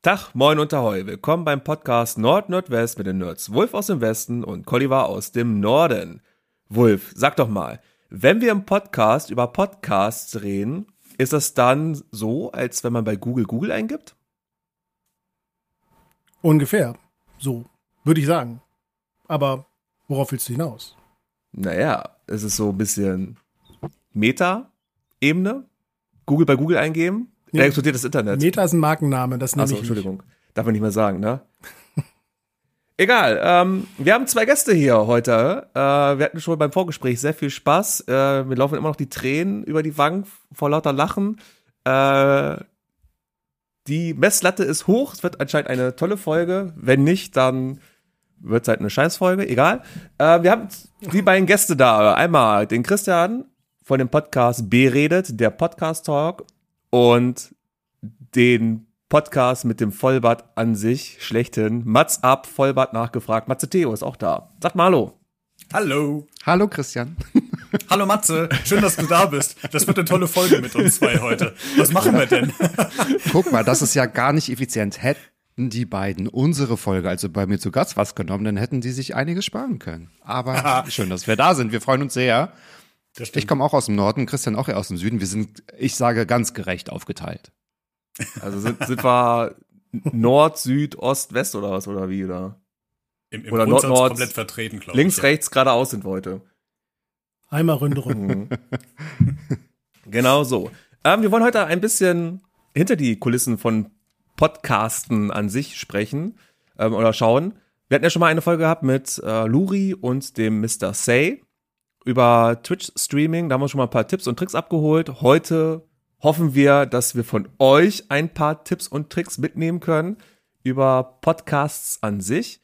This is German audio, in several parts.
Tag, moin und ahoi. Willkommen beim Podcast Nord-Nordwest mit den Nerds Wolf aus dem Westen und Colliver aus dem Norden. Wolf, sag doch mal, wenn wir im Podcast über Podcasts reden, ist das dann so, als wenn man bei Google Google eingibt? Ungefähr. So, würde ich sagen. Aber worauf willst du hinaus? Naja, es ist so ein bisschen Meta-Ebene. Google bei Google eingeben, Ja. explodiert das Internet. Meta ist ein Markenname, das nehme Achso, ich nicht. Entschuldigung. Darf man nicht mehr sagen, ne? Egal, ähm, wir haben zwei Gäste hier heute. Äh, wir hatten schon beim Vorgespräch sehr viel Spaß. Äh, mir laufen immer noch die Tränen über die Wangen vor lauter Lachen. Äh, die Messlatte ist hoch. Es wird anscheinend eine tolle Folge. Wenn nicht, dann wird es halt eine Scheißfolge. Egal. Äh, wir haben die beiden Gäste da. Einmal den Christian von dem Podcast Beredet, der Podcast Talk und den Podcast mit dem Vollbart an sich schlechthin. Mats ab, Vollbart nachgefragt. Matze Theo ist auch da. Sagt mal Hallo. Hallo. Hallo Christian. Hallo Matze. Schön, dass du da bist. Das wird eine tolle Folge mit uns zwei heute. Was machen wir denn? Guck mal, das ist ja gar nicht effizient. Hätten die beiden unsere Folge, also bei mir zu Gast was genommen, dann hätten die sich einiges sparen können. Aber schön, dass wir da sind. Wir freuen uns sehr. Das Ich komme auch aus dem Norden, Christian auch eher aus dem Süden. Wir sind, ich sage, ganz gerecht aufgeteilt. Also sind, sind wir Nord, Süd, Ost, West oder was oder wie? Oder? Im, im Oder Nord- Nord- komplett vertreten, glaube Links, ich. rechts, geradeaus sind wir heute. Einmal Ründerung. Mhm. genau so. Ähm, wir wollen heute ein bisschen hinter die Kulissen von Podcasten an sich sprechen ähm, oder schauen. Wir hatten ja schon mal eine Folge gehabt mit äh, Luri und dem Mr. Say über Twitch-Streaming. Da haben wir schon mal ein paar Tipps und Tricks abgeholt. Heute hoffen wir, dass wir von euch ein paar Tipps und Tricks mitnehmen können über Podcasts an sich.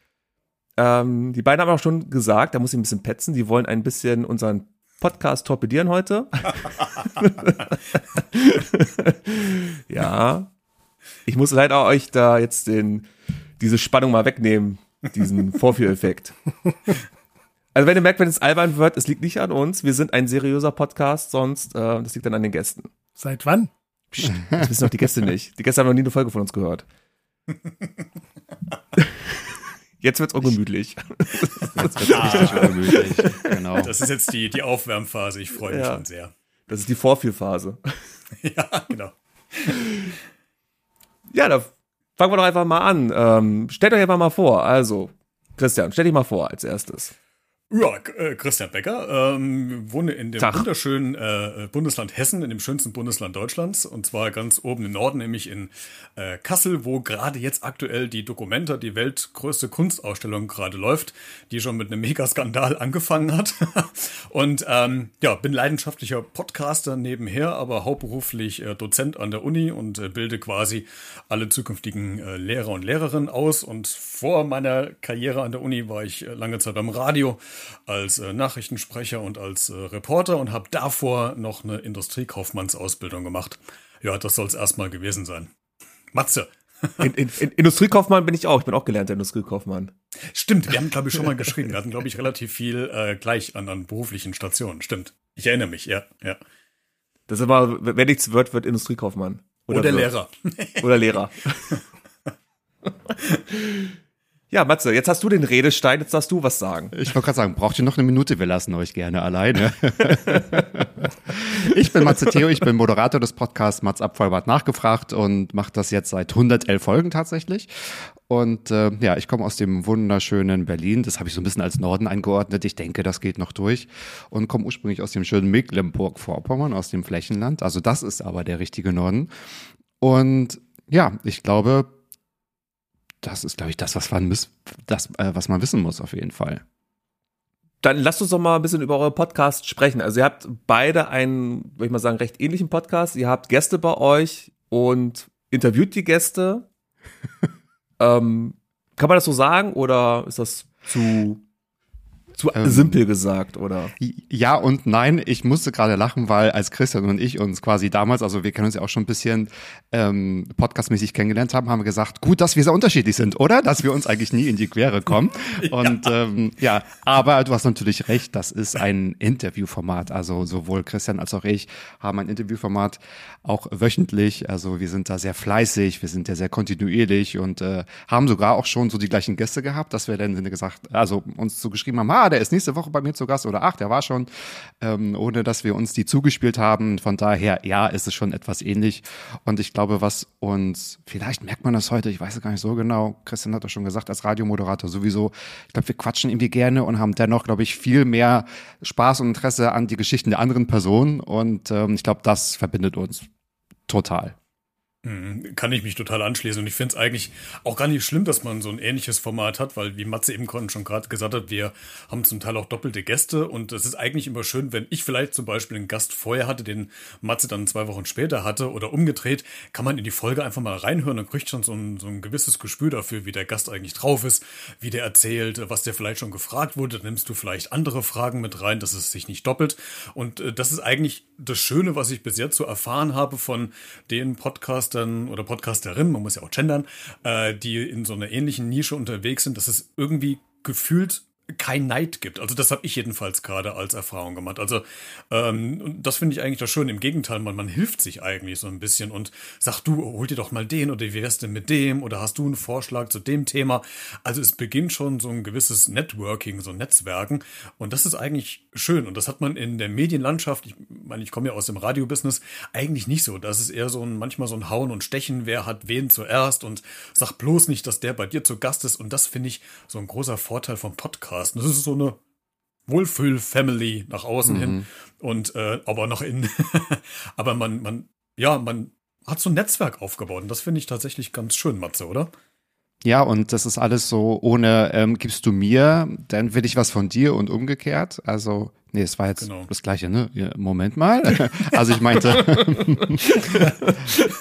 Ähm, die beiden haben auch schon gesagt, da muss ich ein bisschen petzen, die wollen ein bisschen unseren Podcast torpedieren heute. ja. Ich muss leider euch da jetzt den, diese Spannung mal wegnehmen, diesen Vorführeffekt. Also wenn ihr merkt, wenn es albern wird, es liegt nicht an uns. Wir sind ein seriöser Podcast, sonst, äh, das liegt dann an den Gästen. Seit wann? Psst, das wissen doch die Gäste nicht. Die Gäste haben noch nie eine Folge von uns gehört. Jetzt wird's ungemütlich. Jetzt wird's richtig ungemütlich. Genau. Das ist jetzt die, die Aufwärmphase. Ich freue mich Ja. schon sehr. Das ist die Vorführphase. Ja, genau. Ja, da fangen wir doch einfach mal an. Ähm, stellt euch einfach mal vor. Also, Christian, stell dich mal vor als erstes. Ja, äh, Christian Becker, ähm, wohne in dem Tag. wunderschönen äh, Bundesland Hessen, in dem schönsten Bundesland Deutschlands, und zwar ganz oben im Norden, nämlich in äh, Kassel, wo gerade jetzt aktuell die Documenta, die weltgrößte Kunstausstellung gerade läuft, die schon mit einem Megaskandal angefangen hat. und ähm, ja, bin leidenschaftlicher Podcaster nebenher, aber hauptberuflich äh, Dozent an der Uni und äh, bilde quasi alle zukünftigen äh, Lehrer und Lehrerinnen aus. Und vor meiner Karriere an der Uni war ich äh, lange Zeit beim Radio als äh, Nachrichtensprecher und als äh, Reporter und habe davor noch eine Industriekaufmannsausbildung gemacht. Ja, das soll es erstmal gewesen sein. Matze. In, in, in Industriekaufmann bin ich auch. Ich bin auch gelernter Industriekaufmann. Stimmt, wir haben, glaube ich, schon mal geschrieben. Wir hatten, glaube ich, relativ viel äh, gleich an, an beruflichen Stationen. Stimmt. Ich erinnere mich, ja. ja. Das ist immer, wer nichts wird, wird Industriekaufmann. Oder, wird. Lehrer. Oder Lehrer. ja, Matze, jetzt hast du den Redestein, jetzt darfst du was sagen. Ich wollte gerade sagen, braucht ihr noch eine Minute? Wir lassen euch gerne alleine. ich bin Matze Theo, ich bin Moderator des Podcasts Mats Abfallbart nachgefragt und mache das jetzt seit 111 Folgen tatsächlich. Und äh, ja, ich komme aus dem wunderschönen Berlin. Das habe ich so ein bisschen als Norden eingeordnet. Ich denke, das geht noch durch. Und komme ursprünglich aus dem schönen Mecklenburg-Vorpommern, aus dem Flächenland. Also das ist aber der richtige Norden. Und ja, ich glaube, das ist, glaube ich, das, was man, das, äh, was man wissen muss, auf jeden Fall. Dann lasst uns doch mal ein bisschen über eure Podcasts sprechen. Also ihr habt beide einen, würde ich mal sagen, recht ähnlichen Podcast. Ihr habt Gäste bei euch und interviewt die Gäste. ähm, kann man das so sagen oder ist das zu Zu ähm, simpel gesagt, oder? Ja und nein. Ich musste gerade lachen, weil als Christian und ich uns quasi damals, also wir kennen uns ja auch schon ein bisschen ähm, podcastmäßig kennengelernt haben, haben wir gesagt, gut, dass wir so unterschiedlich sind, oder? Dass wir uns eigentlich nie in die Quere kommen. Und ja. Ähm, ja, aber du hast natürlich recht, das ist ein Interviewformat. Also sowohl Christian als auch ich haben ein Interviewformat auch wöchentlich. Also wir sind da sehr fleißig, wir sind ja sehr kontinuierlich und äh, haben sogar auch schon so die gleichen Gäste gehabt, dass wir dann gesagt, also uns so geschrieben haben, ah, der ist nächste Woche bei mir zu Gast oder ach, der war schon, ähm, ohne dass wir uns die zugespielt haben. Von daher, ja, ist es schon etwas ähnlich. Und ich glaube, was uns, vielleicht merkt man das heute, ich weiß es gar nicht so genau, Christian hat doch schon gesagt, als Radiomoderator sowieso, ich glaube, wir quatschen irgendwie gerne und haben dennoch, glaube ich, viel mehr Spaß und Interesse an die Geschichten der anderen Personen. Und ähm, ich glaube, das verbindet uns total. Mhm, kann ich mich total anschließen. Und ich finde es eigentlich auch gar nicht schlimm, dass man so ein ähnliches Format hat, weil, wie Matze eben schon gerade gesagt hat, wir haben zum Teil auch doppelte Gäste. Und es ist eigentlich immer schön, wenn ich vielleicht zum Beispiel einen Gast vorher hatte, den Matze dann zwei Wochen später hatte oder umgedreht, kann man in die Folge einfach mal reinhören und kriegt schon so ein, so ein gewisses Gespür dafür, wie der Gast eigentlich drauf ist, wie der erzählt, was der vielleicht schon gefragt wurde. Dann nimmst du vielleicht andere Fragen mit rein, dass es sich nicht doppelt. Und äh, das ist eigentlich das Schöne, was ich bis jetzt so erfahren habe von den Podcastern oder Podcasterinnen, man muss ja auch gendern, äh, die in so einer ähnlichen Nische unterwegs sind, dass es irgendwie gefühlt kein Neid gibt. Also das habe ich jedenfalls gerade als Erfahrung gemacht. Also ähm, das finde ich eigentlich das Schön. Im Gegenteil, man, man hilft sich eigentlich so ein bisschen und sagt, du, hol dir doch mal den oder wie wär's denn mit dem oder hast du einen Vorschlag zu dem Thema? Also es beginnt schon so ein gewisses Networking, so ein Netzwerken und das ist eigentlich schön und das hat man in der Medienlandschaft, ich meine, ich komme ja aus dem Radiobusiness, eigentlich nicht so. Das ist eher so ein, manchmal so ein Hauen und Stechen, wer hat wen zuerst und sag bloß nicht, dass der bei dir zu Gast ist und das finde ich so ein großer Vorteil vom Podcast Podcast. Das ist so eine Wohlfühl-Family nach außen mhm. hin und äh, aber noch in. aber man, man, ja, man hat so ein Netzwerk aufgebaut und das finde ich tatsächlich ganz schön, Matze, oder? Ja, und das ist alles so ohne ähm, gibst du mir, dann will ich was von dir und umgekehrt. Also Nee, es war jetzt genau. das Gleiche, ne? Moment mal. Also ich meinte,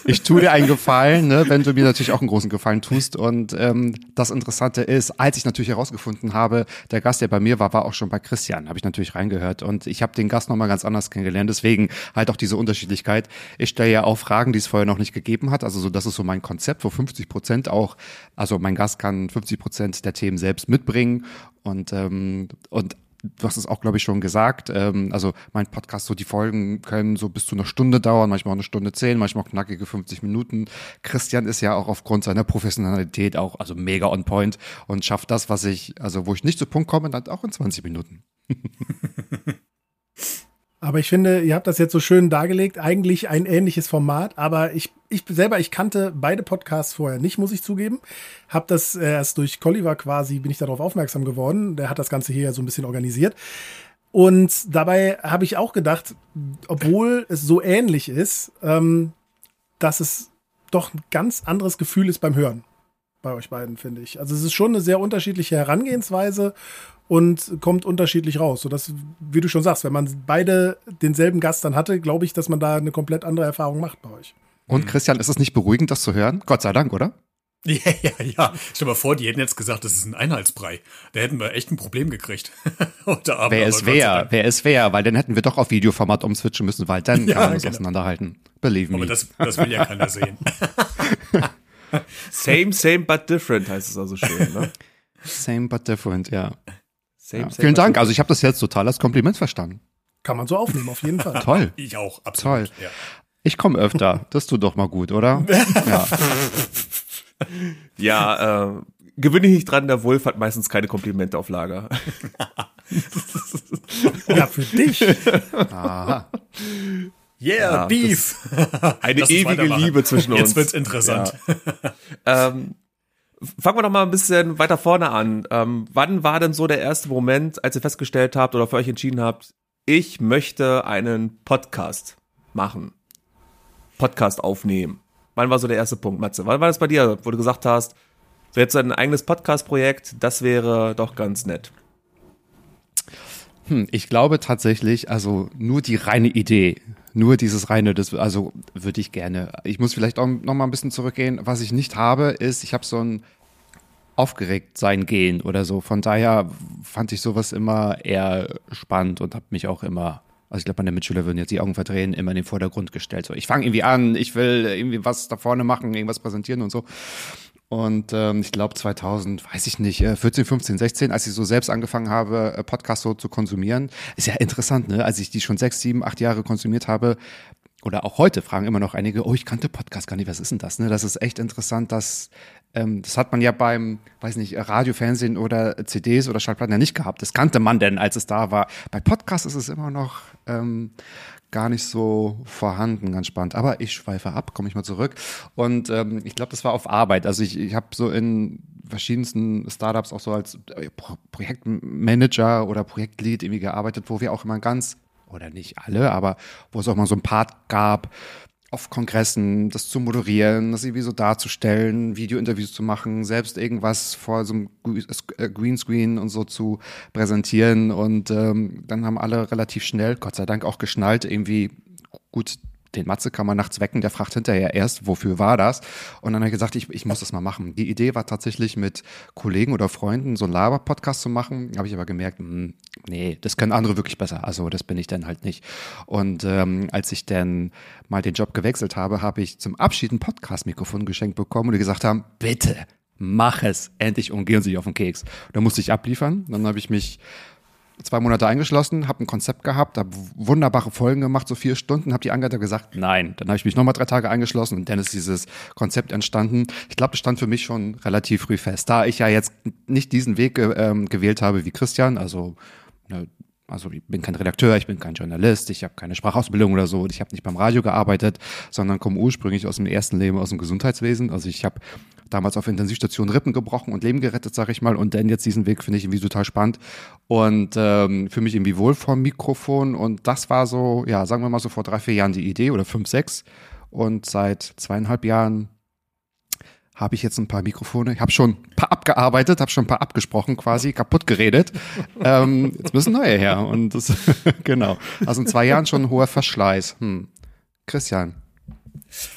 ich tue dir einen Gefallen, ne, wenn du mir natürlich auch einen großen Gefallen tust. Und ähm, das Interessante ist, als ich natürlich herausgefunden habe, der Gast, der bei mir war, war auch schon bei Christian, habe ich natürlich reingehört. Und ich habe den Gast nochmal ganz anders kennengelernt. Deswegen halt auch diese Unterschiedlichkeit. Ich stelle ja auch Fragen, die es vorher noch nicht gegeben hat. Also so, das ist so mein Konzept, wo 50 Prozent auch, also mein Gast kann 50 Prozent der Themen selbst mitbringen. Und, ähm, und du hast es auch, glaube ich, schon gesagt. Ähm, also mein Podcast, so die Folgen können so bis zu einer Stunde dauern, manchmal auch eine Stunde zehn, manchmal knackige 50 Minuten. Christian ist ja auch aufgrund seiner Professionalität auch also mega on point und schafft das, was ich, also wo ich nicht zu Punkt komme, dann auch in 20 Minuten. Aber ich finde, ihr habt das jetzt so schön dargelegt. Eigentlich ein ähnliches Format, aber ich, ich selber, ich kannte beide Podcasts vorher nicht, muss ich zugeben. Hab das erst durch Colliver quasi, bin ich darauf aufmerksam geworden. Der hat das Ganze hier so ein bisschen organisiert. Und dabei habe ich auch gedacht, obwohl es so ähnlich ist, ähm, dass es doch ein ganz anderes Gefühl ist beim Hören bei euch beiden, finde ich. Also es ist schon eine sehr unterschiedliche Herangehensweise und kommt unterschiedlich raus. So dass, wie du schon sagst, wenn man beide denselben Gast dann hatte, glaube ich, dass man da eine komplett andere Erfahrung macht bei euch. Und Christian, ist es nicht beruhigend, das zu hören? Gott sei Dank, oder? Ja, ja, ja. Stell dir mal vor, die hätten jetzt gesagt, das ist ein Einheitsbrei. Da hätten wir echt ein Problem gekriegt. wer es wäre, wer es wäre, weil dann hätten wir doch auf Videoformat umswitchen müssen, weil dann ja, kann man es genau. auseinanderhalten. Believe me. Aber das, das will ja keiner sehen. same, same, but different heißt es also schön, ne? Same, but different, ja. Same, ja. Same, Vielen Dank. Also ich habe das jetzt total als Kompliment verstanden. Kann man so aufnehmen, auf jeden Fall. Toll. Ich auch, absolut. Toll. Ja. Ich komme öfter. Das tut doch mal gut, oder? ja. ja, äh, gewöhne ich nicht dran, der Wolf hat meistens keine Komplimente auf Lager. ja, für dich. Aha. Yeah, ja, Beef. Eine ewige Liebe zwischen uns. Jetzt wird's interessant. Ja. ähm, fangen wir doch mal ein bisschen weiter vorne an. Ähm, wann war denn so der erste Moment, als ihr festgestellt habt oder für euch entschieden habt, ich möchte einen Podcast machen? Podcast aufnehmen. Wann war so der erste Punkt, Matze? Wann war das bei dir, wo du gesagt hast, so jetzt ein eigenes Podcast-Projekt, das wäre doch ganz nett? Hm, ich glaube tatsächlich, also nur die reine Idee, nur dieses reine, das also würde ich gerne. Ich muss vielleicht auch noch mal ein bisschen zurückgehen. Was ich nicht habe, ist, ich habe so ein aufgeregt sein gehen oder so. Von daher fand ich sowas immer eher spannend und habe mich auch immer also ich glaube, meine Mitschüler würden jetzt die Augen verdrehen, immer in den Vordergrund gestellt. So, ich fange irgendwie an, ich will irgendwie was da vorne machen, irgendwas präsentieren und so. Und ähm, ich glaube 2000, weiß ich nicht, 14, 15, 16, als ich so selbst angefangen habe, äh, Podcasts so zu konsumieren, ist ja interessant, ne? Als ich die schon sechs, sieben, acht Jahre konsumiert habe, oder auch heute fragen immer noch einige, oh, ich kannte Podcast gar nicht, was ist denn das? Ne? Das ist echt interessant, dass ähm, das hat man ja beim, weiß nicht, Radio, Fernsehen oder CDs oder Schallplatten ja nicht gehabt. Das kannte man denn, als es da war. Bei Podcasts ist es immer noch ähm, gar nicht so vorhanden, ganz spannend. Aber ich schweife ab, komme ich mal zurück. Und ähm, ich glaube, das war auf Arbeit. Also ich, ich habe so in verschiedensten Startups auch so als äh, Projektmanager oder Projektlead irgendwie gearbeitet, wo wir auch immer ganz oder nicht alle, aber wo es auch mal so ein Part gab, auf Kongressen das zu moderieren, das irgendwie so darzustellen, Videointerviews zu machen, selbst irgendwas vor so einem äh, Greenscreen und so zu präsentieren. Und ähm, dann haben alle relativ schnell, Gott sei Dank, auch geschnallt, irgendwie gut, den Matze kann man nachts wecken, der fragt hinterher erst, wofür war das? Und dann habe ich gesagt, ich, ich muss das mal machen. Die Idee war tatsächlich mit Kollegen oder Freunden so einen Laber-Podcast zu machen. Habe ich aber gemerkt, mh, hm, nee, das können andere wirklich besser. Also das bin ich dann halt nicht. Und ähm, als ich dann mal den Job gewechselt habe, habe ich zum Abschied ein Podcast-Mikrofon geschenkt bekommen und die gesagt haben, bitte, mach es endlich und gehen Sie auf den Keks. Da musste ich abliefern. Dann habe ich mich zwei Monate eingeschlossen, habe ein Konzept gehabt, habe wunderbare Folgen gemacht, so vier Stunden, habe die angehört gesagt, nein. Dann habe ich mich nochmal drei Tage eingeschlossen und dann ist dieses Konzept entstanden. Ich glaube, das stand für mich schon relativ früh fest. Da ich ja jetzt nicht diesen Weg äh, gewählt habe wie Christian, also ne, also ich bin kein Redakteur, ich bin kein Journalist, ich habe keine Sprachausbildung oder so, ich habe nicht beim Radio gearbeitet, sondern komme ursprünglich aus dem ersten Leben aus dem Gesundheitswesen. Also ich habe damals auf Intensivstation Rippen gebrochen und Leben gerettet, sag ich mal. Und dann jetzt diesen Weg finde ich irgendwie total spannend und ähm, für mich irgendwie wohl vom Mikrofon. Und das war so, ja, sagen wir mal so vor drei, vier Jahren die Idee oder fünf, sechs. Und seit zweieinhalb Jahren habe ich jetzt ein paar Mikrofone. Ich habe schon ein paar abgearbeitet, habe schon ein paar abgesprochen, quasi kaputt geredet. ähm, jetzt müssen neue her. Und das, genau. Also in zwei Jahren schon ein hoher Verschleiß. Hm. Christian,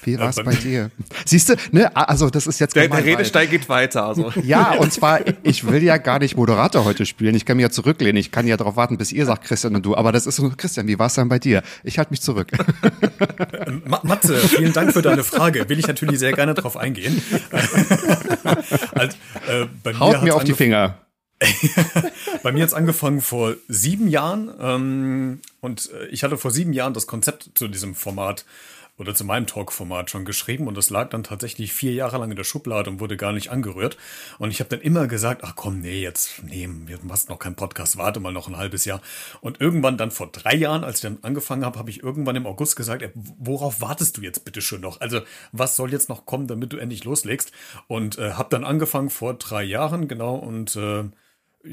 wie war es bei dir? Siehst du, ne, also das ist jetzt Der, der Redestein geht weiter. Also. Ja, und zwar, ich will ja gar nicht Moderator heute spielen. Ich kann mich ja zurücklehnen. Ich kann ja darauf warten, bis ihr sagt, Christian und du. Aber das ist so, Christian, wie war es dann bei dir? Ich halte mich zurück. Matze, vielen Dank für deine Frage. Will ich natürlich sehr gerne darauf eingehen. also, äh, bei Haut mir auf die Finger. Bei mir hat es angefangen vor sieben Jahren ähm, und äh, ich hatte vor sieben Jahren das Konzept zu diesem Format oder zu meinem Talk-Format schon geschrieben und das lag dann tatsächlich vier Jahre lang in der Schublade und wurde gar nicht angerührt. Und ich habe dann immer gesagt, ach komm, nee, jetzt, nee, wir machst noch keinen Podcast, warte mal noch ein halbes Jahr. Und irgendwann dann vor drei Jahren, als ich dann angefangen habe, habe ich irgendwann im August gesagt, ey, worauf wartest du jetzt bitte schon noch? Also was soll jetzt noch kommen, damit du endlich loslegst? Und äh, habe dann angefangen vor drei Jahren, genau, und äh,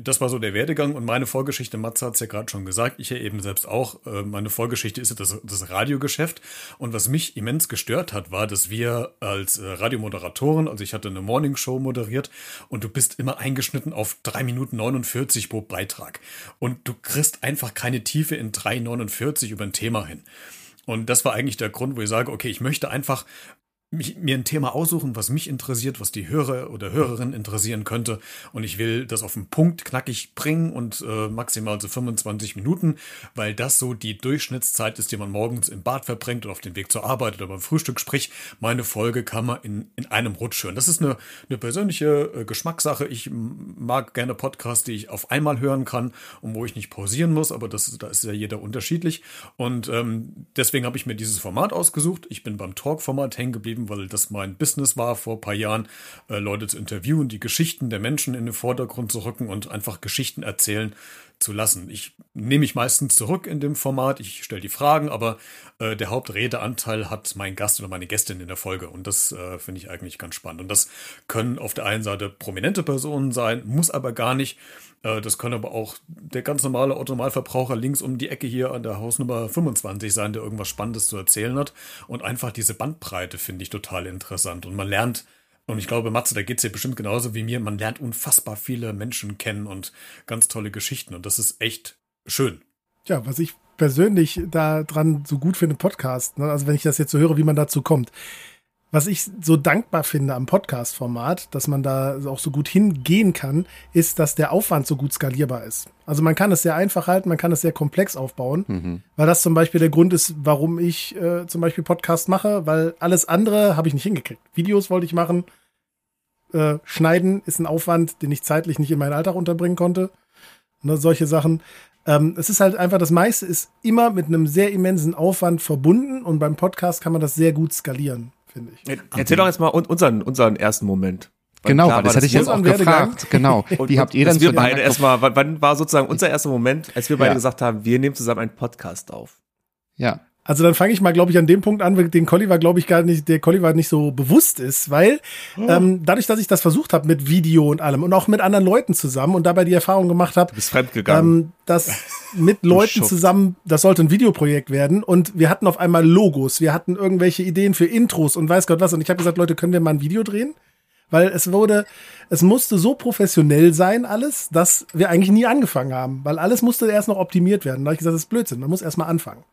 das war so der Werdegang und meine Vorgeschichte, Matze hat es ja gerade schon gesagt, ich ja eben selbst auch, äh, meine Vorgeschichte ist das, das Radiogeschäft und was mich immens gestört hat, war, dass wir als äh, Radiomoderatoren, also ich hatte eine Morningshow moderiert und du bist immer eingeschnitten auf drei Minuten 49 pro Beitrag und du kriegst einfach keine Tiefe in 3,49 über ein Thema hin. Und das war eigentlich der Grund, wo ich sage, okay, ich möchte einfach mich, mir ein Thema aussuchen, was mich interessiert, was die Hörer oder Hörerin interessieren könnte. Und ich will das auf den Punkt knackig bringen und äh, maximal so 25 Minuten, weil das so die Durchschnittszeit ist, die man morgens im Bad verbringt oder auf dem Weg zur Arbeit oder beim Frühstück. Sprich, meine Folge kann man in, in einem Rutsch hören. Das ist eine, eine persönliche äh, Geschmackssache. Ich mag gerne Podcasts, die ich auf einmal hören kann und wo ich nicht pausieren muss, aber das, da ist ja jeder unterschiedlich. Und ähm, deswegen habe ich mir dieses Format ausgesucht. Ich bin beim Talk-Format hängen geblieben geschrieben, weil das mein Business war vor ein paar Jahren, äh, Leute zu interviewen, die Geschichten der Menschen in den Vordergrund zu rücken und einfach Geschichten erzählen zu lassen. Ich nehme mich meistens zurück in dem Format, ich stelle die Fragen, aber äh, der Hauptredeanteil hat mein Gast oder meine Gästin in der Folge und das äh, finde ich eigentlich ganz spannend. Und das können auf der einen Seite prominente Personen sein, muss aber gar nicht. Äh, das können aber auch der ganz normale Automalverbraucher links um die Ecke hier an der Hausnummer 25 sein, der irgendwas Spannendes zu erzählen hat. Und einfach diese Bandbreite finde ich total interessant. Und man lernt, und ich glaube, Matze, da geht es dir bestimmt genauso wie mir, man lernt unfassbar viele Menschen kennen und ganz tolle Geschichten. Und das ist echt schön. Ja, was ich persönlich da dran so gut finde, Podcast, ne? also wenn ich das jetzt so höre, wie man dazu kommt was ich so dankbar finde am Podcast-Format, dass man da auch so gut hingehen kann, ist, dass der Aufwand so gut skalierbar ist. Also man kann es sehr einfach halten, man kann es sehr komplex aufbauen, mhm. weil das zum Beispiel der Grund ist, warum ich äh, zum Beispiel Podcast mache, weil alles andere habe ich nicht hingekriegt. Videos wollte ich machen, äh, schneiden ist ein Aufwand, den ich zeitlich nicht in meinen Alltag unterbringen konnte. Ne, solche Sachen. Ähm, es ist halt einfach, das meiste ist immer mit einem sehr immensen Aufwand verbunden und beim Podcast kann man das sehr gut skalieren finde ich. Erzähl doch jetzt mal unseren, unseren ersten Moment. Genau, klar, das hätte ich jetzt auch gefragt. Genau. Und, Wie habt ihr dann wir beide erstmal, wann war sozusagen unser erster Moment, als wir beide ja. gesagt haben, wir nehmen zusammen einen Podcast auf? Ja. Also dann fange ich mal, glaube ich, an dem Punkt an, den Colliver, glaube ich, gar nicht, der Colliver nicht so bewusst ist, weil oh. ähm, dadurch, dass ich das versucht habe mit Video und allem und auch mit anderen Leuten zusammen und dabei die Erfahrung gemacht habe, ähm, dass mit Leuten zusammen, das sollte ein Videoprojekt werden und wir hatten auf einmal Logos, wir hatten irgendwelche Ideen für Intros und weiß Gott was und ich habe gesagt, Leute, können wir mal ein Video drehen? Weil es wurde, es musste so professionell sein alles, dass wir eigentlich nie angefangen haben, weil alles musste erst noch optimiert werden. Da habe ich gesagt, das ist Blödsinn, man muss erst mal anfangen.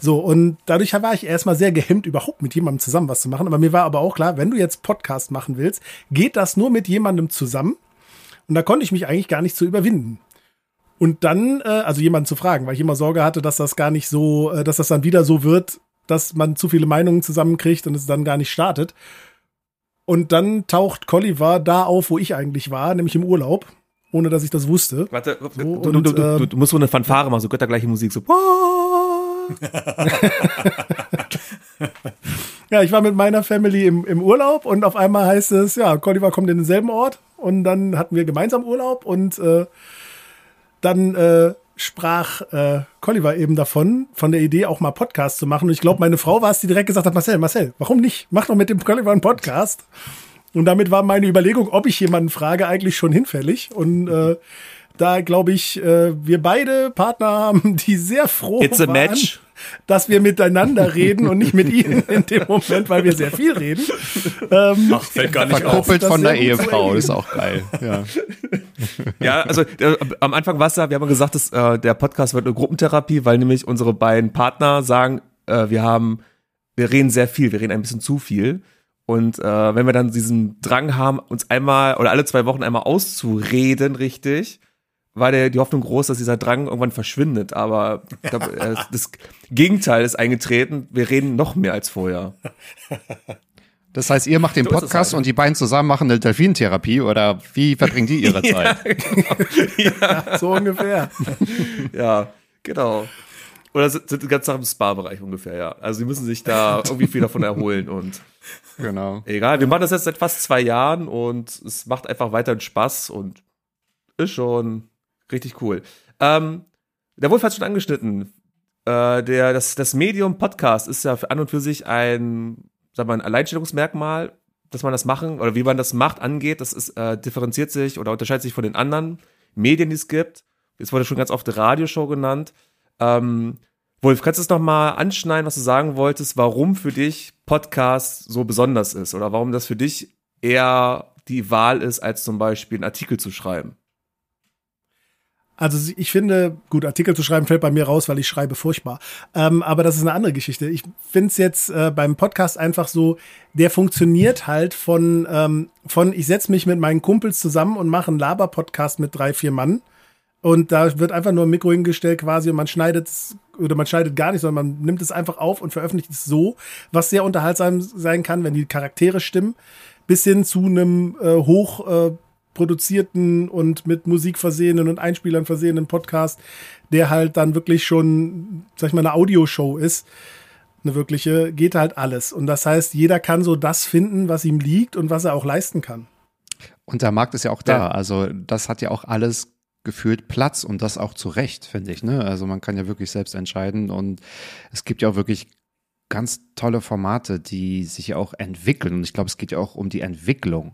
So, und dadurch war ich erstmal sehr gehemmt, überhaupt mit jemandem zusammen was zu machen. Aber mir war aber auch klar, wenn du jetzt Podcast machen willst, geht das nur mit jemandem zusammen. Und da konnte ich mich eigentlich gar nicht zu überwinden. Und dann, äh, also jemanden zu fragen, weil ich immer Sorge hatte, dass das gar nicht so, äh, dass das dann wieder so wird, dass man zu viele Meinungen zusammenkriegt und es dann gar nicht startet. Und dann taucht Colliver da auf, wo ich eigentlich war, nämlich im Urlaub, ohne dass ich das wusste. Warte, so, du, und, du, du, du, musst so eine Fanfare machen, so göttergleiche Musik, so. ja, ich war mit meiner Family im, im Urlaub und auf einmal heißt es, ja, Colliver kommt in denselben Ort und dann hatten wir gemeinsam Urlaub und äh, dann äh, sprach äh, Colliver eben davon, von der Idee auch mal Podcast zu machen. Und ich glaube, meine Frau war es, die direkt gesagt hat, Marcel, Marcel, warum nicht? Mach doch mit dem Colliver einen Podcast. Und damit war meine Überlegung, ob ich jemanden frage, eigentlich schon hinfällig. Und äh, da glaube ich, äh, wir beide Partner haben, die sehr froh It's a waren, match. dass wir miteinander reden und nicht mit ihnen in dem Moment, weil wir sehr viel reden. Ähm, Ach, fällt gar nicht Verkuppelt von der Ehefrau, ist auch geil. Ja, ja also äh, am Anfang war es ja, wir haben gesagt, dass, äh, der Podcast wird eine Gruppentherapie, weil nämlich unsere beiden Partner sagen, äh, wir haben, wir reden sehr viel, wir reden ein bisschen zu viel. Und äh, wenn wir dann diesen Drang haben, uns einmal oder alle zwei Wochen einmal auszureden, richtig, war der, die Hoffnung groß, dass dieser Drang irgendwann verschwindet. Aber ich glaub, äh, das Gegenteil ist eingetreten. Wir reden noch mehr als vorher. Das heißt, ihr macht den Podcast halt. und die beiden zusammen machen eine Delfintherapie oder wie verbringen die ihre Zeit? ja, genau. ja, so ungefähr. ja, genau. Oder sind, sind ganz nach dem Spa-Bereich ungefähr, ja. Also sie müssen sich da irgendwie viel davon erholen und genau. Egal, wir machen das jetzt seit fast zwei Jahren und es macht einfach weiterhin Spaß und ist schon Richtig cool. Ähm, der Wolf hat schon angeschnitten. Äh, der, das, das Medium Podcast ist ja an und für sich ein, sag mal, ein Alleinstellungsmerkmal, dass man das machen oder wie man das macht, angeht. Das ist, äh, differenziert sich oder unterscheidet sich von den anderen Medien, die es gibt. Jetzt wurde schon ganz oft Radioshow genannt. Ähm, Wolf, kannst du es nochmal anschneiden, was du sagen wolltest, warum für dich Podcast so besonders ist oder warum das für dich eher die Wahl ist, als zum Beispiel einen Artikel zu schreiben? Also ich finde, gut, Artikel zu schreiben fällt bei mir raus, weil ich schreibe furchtbar. Ähm, aber das ist eine andere Geschichte. Ich finde es jetzt äh, beim Podcast einfach so, der funktioniert halt von, ähm, von ich setze mich mit meinen Kumpels zusammen und mache einen Laber-Podcast mit drei, vier Mann. Und da wird einfach nur ein Mikro hingestellt quasi und man schneidet es, oder man schneidet gar nicht, sondern man nimmt es einfach auf und veröffentlicht es so, was sehr unterhaltsam sein kann, wenn die Charaktere stimmen, bis hin zu einem äh, hoch äh, produzierten und mit Musik versehenen und Einspielern versehenen Podcast, der halt dann wirklich schon, sag ich mal, eine Audioshow ist. Eine wirkliche, geht halt alles. Und das heißt, jeder kann so das finden, was ihm liegt und was er auch leisten kann. Und der Markt ist ja auch da. Ja. Also das hat ja auch alles gefühlt Platz und das auch zu Recht, finde ich. Ne? Also man kann ja wirklich selbst entscheiden und es gibt ja auch wirklich ganz tolle Formate, die sich ja auch entwickeln. Und ich glaube, es geht ja auch um die Entwicklung.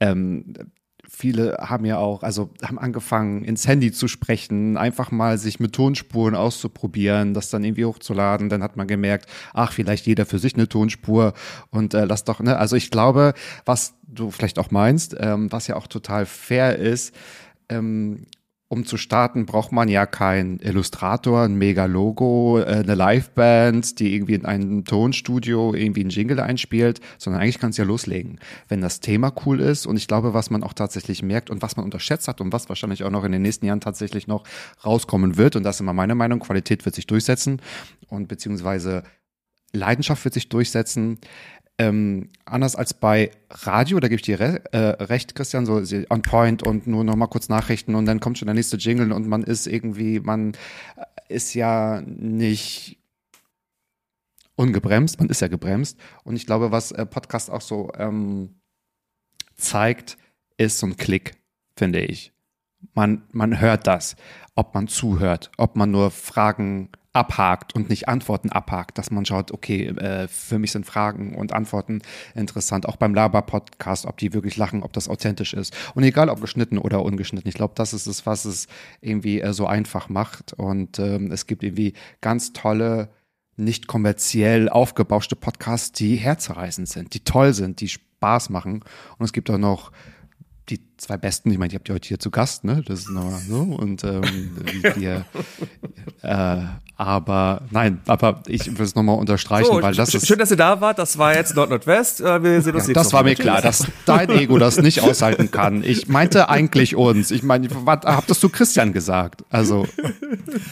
Ähm, viele haben ja auch, also haben angefangen, ins Handy zu sprechen, einfach mal sich mit Tonspuren auszuprobieren, das dann irgendwie hochzuladen. Dann hat man gemerkt, ach, vielleicht jeder für sich eine Tonspur und äh, lass doch, ne? Also ich glaube, was du vielleicht auch meinst, ähm, was ja auch total fair ist, ähm, um zu starten, braucht man ja keinen Illustrator, ein Mega-Logo, äh, eine Liveband, die irgendwie in einem Tonstudio irgendwie einen Jingle einspielt, sondern eigentlich kann es ja loslegen. Wenn das Thema cool ist und ich glaube, was man auch tatsächlich merkt und was man unterschätzt hat und was wahrscheinlich auch noch in den nächsten Jahren tatsächlich noch rauskommen wird, und das ist immer meine Meinung, Qualität wird sich durchsetzen und beziehungsweise Leidenschaft wird sich durchsetzen ähm, anders als bei Radio, da gebe ich dir re äh, recht, Christian, so on point und nur noch mal kurz Nachrichten und dann kommt schon der nächste Jingle und man ist irgendwie, man ist ja nicht ungebremst, man ist ja gebremst. Und ich glaube, was äh, Podcast auch so ähm, zeigt, ist so ein Klick, finde ich. Man, man hört das, ob man zuhört, ob man nur Fragen abhakt und nicht Antworten abhakt, dass man schaut, okay, äh, für mich sind Fragen und Antworten interessant, auch beim Laber-Podcast, ob die wirklich lachen, ob das authentisch ist. Und egal, ob geschnitten oder ungeschnitten. Ich glaube, das ist es, was es irgendwie äh, so einfach macht. Und ähm, es gibt irgendwie ganz tolle, nicht kommerziell aufgebauschte Podcasts, die herzerreißend sind, die toll sind, die Spaß machen. Und es gibt auch noch die zwei besten, ich meine, ich habe die heute hier zu Gast, ne? Das ist nochmal so. Und ähm, wir, äh, aber nein, aber ich will es nochmal unterstreichen, so, weil das ist. Schön, dass ihr da wart. Das war jetzt Nord-Nordwest. Äh, wir sehen uns ja, Das war mir klar, dass dein Ego das nicht aushalten kann. Ich meinte eigentlich uns. Ich meine, was habt das zu Christian gesagt? Also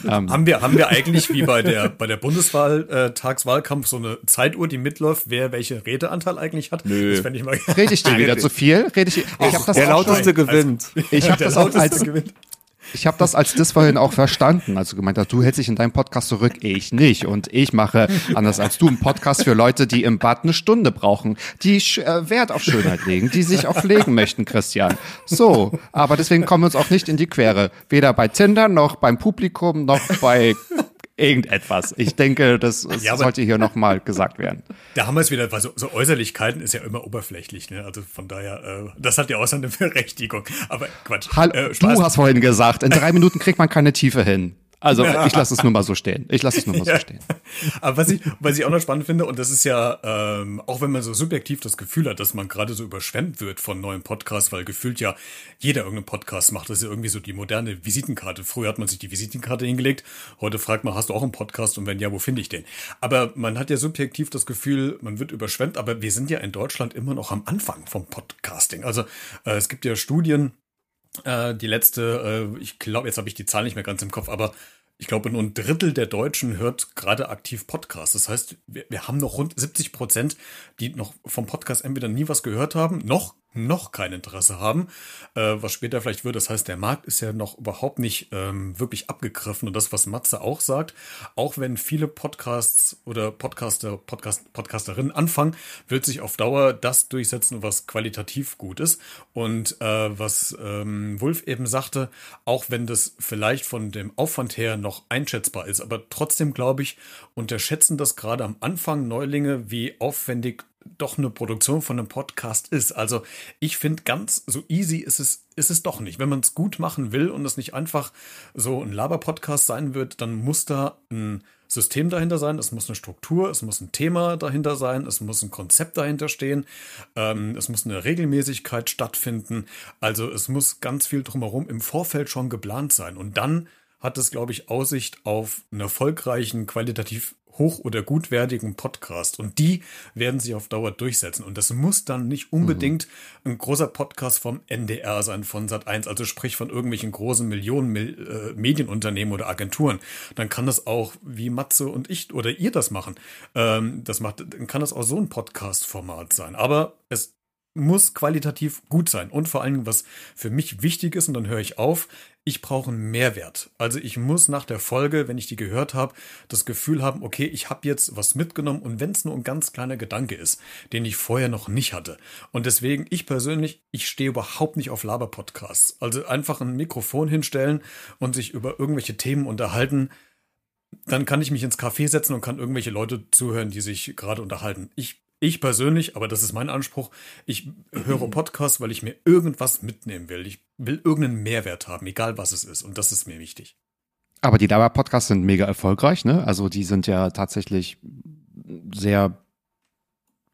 ähm, haben wir haben wir eigentlich wie bei der bei der Bundeswahl äh, Tagswahlkampf so eine Zeituhr, die mitläuft, wer welche Redeanteil eigentlich hat? Nö. Das ich mal Rede ich dir wieder zu viel? Rede ich? Ich habe das der lauteste gewinnt. Ich habe das auch als gewinnt. Ich habe das als das vorhin auch verstanden, als du gemeint hast, du hältst dich in deinem Podcast zurück, ich nicht. Und ich mache, anders als du, einen Podcast für Leute, die im Bad eine Stunde brauchen, die äh, Wert auf Schönheit legen, die sich auch pflegen möchten, Christian. So, aber deswegen kommen wir uns auch nicht in die Quere. Weder bei Tinder noch beim Publikum noch bei irgendetwas. Ich denke, das ja, sollte hier nochmal gesagt werden. Da haben wir es wieder, weil so, so, Äußerlichkeiten ist ja immer oberflächlich, ne? Also von daher, äh, das hat ja auch seine Berechtigung. Aber Quatsch. Hall äh, du hast vorhin gesagt, in drei Minuten kriegt man keine Tiefe hin. Also ich lasse es nur mal so stehen. Ich lasse es nur mal so stehen. Aber was ich, was ich auch noch spannend finde, und das ist ja, ähm, auch wenn man so subjektiv das Gefühl hat, dass man gerade so überschwemmt wird von neuen Podcasts, weil gefühlt ja jeder irgendeinen Podcast macht. Das ist ja irgendwie so die moderne Visitenkarte. Früher hat man sich die Visitenkarte hingelegt. Heute fragt man, hast du auch einen Podcast? Und wenn ja, wo finde ich den? Aber man hat ja subjektiv das Gefühl, man wird überschwemmt. Aber wir sind ja in Deutschland immer noch am Anfang vom Podcasting. Also äh, es gibt ja Studien, äh, die letzte, äh, ich glaube, jetzt habe ich die Zahl nicht mehr ganz im Kopf, aber ich glaube, nur ein Drittel der Deutschen hört gerade aktiv Podcasts. Das heißt, wir, wir haben noch rund 70 Prozent, die noch vom Podcast entweder nie was gehört haben, noch noch kein Interesse haben, äh, was später vielleicht wird. Das heißt, der Markt ist ja noch überhaupt nicht ähm, wirklich abgegriffen. Und das, was Matze auch sagt, auch wenn viele Podcasts oder Podcaster, Podcast, Podcasterinnen anfangen, wird sich auf Dauer das durchsetzen, was qualitativ gut ist. Und äh, was ähm, Wolf eben sagte, auch wenn das vielleicht von dem Aufwand her noch einschätzbar ist, aber trotzdem glaube ich, unterschätzen das gerade am Anfang Neulinge, wie aufwendig doch eine Produktion von einem Podcast ist. Also ich finde ganz so easy ist es, ist es doch nicht. Wenn man es gut machen will und es nicht einfach so ein Laber-Podcast sein wird, dann muss da ein System dahinter sein, es muss eine Struktur, es muss ein Thema dahinter sein, es muss ein Konzept dahinter stehen, ähm, es muss eine Regelmäßigkeit stattfinden. Also es muss ganz viel drumherum im Vorfeld schon geplant sein. Und dann hat es, glaube ich, Aussicht auf einen erfolgreichen, qualitativ hoch- oder gutwertigen Podcast. Und die werden sich auf Dauer durchsetzen. Und das muss dann nicht unbedingt mhm. ein großer Podcast vom NDR sein, von Sat1, also sprich von irgendwelchen großen Millionen äh, Medienunternehmen oder Agenturen. Dann kann das auch, wie Matze und ich oder ihr das machen, ähm, das macht, dann kann das auch so ein Podcast-Format sein. Aber es muss qualitativ gut sein. Und vor allem, was für mich wichtig ist, und dann höre ich auf, ich brauche einen Mehrwert. Also ich muss nach der Folge, wenn ich die gehört habe, das Gefühl haben, okay, ich habe jetzt was mitgenommen und wenn es nur ein ganz kleiner Gedanke ist, den ich vorher noch nicht hatte. Und deswegen, ich persönlich, ich stehe überhaupt nicht auf Laber-Podcasts. Also einfach ein Mikrofon hinstellen und sich über irgendwelche Themen unterhalten, dann kann ich mich ins Café setzen und kann irgendwelche Leute zuhören, die sich gerade unterhalten. Ich ich persönlich, aber das ist mein Anspruch, ich höre Podcasts, weil ich mir irgendwas mitnehmen will. Ich will irgendeinen Mehrwert haben, egal was es ist. Und das ist mir wichtig. Aber die Dauer-Podcasts sind mega erfolgreich, ne? Also die sind ja tatsächlich sehr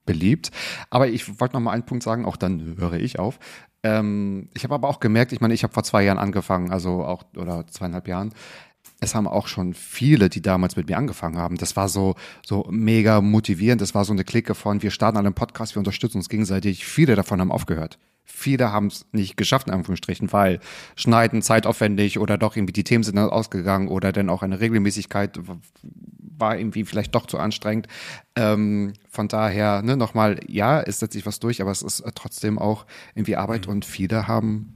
beliebt. Aber ich wollte noch mal einen Punkt sagen, auch dann höre ich auf. Ähm, ich habe aber auch gemerkt, ich meine, ich habe vor zwei Jahren angefangen, also auch, oder zweieinhalb Jahren. Es haben auch schon viele, die damals mit mir angefangen haben. Das war so, so mega motivierend. Das war so eine Clique von, wir starten an einem Podcast, wir unterstützen uns gegenseitig. Viele davon haben aufgehört. Viele haben es nicht geschafft, in Anführungsstrichen, weil Schneiden zeitaufwendig oder doch irgendwie die Themen sind dann ausgegangen oder dann auch eine Regelmäßigkeit war irgendwie vielleicht doch zu anstrengend. Ähm, von daher, ne, nochmal, ja, es setzt sich was durch, aber es ist trotzdem auch irgendwie Arbeit mhm. und viele haben,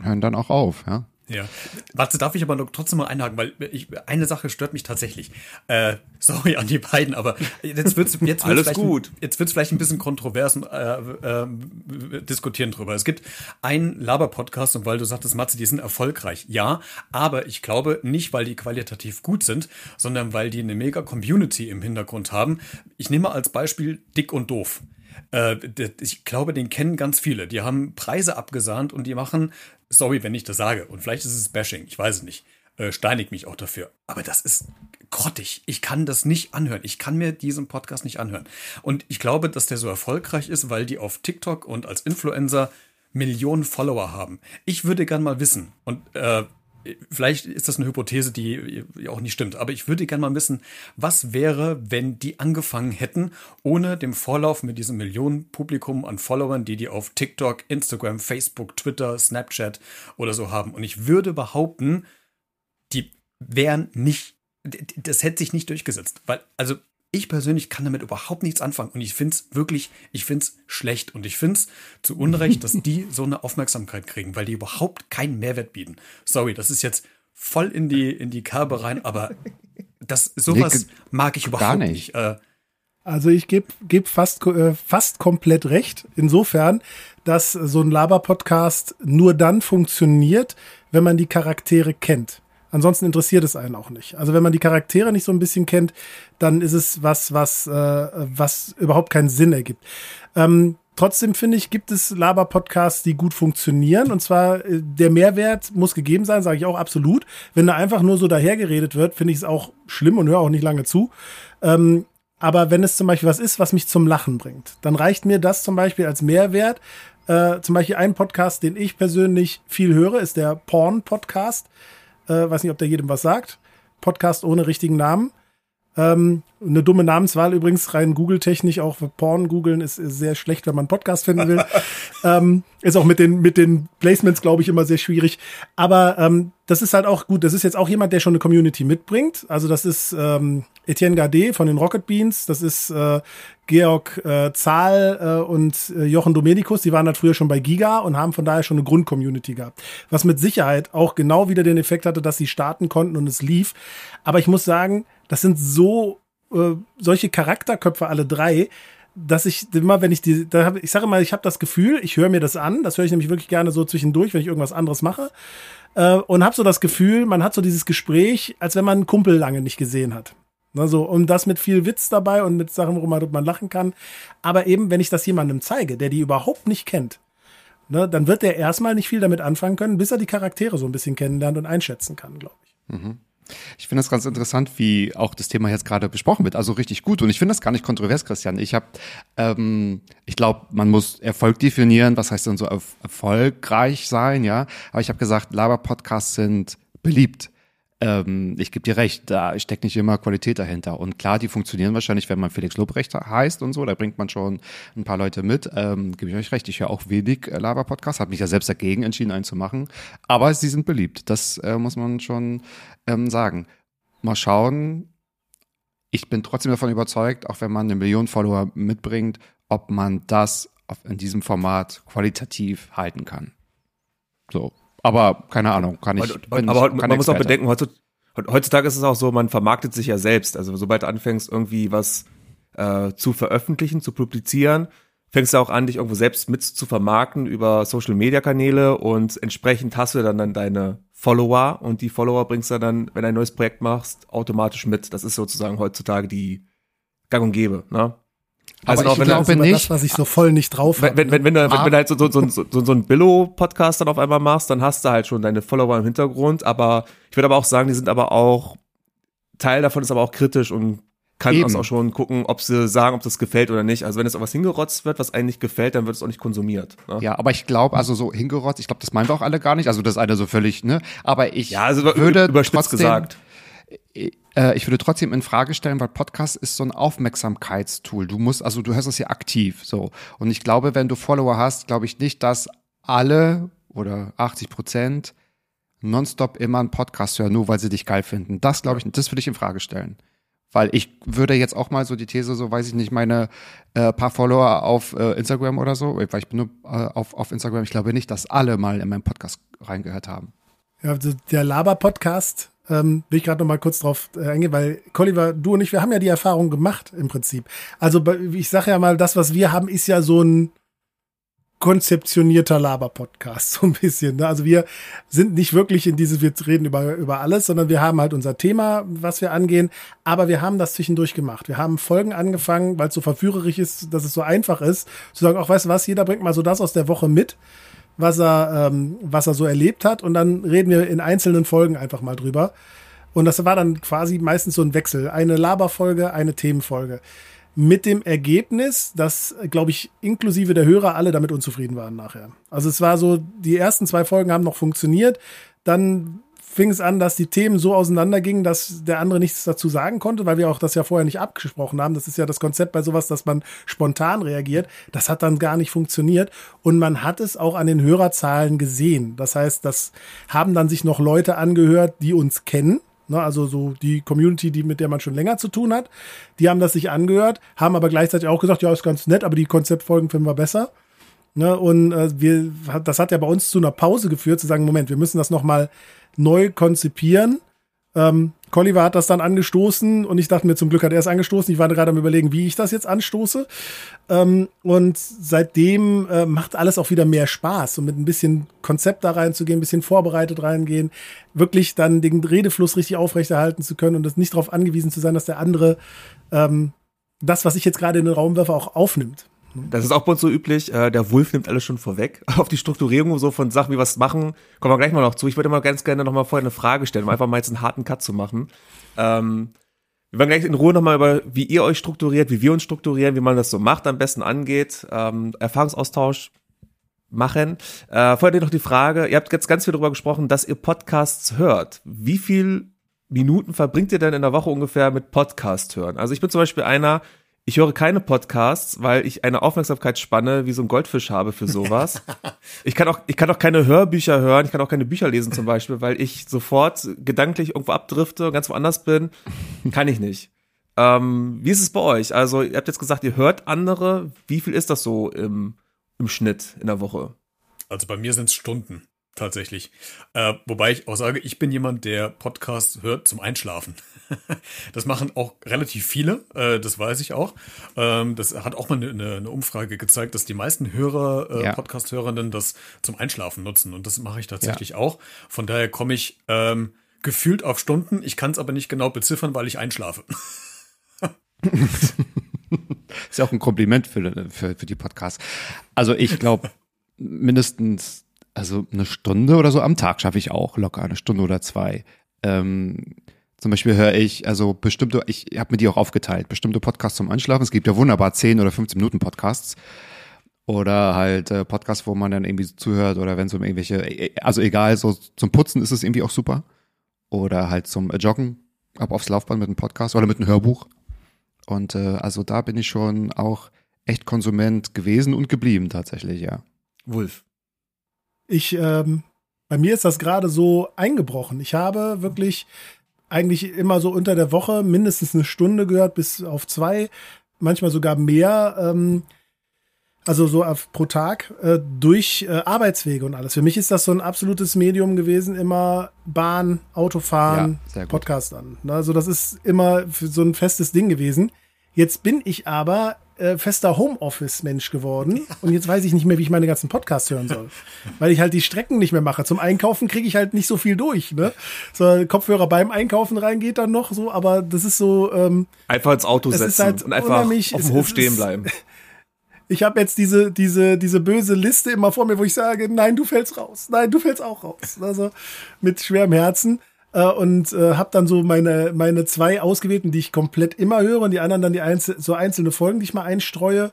hören dann auch auf, ja. Ja. Warte, darf ich aber noch trotzdem mal einhaken, weil ich, eine Sache stört mich tatsächlich. Äh, sorry an die beiden, aber jetzt wird's jetzt wird's Alles gut. Jetzt wird's vielleicht ein bisschen kontrovers und äh, äh, diskutieren drüber. Es gibt einen Laber-Podcast und weil du sagtest, Matze, die sind erfolgreich. Ja, aber ich glaube nicht, weil die qualitativ gut sind, sondern weil die eine mega Community im Hintergrund haben. Ich nehme als Beispiel Dick und Doof. Äh, ich glaube, den kennen ganz viele. Die haben Preise abgesahnt und die machen, sorry, wenn ich das sage, und vielleicht ist es Bashing, ich weiß es nicht, äh, steinig mich auch dafür. Aber das ist grottig. Ich kann das nicht anhören. Ich kann mir diesen Podcast nicht anhören. Und ich glaube, dass der so erfolgreich ist, weil die auf TikTok und als Influencer Millionen Follower haben. Ich würde gern mal wissen, und äh, vielleicht ist das eine Hypothese, die auch nicht stimmt, aber ich würde gerne mal wissen, was wäre, wenn die angefangen hätten, ohne dem Vorlauf mit diesem Millionenpublikum an Followern, die die auf TikTok, Instagram, Facebook, Twitter, Snapchat oder so haben. Und ich würde behaupten, die wären nicht, das hätte sich nicht durchgesetzt, weil, also ich persönlich kann damit überhaupt nichts anfangen und ich finde es wirklich, ich finde es schlecht und ich finde es zu Unrecht, dass die so eine Aufmerksamkeit kriegen, weil die überhaupt keinen Mehrwert bieten. Sorry, das ist jetzt voll in die, in die Kerbe rein, aber das, sowas nee, mag ich überhaupt nicht. nicht. Äh, also ich gebe geb fast, äh, fast komplett recht. Insofern, dass so ein Laber-Podcast nur dann funktioniert, wenn man die Charaktere kennt. Ansonsten interessiert es einen auch nicht. Also wenn man die Charaktere nicht so ein bisschen kennt, dann ist es was, was, äh, was überhaupt keinen Sinn ergibt. Ähm, trotzdem finde ich, gibt es Laber-Podcasts, die gut funktionieren. Und zwar äh, der Mehrwert muss gegeben sein, sage ich auch absolut. Wenn da einfach nur so dahergeredet wird, finde ich es auch schlimm und höre auch nicht lange zu. Ähm, aber wenn es zum Beispiel was ist, was mich zum Lachen bringt, dann reicht mir das zum Beispiel als Mehrwert. Äh, zum Beispiel ein Podcast, den ich persönlich viel höre, ist der Porn-Podcast. Weiß nicht, ob der jedem was sagt. Podcast ohne richtigen Namen. Ähm, eine dumme Namenswahl übrigens, rein Google-technisch, auch für Porn googeln ist, ist, sehr schlecht, wenn man Podcast finden will. ähm, ist auch mit den, mit den Placements, glaube ich, immer sehr schwierig. Aber ähm, das ist halt auch gut. Das ist jetzt auch jemand, der schon eine Community mitbringt. Also das ist ähm, Etienne Gardet von den Rocket Beans. Das ist äh, Georg äh, Zahl äh, und äh, Jochen Domenikus, die waren halt früher schon bei Giga und haben von daher schon eine Grundcommunity gehabt. Was mit Sicherheit auch genau wieder den Effekt hatte, dass sie starten konnten und es lief. Aber ich muss sagen, das sind so äh, solche Charakterköpfe alle drei, dass ich immer, wenn ich die, da hab, ich sage mal, ich habe das Gefühl, ich höre mir das an, das höre ich nämlich wirklich gerne so zwischendurch, wenn ich irgendwas anderes mache äh, und habe so das Gefühl, man hat so dieses Gespräch, als wenn man einen Kumpel lange nicht gesehen hat. Also, und das mit viel Witz dabei und mit Sachen, worüber man lachen kann. Aber eben, wenn ich das jemandem zeige, der die überhaupt nicht kennt, ne, dann wird der erstmal nicht viel damit anfangen können, bis er die Charaktere so ein bisschen kennenlernt und einschätzen kann, glaube ich. Mhm. Ich finde das ganz interessant, wie auch das Thema jetzt gerade besprochen wird. Also richtig gut. Und ich finde das gar nicht kontrovers, Christian. Ich habe, ähm, ich glaube, man muss Erfolg definieren. Was heißt denn so erfolgreich sein? Ja. Aber ich habe gesagt, Laber-Podcasts sind beliebt ähm, ich gebe dir recht, da steckt nicht immer Qualität dahinter. Und klar, die funktionieren wahrscheinlich, wenn man Felix Lobrecht heißt und so, da bringt man schon ein paar Leute mit. Ähm, gebe ich euch recht, ich höre auch wenig äh, Laber-Podcasts, habe mich ja selbst dagegen entschieden, einen zu machen. Aber sie sind beliebt, das äh, muss man schon ähm, sagen. Mal schauen. Ich bin trotzdem davon überzeugt, auch wenn man eine Million Follower mitbringt, ob man das in diesem Format qualitativ halten kann. So, aber keine Ahnung, kann ich. Und, und, aber man muss auch bedenken, heutzutage ist es auch so, man vermarktet sich ja selbst. Also sobald du anfängst, irgendwie was äh, zu veröffentlichen, zu publizieren, fängst du auch an, dich irgendwo selbst mit zu vermarkten über Social Media Kanäle und entsprechend hast du dann, dann deine Follower und die Follower bringst du dann, wenn du ein neues Projekt machst, automatisch mit. Das ist sozusagen heutzutage die Gang und Gäbe, ne? Also aber ich glaube nicht, das, was ich so voll nicht drauf habe. Wenn, wenn, wenn, du, wenn, wenn du halt so, so, so, so, so ein Billo-Podcast dann auf einmal machst, dann hast du halt schon deine Follower im Hintergrund. Aber ich würde aber auch sagen, die sind aber auch, Teil davon ist aber auch kritisch und kann Eben. also auch schon gucken, ob sie sagen, ob das gefällt oder nicht. Also wenn es auch was hingerotzt wird, was einem nicht gefällt, dann wird es auch nicht konsumiert. Ne? Ja, aber ich glaube, also so hingerotzt, ich glaube, das meinen wir auch alle gar nicht. Also das eine so völlig, ne? Aber ich Ja, also würde überspitzt trotzdem, gesagt. Äh, ich würde trotzdem in Frage stellen, weil Podcast ist so ein Aufmerksamkeitstool. Du musst, also du hörst es ja aktiv, so. Und ich glaube, wenn du Follower hast, glaube ich nicht, dass alle oder 80 Prozent nonstop immer einen Podcast hören, nur weil sie dich geil finden. Das glaube ich, das würde ich in Frage stellen. Weil ich würde jetzt auch mal so die These, so weiß ich nicht, meine äh, paar Follower auf äh, Instagram oder so, weil ich bin nur äh, auf, auf Instagram, ich glaube nicht, dass alle mal in meinen Podcast reingehört haben. Ja, der Laber-Podcast, ähm, will ich gerade noch mal kurz drauf äh, eingehen, weil Colliver, du und ich, wir haben ja die Erfahrung gemacht im Prinzip. Also ich sage ja mal, das, was wir haben, ist ja so ein konzeptionierter Laber-Podcast, so ein bisschen. Ne? Also wir sind nicht wirklich in diese, wir reden über, über alles, sondern wir haben halt unser Thema, was wir angehen, aber wir haben das zwischendurch gemacht. Wir haben Folgen angefangen, weil es so verführerisch ist, dass es so einfach ist, zu sagen, auch weißt du was, jeder bringt mal so das aus der Woche mit was er, ähm, was er so erlebt hat. Und dann reden wir in einzelnen Folgen einfach mal drüber. Und das war dann quasi meistens so ein Wechsel. Eine Laberfolge, eine Themenfolge. Mit dem Ergebnis, dass, glaube ich, inklusive der Hörer alle damit unzufrieden waren nachher. Also es war so, die ersten zwei Folgen haben noch funktioniert. Dann fing es an, dass die Themen so auseinandergingen, dass der andere nichts dazu sagen konnte, weil wir auch das ja vorher nicht abgesprochen haben. Das ist ja das Konzept bei sowas, dass man spontan reagiert. Das hat dann gar nicht funktioniert. Und man hat es auch an den Hörerzahlen gesehen. Das heißt, das haben dann sich noch Leute angehört, die uns kennen. Ne, also so die Community, die mit der man schon länger zu tun hat, die haben das sich angehört, haben aber gleichzeitig auch gesagt, ja, ist ganz nett, aber die Konzeptfolgen finden wir besser. Ne, und äh, wir, das hat ja bei uns zu einer Pause geführt, zu sagen, Moment, wir müssen das nochmal neu konzipieren. Ähm, Colliver hat das dann angestoßen und ich dachte mir, zum Glück hat er es angestoßen. Ich war gerade am überlegen, wie ich das jetzt anstoße. Ähm, und seitdem äh, macht alles auch wieder mehr Spaß und mit ein bisschen Konzept da reinzugehen, ein bisschen vorbereitet reingehen, wirklich dann den Redefluss richtig aufrechterhalten zu können und das nicht darauf angewiesen zu sein, dass der andere ähm, das, was ich jetzt gerade in den Raum werfe, auch aufnimmt. Das ist auch bei uns so üblich. Äh, der Wolf nimmt alles schon vorweg. Auf die Strukturierung so von Sachen, wie wir es machen, kommen wir gleich mal noch zu. Ich würde mal ganz gerne noch mal vorher eine Frage stellen, um einfach mal jetzt einen harten Cut zu machen. Ähm, wir werden gleich in Ruhe nochmal über, wie ihr euch strukturiert, wie wir uns strukturieren, wie man das so macht, am besten angeht, ähm, Erfahrungsaustausch machen. Äh, vorher noch die Frage, ihr habt jetzt ganz viel darüber gesprochen, dass ihr Podcasts hört. Wie viel Minuten verbringt ihr denn in der Woche ungefähr mit Podcast hören? Also ich bin zum Beispiel einer, ich höre keine Podcasts, weil ich eine Aufmerksamkeitsspanne wie so ein Goldfisch habe für sowas. ich kann auch, ich kann auch keine Hörbücher hören, ich kann auch keine Bücher lesen zum Beispiel, weil ich sofort gedanklich irgendwo abdrifte und ganz woanders bin. Kann ich nicht. Ähm, wie ist es bei euch? Also, ihr habt jetzt gesagt, ihr hört andere. Wie viel ist das so im, im Schnitt in der Woche? Also bei mir sind es Stunden tatsächlich. Äh, wobei ich auch sage, ich bin jemand, der Podcast hört zum Einschlafen. das machen auch relativ viele, äh, das weiß ich auch. Ähm, das hat auch mal eine, eine Umfrage gezeigt, dass die meisten Hörer, äh, Ja. Podcast-Hörenden das zum Einschlafen nutzen. Und das mache ich tatsächlich auch. Von daher komme ich ähm, gefühlt auf Stunden. Ich kann es aber nicht genau beziffern, weil ich einschlafe. Ist ja auch ein Kompliment für, für, für die Podcasts. Also ich glaube, mindestens, also eine Stunde oder so am Tag schaffe ich auch locker, eine Stunde oder zwei. Ähm, zum Beispiel höre ich, also bestimmte, ich habe mir die auch aufgeteilt, bestimmte Podcasts zum Einschlafen. Es gibt ja wunderbar 10 oder 15 Minuten Podcasts. Oder halt äh, Podcasts, wo man dann irgendwie zuhört oder wenn es um irgendwelche, äh, also egal, so zum Putzen ist es irgendwie auch super. Oder halt zum Joggen, ab aufs Laufband mit einem Podcast oder mit einem Hörbuch. Und äh, also da bin ich schon auch echt Konsument gewesen und geblieben tatsächlich, ja. Wolf. Ich, ähm, bei mir ist das gerade so eingebrochen. Ich habe wirklich eigentlich immer so unter der Woche mindestens eine Stunde gehört, bis auf zwei, manchmal sogar mehr, ähm, also so auf, pro Tag, äh, durch äh, Arbeitswege und alles. Für mich ist das so ein absolutes Medium gewesen, immer Bahn, Autofahren, Ja. Podcast an. Ne, Also das ist immer so ein festes Ding gewesen. Jetzt bin ich aber äh, fester Homeoffice-Mensch geworden und jetzt weiß ich nicht mehr, wie ich meine ganzen Podcasts hören soll. Weil ich halt die Strecken nicht mehr mache. Zum Einkaufen kriege ich halt nicht so viel durch. Ne? So Kopfhörer beim Einkaufen reingeht dann noch so, aber das ist so, ähm, Einfach ins Auto setzen halt und einfach auf dem Hof stehen bleiben. ich habe jetzt diese, diese, diese böse Liste immer vor mir, wo ich sage, nein, du fällst raus. Nein, du fällst auch raus. Also mit schwerem Herzen. Äh, und äh, habe dann so meine, meine zwei ausgewählten, die ich komplett immer höre und die anderen dann die einzel so einzelne Folgen, die ich mal einstreue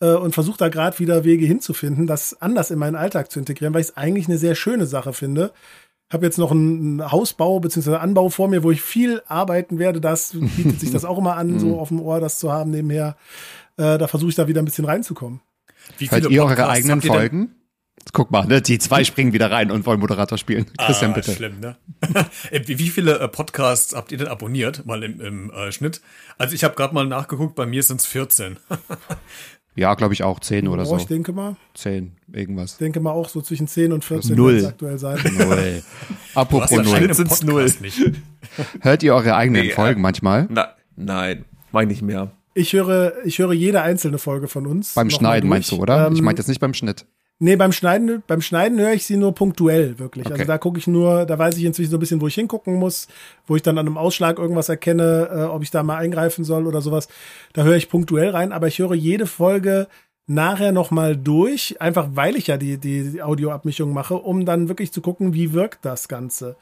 äh, und versuche da gerade wieder Wege hinzufinden, das anders in meinen Alltag zu integrieren, weil ich es eigentlich eine sehr schöne Sache finde. Habe jetzt noch einen Hausbau bzw. Anbau vor mir, wo ich viel arbeiten werde. Das bietet sich das auch immer an, so auf dem Ohr das zu haben nebenher. Äh, da versuche ich da wieder ein bisschen reinzukommen. Wie Hört ihr eure eigenen Folgen? Guck mal, ne, die zwei springen wieder rein und wollen Moderator spielen. Christian, ah, bitte. Schlimm, ne? Wie viele äh, Podcasts habt ihr denn abonniert, mal im, im äh, Schnitt? Also ich habe gerade mal nachgeguckt, bei mir sind es 14. Ja, glaube ich auch 10 oder oh, so. Ich denke mal. 10, irgendwas. Ich denke mal auch so zwischen 10 und 14 null. aktuell sein. Null. Apropos null. Podcast null. Nicht. Hört ihr eure eigenen Nee, Folgen äh, manchmal? Na, nein, mach ich nicht mehr. Ich höre, ich höre jede einzelne Folge von uns. Beim Schneiden meinst du, oder? ich Ähm, meinte jetzt nicht beim Schnitt. Nee, beim Schneiden, beim Schneiden höre ich sie nur punktuell, wirklich. Okay. Also da gucke ich nur, da weiß ich inzwischen so ein bisschen, wo ich hingucken muss, wo ich dann an einem Ausschlag irgendwas erkenne, äh, ob ich da mal eingreifen soll oder sowas. Da höre ich punktuell rein, aber ich höre jede Folge nachher nochmal durch, einfach weil ich ja die, die, Audioabmischung mache, um dann wirklich zu gucken, wie wirkt das Ganze.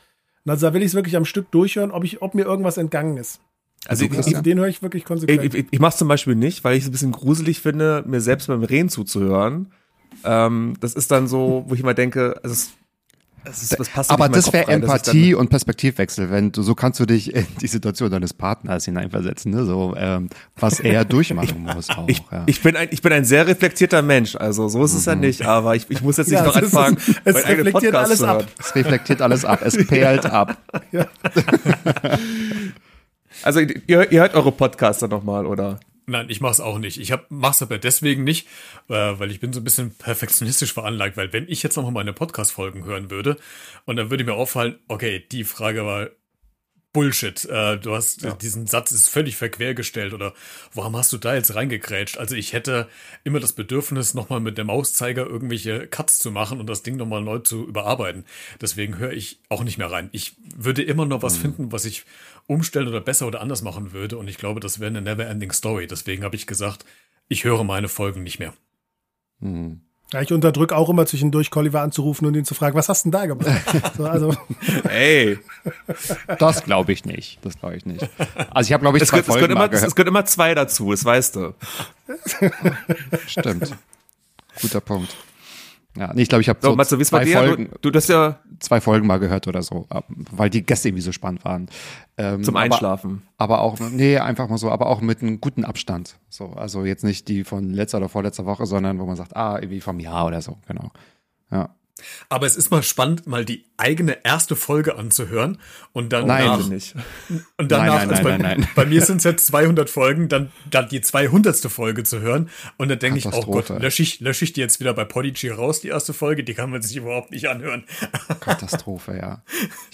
Und also da will ich es wirklich am Stück durchhören, ob ich, ob mir irgendwas entgangen ist. Also ich, Also ich, den höre ich wirklich konsequent. ich, ich, ich mache zum Beispiel nicht, weil ich es ein bisschen gruselig finde, mir selbst beim Reden zuzuhören. Ähm, das ist dann so, wo ich immer denke, also es, es ist, das passt Aber das wäre Empathie und Perspektivwechsel, wenn du so kannst du dich in die Situation deines Partners hineinversetzen, ne? So ähm, was er durchmachen muss auch. Ich, ja. ich, bin ein, ich bin ein sehr reflektierter Mensch, also so ist es ja nicht, aber ich, ich muss jetzt nicht Ja, noch es anfangen, es eigenen reflektiert Podcast alles ab. es reflektiert alles ab, es perlt ab. ja. Also ihr, ihr hört eure Podcaster nochmal, oder? Nein, ich mach's auch nicht. Ich hab, mach's aber deswegen nicht, äh, weil ich bin so ein bisschen perfektionistisch veranlagt, weil wenn ich jetzt nochmal meine Podcast-Folgen hören würde und dann würde mir auffallen, okay, die Frage war Bullshit. Äh, du hast diesen Satz ist völlig verquer gestellt oder warum hast du da jetzt reingekrätscht? Also ich hätte immer das Bedürfnis, nochmal mit dem Mauszeiger irgendwelche Cuts zu machen und das Ding nochmal neu zu überarbeiten. Deswegen höre ich auch nicht mehr rein. Ich würde immer noch was finden, was ich umstellen oder besser oder anders machen würde. Und ich glaube, das wäre eine never-ending Story. Deswegen habe ich gesagt, ich höre meine Folgen nicht mehr. Hm. ja, ich unterdrücke auch immer zwischendurch Colliver anzurufen und ihn zu fragen, was hast denn da gemacht? so, also, Ey, Das glaube ich nicht. Das glaube ich nicht. Also ich habe glaube ich es zwei gehört, es, Folgen gehört immer, es gehört immer zwei dazu, das weißt du. Stimmt. Guter Punkt. Ja, nee, ich glaube, ich habe So, so Matze, zwei dir? Folgen, Du, du das ja zwei Folgen mal gehört oder so, weil die Gäste irgendwie so spannend waren. Ähm, zum aber- Einschlafen. Aber auch, nee, einfach mal so, aber auch mit einem guten Abstand. So, also jetzt nicht die von letzter oder vorletzter Woche, sondern wo man sagt, ah, irgendwie vom Jahr oder so, genau. Ja. Aber es ist mal spannend, mal die eigene erste Folge anzuhören und dann Nein. nicht. und danach, Nein, nein, also bei, nein, nein, nein. bei mir sind es jetzt 200 Folgen, dann, dann die 200. Folge zu hören und dann denke ich, oh Gott, lösche ich, lösche ich die jetzt wieder bei Podigy raus, die erste Folge, die kann man sich überhaupt nicht anhören. Katastrophe, ja.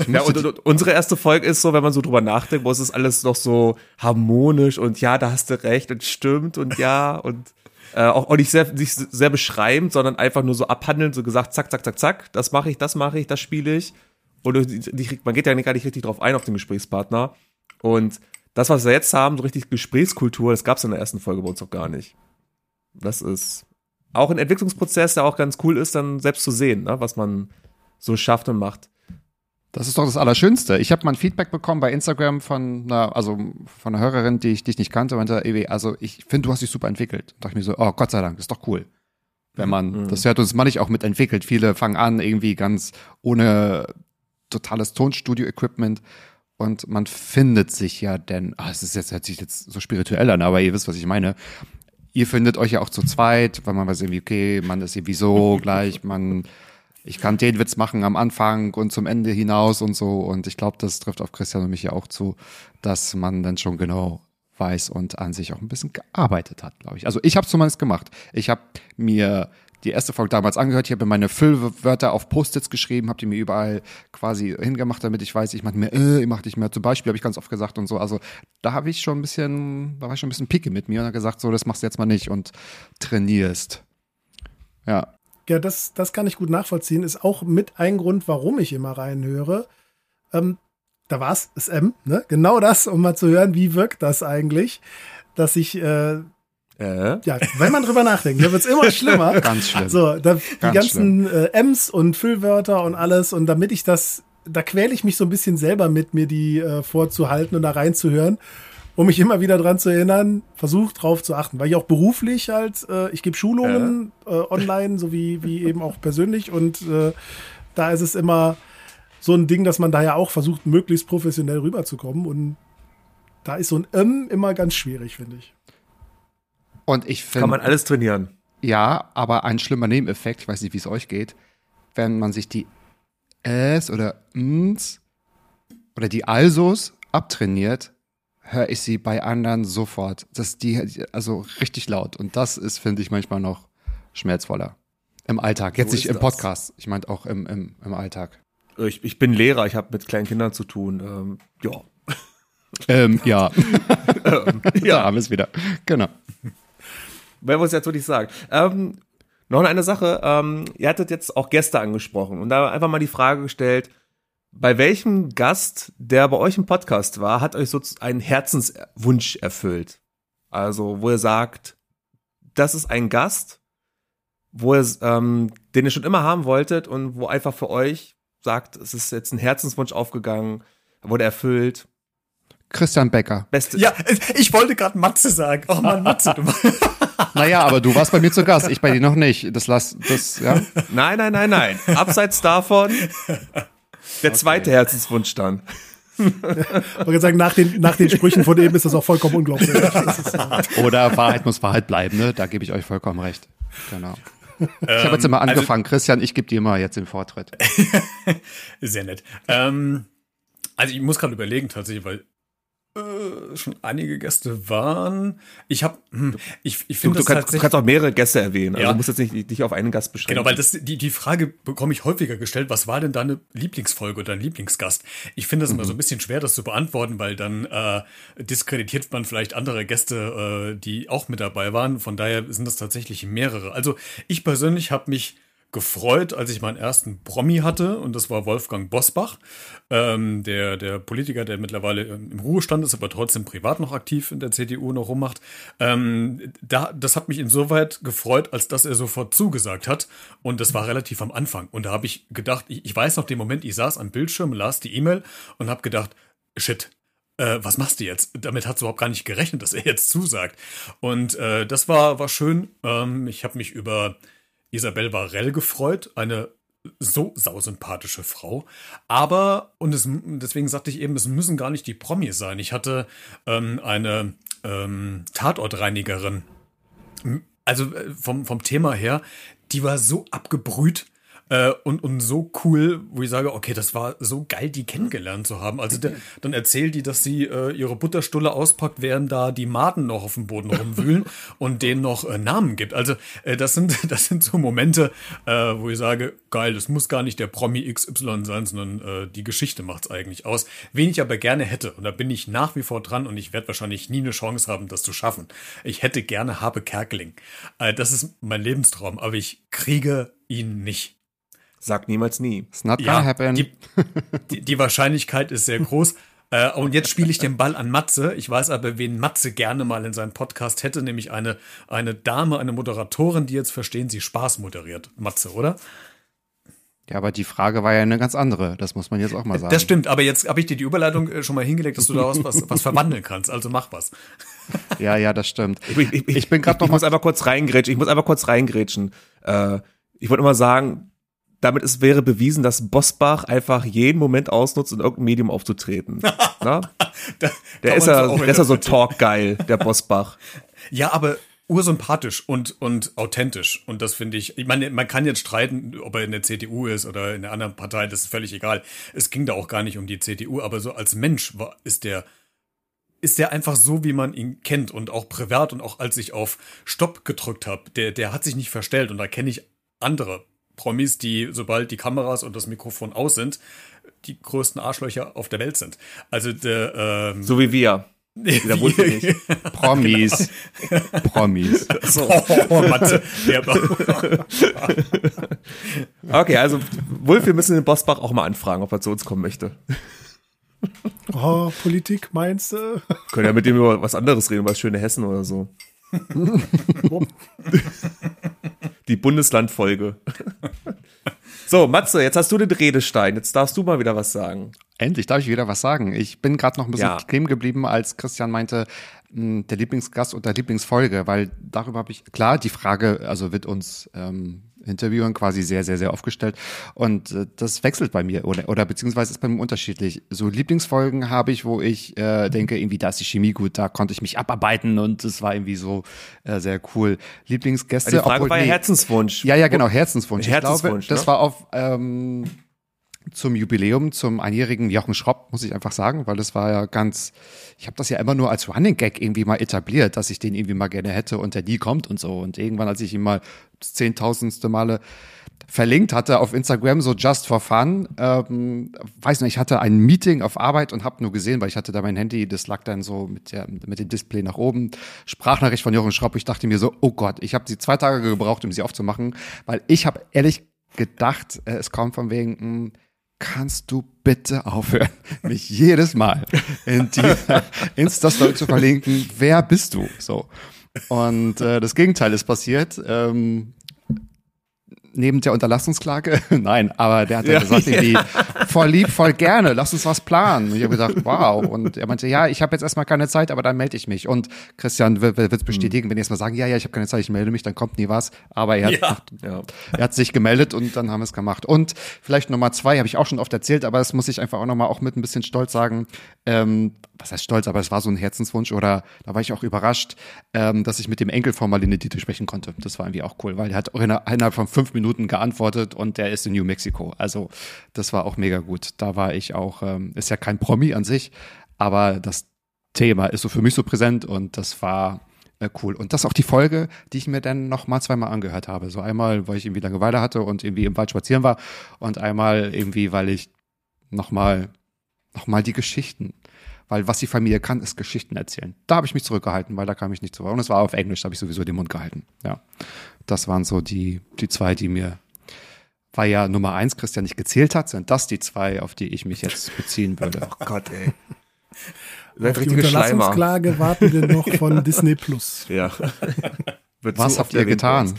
Ja, und, und unsere erste Folge ist so, wenn man so drüber nachdenkt, wo es ist alles noch so harmonisch und ja, da hast du recht und stimmt und ja und äh, auch, auch nicht sehr, nicht sehr beschreibend, sondern einfach nur so abhandeln, so gesagt, zack, zack, zack, zack, das mache ich, das mache ich, das spiele ich. Und die, man geht ja gar nicht richtig drauf ein auf den Gesprächspartner. Und das, was wir jetzt haben, so richtig Gesprächskultur, das gab es in der ersten Folge bei uns auch gar nicht. Das ist auch ein Entwicklungsprozess, der auch ganz cool ist, dann selbst zu sehen, ne, was man so schafft und macht. Das ist doch das Allerschönste. Ich habe mal ein Feedback bekommen bei Instagram von einer, also von einer Hörerin, die ich, die ich nicht kannte, und meinte, ey, also ich finde, du hast dich super entwickelt. Und dachte ich mir so, oh Gott sei Dank, ist doch cool. Wenn man, Mhm. das hört uns manchmal auch mit entwickelt. Viele fangen an, irgendwie ganz ohne totales Tonstudio-Equipment und man findet sich ja denn, ah, es ist jetzt, hört sich jetzt so spirituell an, aber ihr wisst, was ich meine. Ihr findet euch ja auch zu zweit, weil man weiß irgendwie, okay, man ist irgendwie so gleich, man, ich kann den Witz machen am Anfang und zum Ende hinaus und so. Und ich glaube, das trifft auf Christian und mich ja auch zu, dass man dann schon genau weiß und an sich auch ein bisschen gearbeitet hat, glaube ich. Also ich habe zumindest gemacht. Ich habe mir die erste Folge damals angehört, ich habe mir meine Füllwörter auf Post-its geschrieben, habe die mir überall quasi hingemacht, damit ich weiß, ich mache mir, äh, ich mache nicht mehr. Zum Beispiel habe ich ganz oft gesagt und so. Also da habe ich schon ein bisschen, da war ich schon ein bisschen picke mit mir und habe gesagt, so, das machst du jetzt mal nicht und trainierst. Ja, Ja, das, das kann ich gut nachvollziehen. Ist auch mit ein Grund, warum ich immer reinhöre. Ähm, da war es, SM, ne? Genau das, um mal zu hören, wie wirkt das eigentlich, dass ich, äh, Äh? ja, wenn man drüber nachdenkt, dann wird's immer schlimmer. ganz schlimm. So, da, die Ganz ganzen äh, Ms und Füllwörter und alles und damit ich das da quäle ich mich so ein bisschen selber mit, mir die äh, vorzuhalten und da reinzuhören, um mich immer wieder dran zu erinnern, versucht drauf zu achten, weil ich auch beruflich halt, äh, ich gebe Schulungen äh, online, so wie, wie eben auch persönlich und äh, da ist es immer so ein Ding, dass man da ja auch versucht, möglichst professionell rüberzukommen und da ist so ein M immer ganz schwierig, finde ich. Und ich finde. Kann man alles trainieren. Ja, aber ein schlimmer Nebeneffekt, ich weiß nicht, wie es euch geht, wenn man sich die S oder Ns oder die Alsos abtrainiert, höre ich sie bei anderen sofort. Das die, also richtig laut. Und das ist, finde ich, manchmal noch schmerzvoller. Im Alltag. Jetzt So nicht im das. Podcast. Ich meinte auch im, im, im Alltag. Ich, ich bin Lehrer, ich habe mit kleinen Kindern zu tun. Ähm, ja. Ähm, ja. ja. ja, haben wir es wieder. Genau. Wer muss jetzt wirklich sagen? Ähm, noch eine Sache, ähm, ihr hattet jetzt auch Gäste angesprochen und da einfach mal die Frage gestellt, bei welchem Gast, der bei euch im Podcast war, hat euch so einen Herzenswunsch erfüllt? Also, wo ihr sagt, das ist ein Gast, wo ihr, ähm, den ihr schon immer haben wolltet und wo einfach für euch sagt, es ist jetzt ein Herzenswunsch aufgegangen, wurde erfüllt. Christian Becker. Beste. Ja, ich wollte gerade Matze sagen. Oh Mann, Matze, du Naja, aber du warst bei mir zu Gast, ich bei dir noch nicht. Das lass, das, ja. Nein, nein, nein, nein. Abseits davon der zweite Herzenswunsch dann. Ich wollte sagen, nach den, nach den Sprüchen von eben ist das auch vollkommen unglaublich. Äh, Oder Wahrheit muss Wahrheit bleiben, ne? Da gebe ich euch vollkommen recht. Genau. Ich habe jetzt immer also- angefangen. Christian, ich gebe dir mal jetzt den Vortritt. Sehr nett. Ähm, also ich muss gerade überlegen tatsächlich, weil äh, schon einige Gäste waren. Ich habe, hm, ich, ich Du, finde du, das kannst, du kannst auch mehrere Gäste erwähnen. Also Ja. du musst jetzt nicht dich auf einen Gast beschränken. Genau, weil das, die, die Frage bekomme ich häufiger gestellt, was war denn deine Lieblingsfolge oder dein Lieblingsgast? Ich finde das immer so ein bisschen schwer, das zu beantworten, weil dann äh, diskreditiert man vielleicht andere Gäste, äh, die auch mit dabei waren. Von daher sind das tatsächlich mehrere. Also ich persönlich habe mich gefreut, als ich meinen ersten Promi hatte und das war Wolfgang Bosbach, ähm, der, der Politiker, der mittlerweile im Ruhestand ist, aber trotzdem privat noch aktiv in der CDU noch rummacht. Ähm, da, das hat mich insoweit gefreut, als dass er sofort zugesagt hat und das war relativ am Anfang und da habe ich gedacht, ich, ich weiß noch den Moment, ich saß am Bildschirm, las die E-Mail und habe gedacht, shit, äh, was machst du jetzt? Damit hat überhaupt gar nicht gerechnet, dass er jetzt zusagt. Und äh, das war, war schön. Ähm, ich habe mich über Isabel Varell gefreut, eine so sausympathische Frau. Aber, und es, deswegen sagte ich eben, es müssen gar nicht die Promis sein. Ich hatte ähm, eine ähm, Tatortreinigerin. Also äh, vom, vom Thema her, die war so abgebrüht. Äh, und, und so cool, wo ich sage, okay, das war so geil, die kennengelernt zu haben. Also der, dann erzählt die, dass sie äh, ihre Butterstulle auspackt, während da die Maden noch auf dem Boden rumwühlen und denen noch äh, Namen gibt. Also äh, das sind das sind so Momente, äh, wo ich sage, geil, das muss gar nicht der Promi XY sein, sondern äh, die Geschichte macht's eigentlich aus. Wen ich aber gerne hätte, und da bin ich nach wie vor dran und ich werde wahrscheinlich nie eine Chance haben, das zu schaffen. Ich hätte gerne Habe Kerkeling. Das ist mein Lebenstraum, aber ich kriege ihn nicht. Sag niemals nie. It's not gonna Ja, happen. die, die, die Wahrscheinlichkeit ist sehr groß. Äh, und jetzt spiele ich den Ball an Matze. Ich weiß aber, wen Matze gerne mal in seinem Podcast hätte, nämlich eine, eine Dame, eine Moderatorin, die jetzt verstehen, sie Spaß moderiert. Matze, oder? ja, aber die Frage war ja eine ganz andere. Das muss man jetzt auch mal sagen. Das stimmt, aber jetzt habe ich dir die Überleitung äh, schon mal hingelegt, dass du daraus was, was verwandeln kannst. Also mach was. Ja, ja, das stimmt. Ich, ich, Ich bin ich, noch ich muss einfach kurz reingrätschen. Ich muss einfach kurz reingrätschen. Äh, ich wollte immer sagen, damit es wäre bewiesen, dass Bosbach einfach jeden Moment ausnutzt, in irgendeinem Medium aufzutreten. Na? Da Der ist ja, so der ist ja so talkgeil, der Bosbach. Ja, aber ursympathisch und, und authentisch. Und das finde ich, ich meine, man kann jetzt streiten, ob er in der CDU ist oder in einer anderen Partei, das ist völlig egal. Es ging da auch gar nicht um die CDU, aber so als Mensch war, ist der, ist der einfach so, wie man ihn kennt und auch privat und auch als ich auf Stopp gedrückt habe, der, der hat sich nicht verstellt und da kenne ich andere Promis, die, sobald die Kameras und das Mikrofon aus sind, die größten Arschlöcher auf der Welt sind. Also der, ähm, So wie wir. Wiederholt mich nicht. Promis. Promis. So. Oh, Matze. Ja, Okay, also Wolf, wir müssen den Bosbach auch mal anfragen, ob er zu uns kommen möchte. oh, Politik meinst du? Können ja mit dem über was anderes reden, über das schöne Hessen oder so. Die Bundeslandfolge. So, Matze, jetzt hast du den Redestein. Jetzt darfst du mal wieder was sagen. Endlich darf ich wieder was sagen. Ich bin gerade noch ein bisschen Ja. kleben geblieben, als Christian meinte, mh, der Lieblingsgast und der Lieblingsfolge, weil darüber habe ich, klar, die Frage, also wird uns ähm, Interviewern quasi sehr, sehr, sehr aufgestellt. Und äh, das wechselt bei mir oder, oder beziehungsweise ist bei mir unterschiedlich. So Lieblingsfolgen habe ich, wo ich äh, denke, irgendwie da ist die Chemie gut, da konnte ich mich abarbeiten und es war irgendwie so äh, sehr cool. Lieblingsgäste. Die Frage obwohl- war ja nee. Herzenswunsch. Ja, ja, genau, Herzenswunsch. Ich glaube, Herzenswunsch, das ne? war auf ähm, zum Jubiläum, zum einjährigen Jochen Schropp, muss ich einfach sagen, weil das war ja ganz, ich habe das ja immer nur als Running Gag irgendwie mal etabliert, dass ich den irgendwie mal gerne hätte und der nie kommt und so. Und irgendwann, als ich ihn mal das zehntausendste Male verlinkt hatte auf Instagram, so just for fun. Ähm, weiß nicht, ich hatte ein Meeting auf Arbeit und habe nur gesehen, weil ich hatte da mein Handy, das lag dann so mit, der, mit dem Display nach oben. Sprachnachricht von Jochen Schropp. Ich dachte mir so, oh Gott, ich habe sie zwei Tage gebraucht, um sie aufzumachen, weil ich habe ehrlich gedacht, äh, es kommt von wegen, mh, kannst du bitte aufhören, mich jedes Mal in die Insta-Story zu verlinken, wer bist du? So. Und äh, das Gegenteil ist passiert. Ähm, neben der Unterlassungsklage, nein, aber der hat ja, Ja, gesagt, ja. irgendwie, voll lieb, voll gerne, lass uns was planen. Und ich habe gedacht, wow. Und er meinte, ja, ich habe jetzt erstmal keine Zeit, aber dann melde ich mich. Und Christian wird es bestätigen, wenn die erstmal sagen, ja, ja, ich habe keine Zeit, ich melde mich, dann kommt nie was. Aber er hat, Ja. Ja. er hat sich gemeldet und dann haben wir es gemacht. Und vielleicht Nummer zwei, habe ich auch schon oft erzählt, aber das muss ich einfach auch nochmal auch mit ein bisschen Stolz sagen. Ähm, was heißt stolz, aber es war so ein Herzenswunsch oder da war ich auch überrascht, ähm, dass ich mit dem Enkel von Marlene Dietrich sprechen konnte. Das war irgendwie auch cool, weil er hat auch inner- innerhalb von fünf Minuten geantwortet und der ist in New Mexico. Also das war auch mega gut. Da war ich auch, ähm, ist ja kein Promi an sich, aber das Thema ist so für mich so präsent und das war äh, cool. Und das ist auch die Folge, die ich mir dann noch mal zweimal angehört habe. So einmal, weil ich irgendwie Langeweile hatte und irgendwie im Wald spazieren war und einmal irgendwie, weil ich noch mal, noch mal die Geschichten, weil was die Familie kann, ist Geschichten erzählen. Da habe ich mich zurückgehalten, weil da kam ich nicht zu Wort. Und es war auf Englisch, da habe ich sowieso den Mund gehalten. Ja, das waren so die, die zwei, die mir, weil ja Nummer eins Christian nicht gezählt hat, sind das die zwei, auf die ich mich jetzt beziehen würde. Oh Gott, ey. Seid Auf die Schleimer. Unterlassungsklage warten wir noch von Disney Plus. Ja. Was habt ihr getan?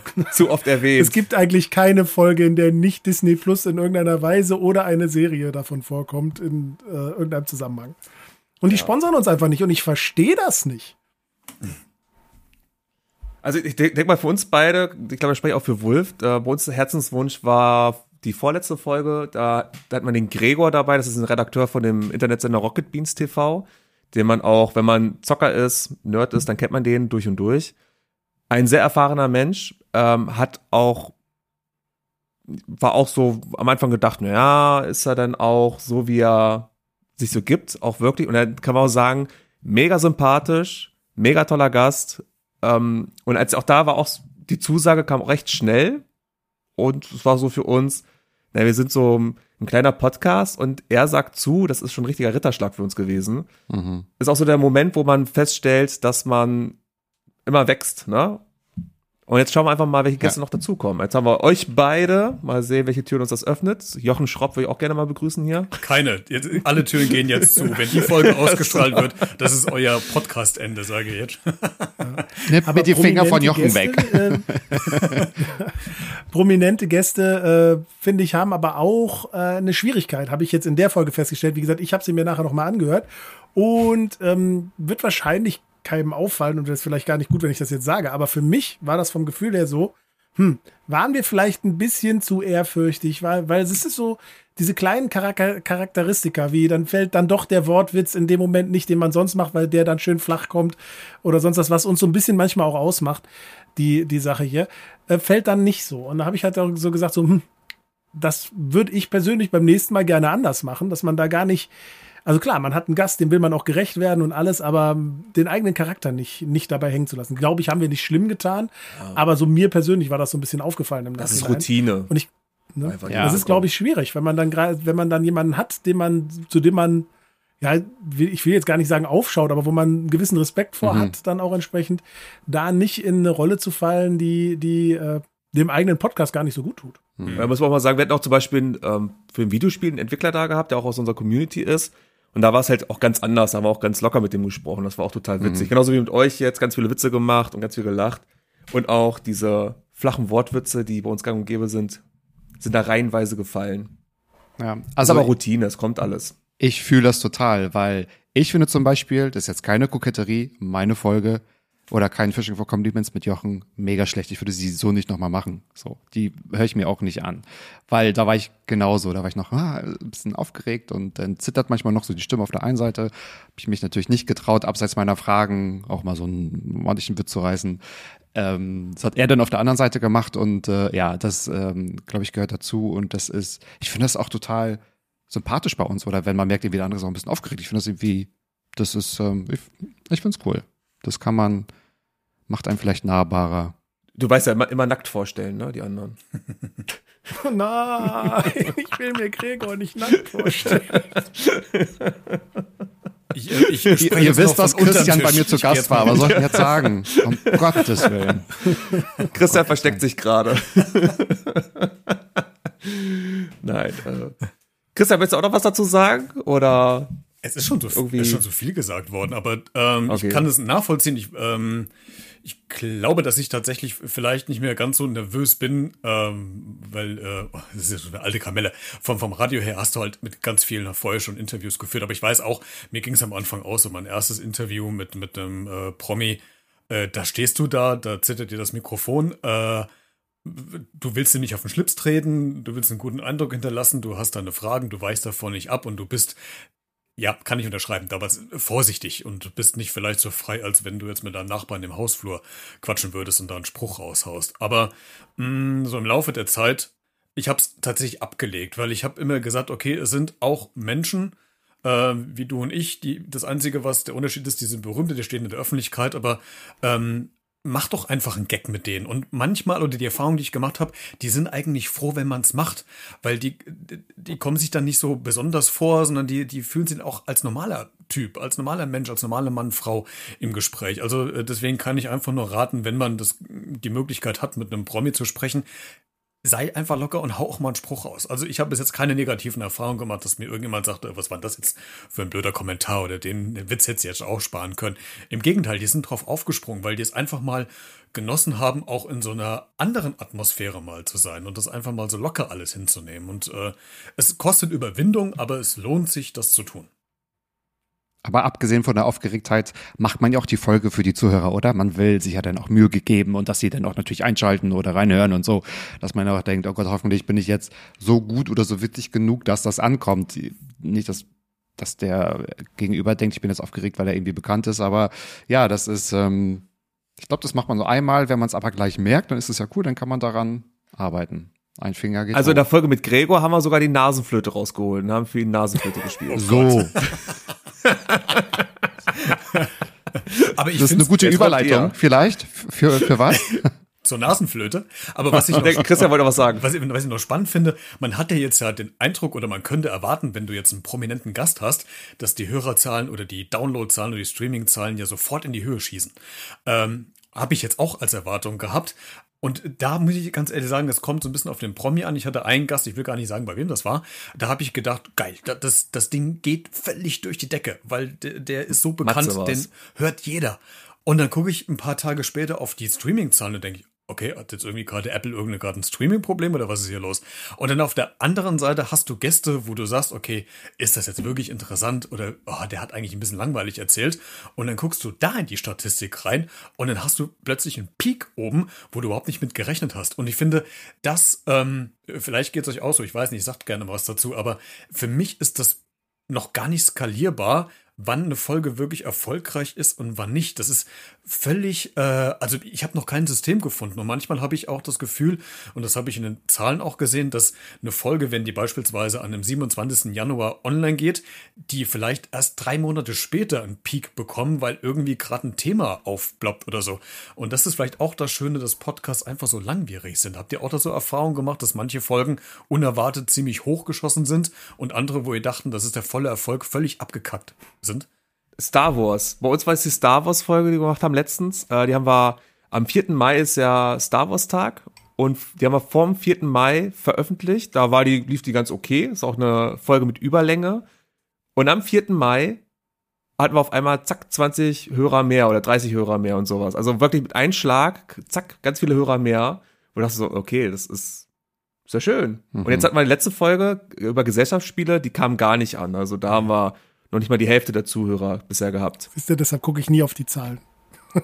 Zu oft erwähnt. Es gibt eigentlich keine Folge, in der nicht Disney Plus in irgendeiner Weise oder eine Serie davon vorkommt in äh, irgendeinem Zusammenhang. Und die sponsern uns einfach nicht und ich verstehe das nicht. Also ich denke denk mal für uns beide, ich glaube, ich spreche auch für Wolf, äh, bei uns der Herzenswunsch war die vorletzte Folge, da, da hat man den Gregor dabei, das ist ein Redakteur von dem Internetsender Rocket Beans TV, den man auch, wenn man Zocker ist, Nerd ist, dann kennt man den durch und durch. Ein sehr erfahrener Mensch, ähm, hat auch, war auch so am Anfang gedacht, na ja, ist er dann auch so, wie er sich so gibt, auch wirklich, und dann kann man auch sagen, mega sympathisch, mega toller Gast, ähm, und als auch da war auch die Zusage kam auch recht schnell und es war so für uns, na, wir sind so ein kleiner Podcast und er sagt zu, das ist schon ein richtiger Ritterschlag für uns gewesen. Mhm. Ist auch so der Moment, wo man feststellt, dass man immer wächst, ne? Und jetzt schauen wir einfach mal, welche Gäste noch dazukommen. Jetzt haben wir euch beide. Mal sehen, welche Türen uns das öffnet. Jochen Schropp will ich auch gerne mal begrüßen hier. Keine. Jetzt, alle Türen gehen jetzt zu. Wenn die Folge ausgestrahlt wird, das ist euer Podcast-Ende, sage ich jetzt. Nimm mir die Finger von Jochen weg. Gäste, Äh, prominente Gäste, äh, finde ich, haben aber auch äh, eine Schwierigkeit, habe ich jetzt in der Folge festgestellt. Wie gesagt, ich habe sie mir nachher nochmal angehört und ähm, wird wahrscheinlich keinem auffallen und das ist vielleicht gar nicht gut, wenn ich das jetzt sage, aber für mich war das vom Gefühl her so, hm, waren wir vielleicht ein bisschen zu ehrfürchtig, weil, weil es ist so, diese kleinen Charakter Charakteristika, wie dann fällt dann doch der Wortwitz in dem Moment nicht, den man sonst macht, weil der dann schön flach kommt oder sonst was, was uns so ein bisschen manchmal auch ausmacht, die, die Sache hier, äh, fällt dann nicht so. Und da habe ich halt auch so gesagt, so, hm, das würde ich persönlich beim nächsten Mal gerne anders machen, dass man da gar nicht, also klar, man hat einen Gast, dem will man auch gerecht werden und alles, aber den eigenen Charakter nicht, nicht dabei hängen zu lassen. Glaube ich, haben wir nicht schlimm getan, aber so mir persönlich war das so ein bisschen aufgefallen im Das ist. Routine. Und ich, ne? Ja. das ist, glaube ich, schwierig, wenn man dann gerade, wenn man dann jemanden hat, den man, zu dem man, ja, ich will jetzt gar nicht sagen aufschaut, aber wo man einen gewissen Respekt vor hat, dann auch entsprechend, da nicht in eine Rolle zu fallen, die, die äh, dem eigenen Podcast gar nicht so gut tut. Da muss man auch mal sagen, wir hatten auch zum Beispiel ähm, für ein Videospiel einen Entwickler da gehabt, der auch aus unserer Community ist. Und da war es halt auch ganz anders, da haben wir auch ganz locker mit dem gesprochen. Das war auch total witzig. Genauso wie mit euch jetzt, ganz viele Witze gemacht und ganz viel gelacht. Und auch diese flachen Wortwitze, die bei uns gang und gäbe sind, sind da reihenweise gefallen. Ja, Also also aber Routine, es kommt alles. ich fühle das total, weil ich finde zum Beispiel, das ist jetzt keine Koketterie, meine Folge oder kein Fishing for Compliments mit Jochen mega schlecht. Ich würde sie so nicht nochmal machen. So, die höre ich mir auch nicht an, weil da war ich genauso. Da war ich noch ah, ein bisschen aufgeregt und dann zittert manchmal noch so die Stimme auf der einen Seite. Habe ich mich natürlich nicht getraut, abseits meiner Fragen auch mal so einen ordentlichen Witz zu reißen. Ähm, das hat er dann auf der anderen Seite gemacht und äh, ja, das ähm, glaube ich gehört dazu und das ist, ich finde das auch total sympathisch bei uns oder wenn man merkt, irgendwie der andere ist auch ein bisschen aufgeregt. Ich finde das irgendwie, das ist, ähm, ich, ich finde es cool. Das kann man, macht einen vielleicht nahbarer. Du weißt ja immer, immer nackt vorstellen, ne, die anderen. Oh nein, ich will mir Gregor nicht nackt vorstellen. Ich, äh, ich Ihr, ihr wisst, dass Christian bei mir zu Gast war. Was soll ich denn jetzt sagen? Um Gottes Willen. Christian versteckt sich gerade. Nein. Äh. Christian, willst du auch noch was dazu sagen? Oder Es ist schon so, Irgendwie- ist schon so viel gesagt worden, aber ähm, Okay. ich kann es nachvollziehen. Ich, ähm, ich glaube, dass ich tatsächlich vielleicht nicht mehr ganz so nervös bin, ähm, weil äh, oh, das ist ja so eine alte Kamelle. Vom, vom Radio her hast du halt mit ganz vielen vorher schon Interviews geführt, aber ich weiß auch, mir ging es am Anfang aus, so mein erstes Interview mit, mit einem äh, Promi, äh, da stehst du da, da zittert dir das Mikrofon, äh, du willst dir nicht auf den Schlips treten, du willst einen guten Eindruck hinterlassen, du hast deine Fragen, du weichst davon nicht ab und du bist ja, kann ich unterschreiben, damals vorsichtig und bist nicht vielleicht so frei, als wenn du jetzt mit deinem Nachbarn im Hausflur quatschen würdest und da einen Spruch raushaust. Aber mh, so im Laufe der Zeit, ich habe es tatsächlich abgelegt, weil ich habe immer gesagt, okay, es sind auch Menschen, äh, wie du und ich, die das Einzige, was der Unterschied ist, die sind berühmte, die stehen in der Öffentlichkeit, aber ähm, mach doch einfach einen Gag mit denen. Und manchmal, oder die Erfahrung, die ich gemacht habe, die sind eigentlich froh, wenn man es macht. Weil die, die kommen sich dann nicht so besonders vor, sondern die, die fühlen sich auch als normaler Typ, als normaler Mensch, als normaler Mann, Frau im Gespräch. Also äh, deswegen kann ich einfach nur raten, wenn man das, die Möglichkeit hat, mit einem Promi zu sprechen, sei einfach locker und hau auch mal einen Spruch raus. Also ich habe bis jetzt keine negativen Erfahrungen gemacht, dass mir irgendjemand sagte, was war das jetzt für ein blöder Kommentar oder den, Witz hätte jetzt auch sparen können. Im Gegenteil, die sind drauf aufgesprungen, weil die es einfach mal genossen haben, auch in so einer anderen Atmosphäre mal zu sein und das einfach mal so locker alles hinzunehmen. Und äh, es kostet Überwindung, aber es lohnt sich, das zu tun. Aber abgesehen von der Aufgeregtheit macht man ja auch die Folge für die Zuhörer, oder? Man will sich ja dann auch Mühe gegeben und dass sie dann auch natürlich einschalten oder reinhören und so, dass man auch denkt, oh Gott, hoffentlich bin ich jetzt so gut oder so witzig genug, dass das ankommt. Nicht, dass, dass der Gegenüber denkt, ich bin jetzt aufgeregt, weil er irgendwie bekannt ist, aber ja, das ist, ähm, ich glaube, das macht man so einmal, wenn man es aber gleich merkt, dann ist es ja cool, dann kann man daran arbeiten. Ein Finger geht Also in der Folge mit Gregor haben wir sogar die Nasenflöte rausgeholt und haben für ihn Nasenflöte gespielt. so, Aber ich das ist eine gute Überleitung, ihr. vielleicht für für was? zur Nasenflöte. Aber was ich noch, Christian wollte was sagen. was ich, was ich noch spannend finde, man hat ja jetzt ja den Eindruck oder man könnte erwarten, wenn du jetzt einen prominenten Gast hast, dass die Hörerzahlen oder die Downloadzahlen oder die Streamingzahlen ja sofort in die Höhe schießen. Ähm, Habe ich jetzt auch als Erwartung gehabt. Und da muss ich ganz ehrlich sagen, das kommt so ein bisschen auf den Promi an. Ich hatte einen Gast, ich will gar nicht sagen, bei wem das war. Da habe ich gedacht, geil, da- das, das Ding geht völlig durch die Decke, weil der, der ist so bekannt, den hört jeder. Und dann gucke ich ein paar Tage später auf die Streaming-Zahlen und denke ich, okay, hat jetzt irgendwie gerade Apple irgendein gerade ein Streaming-Problem oder was ist hier los? Und dann auf der anderen Seite hast du Gäste, wo du sagst, okay, ist das jetzt wirklich interessant oder oh, der hat eigentlich ein bisschen langweilig erzählt. Und dann guckst du da in die Statistik rein und dann hast du plötzlich einen Peak oben, wo du überhaupt nicht mit gerechnet hast. Und ich finde, das, ähm, vielleicht geht es euch auch so, ich weiß nicht, sagt gerne was dazu, aber für mich ist das noch gar nicht skalierbar, wann eine Folge wirklich erfolgreich ist und wann nicht. Das ist völlig, äh, also ich habe noch kein System gefunden und manchmal habe ich auch das Gefühl, und das habe ich in den Zahlen auch gesehen, dass eine Folge, wenn die beispielsweise an dem 27. Januar online geht, die vielleicht erst drei Monate später einen Peak bekommen, weil irgendwie gerade ein Thema aufploppt oder so. Und das ist vielleicht auch das Schöne, dass Podcasts einfach so langwierig sind. Habt ihr auch da so Erfahrungen gemacht, dass manche Folgen unerwartet ziemlich hochgeschossen sind und andere, wo ihr dachten, das ist der volle Erfolg, völlig abgekackt sind? Star Wars. Bei uns war es die Star Wars Folge, die wir gemacht haben letztens. Äh, die haben wir, am 4. Mai ist ja Star Wars Tag. Und die haben wir vorm 4. Mai veröffentlicht. Da war die, lief die ganz okay. Ist auch eine Folge mit Überlänge. Und am 4. Mai hatten wir auf einmal zack 20 Hörer mehr oder 30 Hörer mehr und sowas. Also wirklich mit einem Schlag, zack, ganz viele Hörer mehr. Wo ich dachte so, okay, das ist sehr schön. Und jetzt hatten wir die letzte Folge über Gesellschaftsspiele, die kam gar nicht an. Also da haben wir noch nicht mal die Hälfte der Zuhörer bisher gehabt. Wisst ihr, deshalb gucke ich nie auf die Zahlen.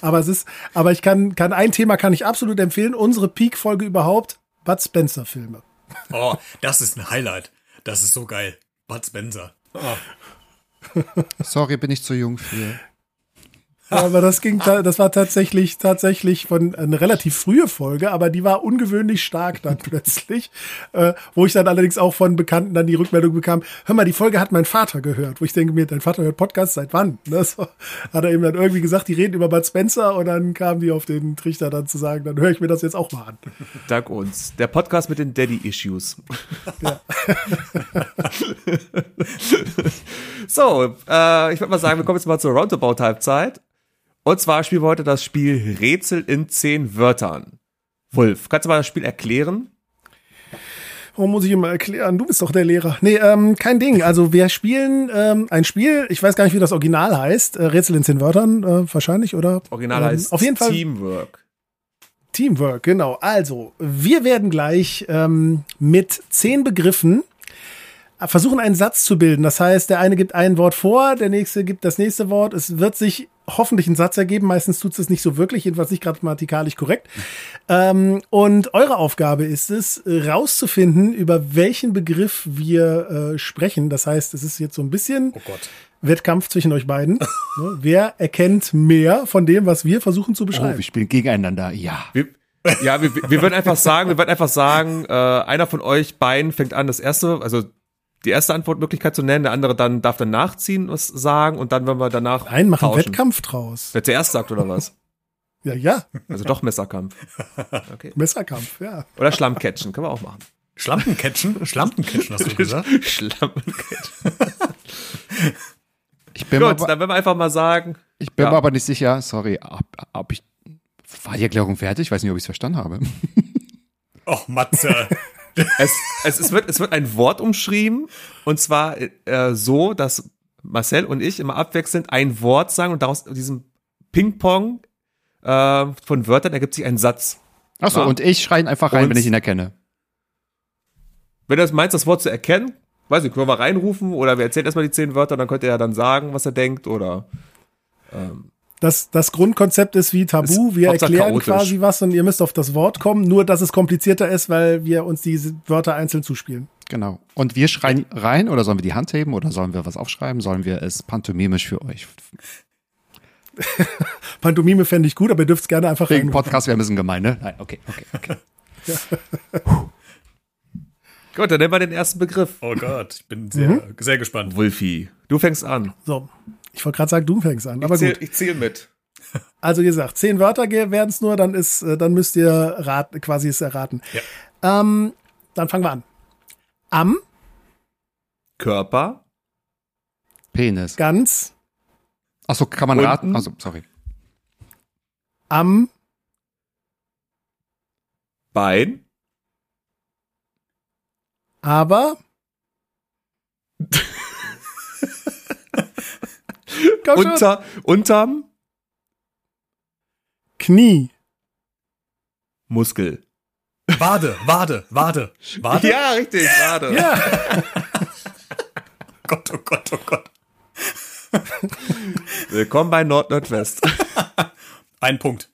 aber es ist, aber ich kann, kann ein Thema kann ich absolut empfehlen. Unsere Peak-Folge überhaupt, Bud Spencer-Filme. Oh, das ist ein Highlight. Das ist so geil. Bud Spencer. Oh. Sorry, bin ich zu jung für. Ja, aber das ging, das war tatsächlich, tatsächlich von eine relativ frühe Folge, aber die war ungewöhnlich stark dann plötzlich, äh, wo ich dann allerdings auch von Bekannten dann die Rückmeldung bekam, hör mal, die Folge hat mein Vater gehört, wo ich denke mir, dein Vater hört Podcast seit wann? Ne, so, hat er eben dann irgendwie gesagt, die reden über Bud Spencer und dann kamen die auf den Trichter dann zu sagen, dann höre ich mir das jetzt auch mal an. Dank uns. Der Podcast mit den Daddy-Issues. so, äh, ich würde mal sagen, wir kommen jetzt mal zur Roundabout-Halbzeit. Und zwar spielen wir heute das Spiel Rätsel in zehn Wörtern. Wolf, kannst du mal das Spiel erklären? Warum muss ich immer erklären? Du bist doch der Lehrer. Nee, ähm, kein Ding. Also wir spielen ähm, ein Spiel, ich weiß gar nicht, wie das Original heißt. Äh, Rätsel in zehn Wörtern, äh, wahrscheinlich, oder? Original Ähm, heißt Auf jeden Fall Teamwork. Teamwork, genau. Also, wir werden gleich ähm, mit zehn Begriffen versuchen, einen Satz zu bilden. Das heißt, der eine gibt ein Wort vor, der nächste gibt das nächste Wort. Es wird sich hoffentlich ein Satz ergeben. Meistens tut es nicht so wirklich, jedenfalls nicht grammatikalisch korrekt. Ähm, und eure Aufgabe ist es, rauszufinden, über welchen Begriff wir äh, sprechen. Das heißt, es ist jetzt so ein bisschen Oh Gott. Wettkampf zwischen euch beiden. ne? Wer erkennt mehr von dem, was wir versuchen zu Oh, beschreiben? wir spielen gegeneinander. Ja. Wir, ja, wir, wir würden einfach sagen, wir würden einfach sagen, äh, einer von euch beiden fängt an, das erste, also die erste Antwortmöglichkeit zu nennen, der andere dann darf dann nachziehen, was sagen und dann, wenn wir danach Nein, machen tauschen. Wettkampf draus. Wer zuerst sagt oder was? Ja, ja, Also doch Messerkampf. Okay. Messerkampf, ja. Oder Schlammcatchen, können wir auch machen. Schlampencatchen? Schlampencatchen hast du gesagt? Schlammcatchen. Ich bin, Gut, mir aber, dann werden wir einfach mal sagen, ich bin Ja. mir aber nicht sicher, sorry, ob, ob ich. War die Erklärung fertig? Ich weiß nicht, ob ich es verstanden habe. Och, Matze. Es, es, es, wird, es wird ein Wort umschrieben und zwar äh, so, dass Marcel und ich immer abwechselnd ein Wort sagen und daraus diesem Ping-Pong äh, von Wörtern ergibt sich ein Satz. Achso, Ja. und ich schreie ihn einfach rein, Und- wenn ich ihn erkenne. Wenn du das meinst, das Wort zu erkennen, weiß ich, können wir mal reinrufen oder wir erzählen erstmal die zehn Wörter, dann könnt ihr ja dann sagen, was er denkt oder Das, das Grundkonzept ist wie Tabu. Ist Wir erklären chaotisch. quasi was und ihr müsst auf das Wort kommen, nur dass es komplizierter ist, weil wir uns diese Wörter einzeln zuspielen. Genau. Und wir schreien rein oder sollen wir die Hand heben oder sollen wir was aufschreiben? Sollen wir es pantomimisch für euch? Pantomime fände ich gut, aber ihr dürft es gerne einfach Wegen rein. Podcast wäre ein bisschen gemein, ne? Nein, okay, okay, okay. Gut, dann nehmen wir den ersten Begriff. Oh Gott, ich bin sehr, Mhm. sehr gespannt. Wolfi, du fängst an. So. Ich wollte gerade sagen, du fängst an, aber ich zähl, gut. ich zähl mit. Also wie gesagt, zehn Wörter werden es nur, dann ist, äh, dann müsst ihr rat, quasi es erraten. Ähm, dann fangen wir an. Am, Körper, Penis. ganz, Achso, kann man Unten. raten? Also, sorry. am, Bein, aber. Komm schon. unter, unterm Knie. Muskel. Wade, Wade, Wade, Wade. Ja, richtig, gerade. Ja. Gott, oh Gott, oh Gott. Willkommen bei Nord-Nordwest. Ein Punkt.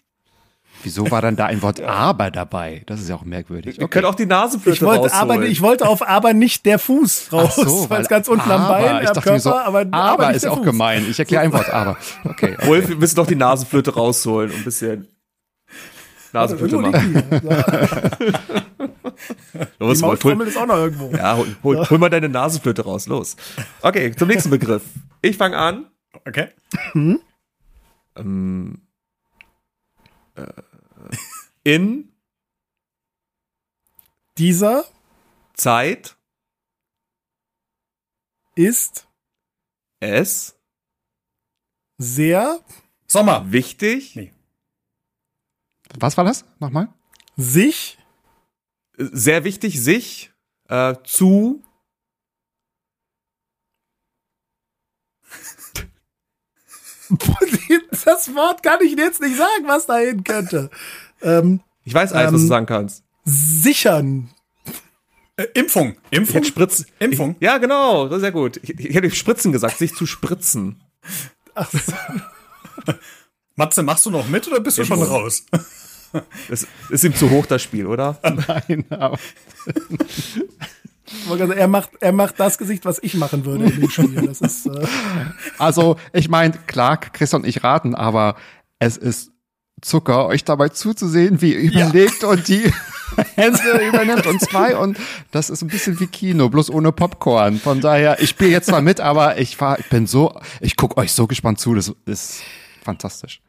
Wieso war dann da ein Wort aber dabei? Das ist ja auch merkwürdig. Wir können auch die Nasenflöte Ich wollte rausholen. aber, ich wollte auf aber nicht der Fuß raus, so, weil es ganz unten am aber, Bein, ich am dachte Körper, mir so, aber, aber, ist auch Fuß. gemein. Ich erkläre ein Wort, aber. Okay. Wolf, wir müssen doch die Nasenflöte rausholen und ein bisschen Nasenflöte machen. Los, Die Maultrommel ist auch noch irgendwo. ja, hol, hol, hol mal deine Nasenflöte raus, los. Okay, zum nächsten Begriff. Ich fange an. Okay. Ähm, äh, in Dieser Zeit ist es sehr Sommer. wichtig, Nee. Was war das? Nochmal? sich sehr wichtig, sich äh, zu das Wort kann ich jetzt nicht sagen, was dahin könnte. Ähm, Ich weiß alles, was Ähm, du sagen kannst. sichern. Äh, Impfung. Ich Impfung. hätte Spritzen. Impfung. Ich, ja, genau, das ist sehr gut. Ich, ich hätte Spritzen gesagt, sich zu spritzen. Ach, Matze, machst du noch mit oder bist du schon raus? Das ist ihm zu hoch, das Spiel, oder? Nein, aber ich er macht, er macht das Gesicht, was ich machen würde in dem Spiel. Das ist, äh, Also, ich meine, klar, Christian und ich raten, aber es ist Zucker, euch dabei zuzusehen, wie ihr überlegt und die Hände übernimmt und zwei und das ist ein bisschen wie Kino, bloß ohne Popcorn. Von daher, ich spiele jetzt zwar mit, aber ich war, ich bin so, ich guck euch so gespannt zu, das ist fantastisch.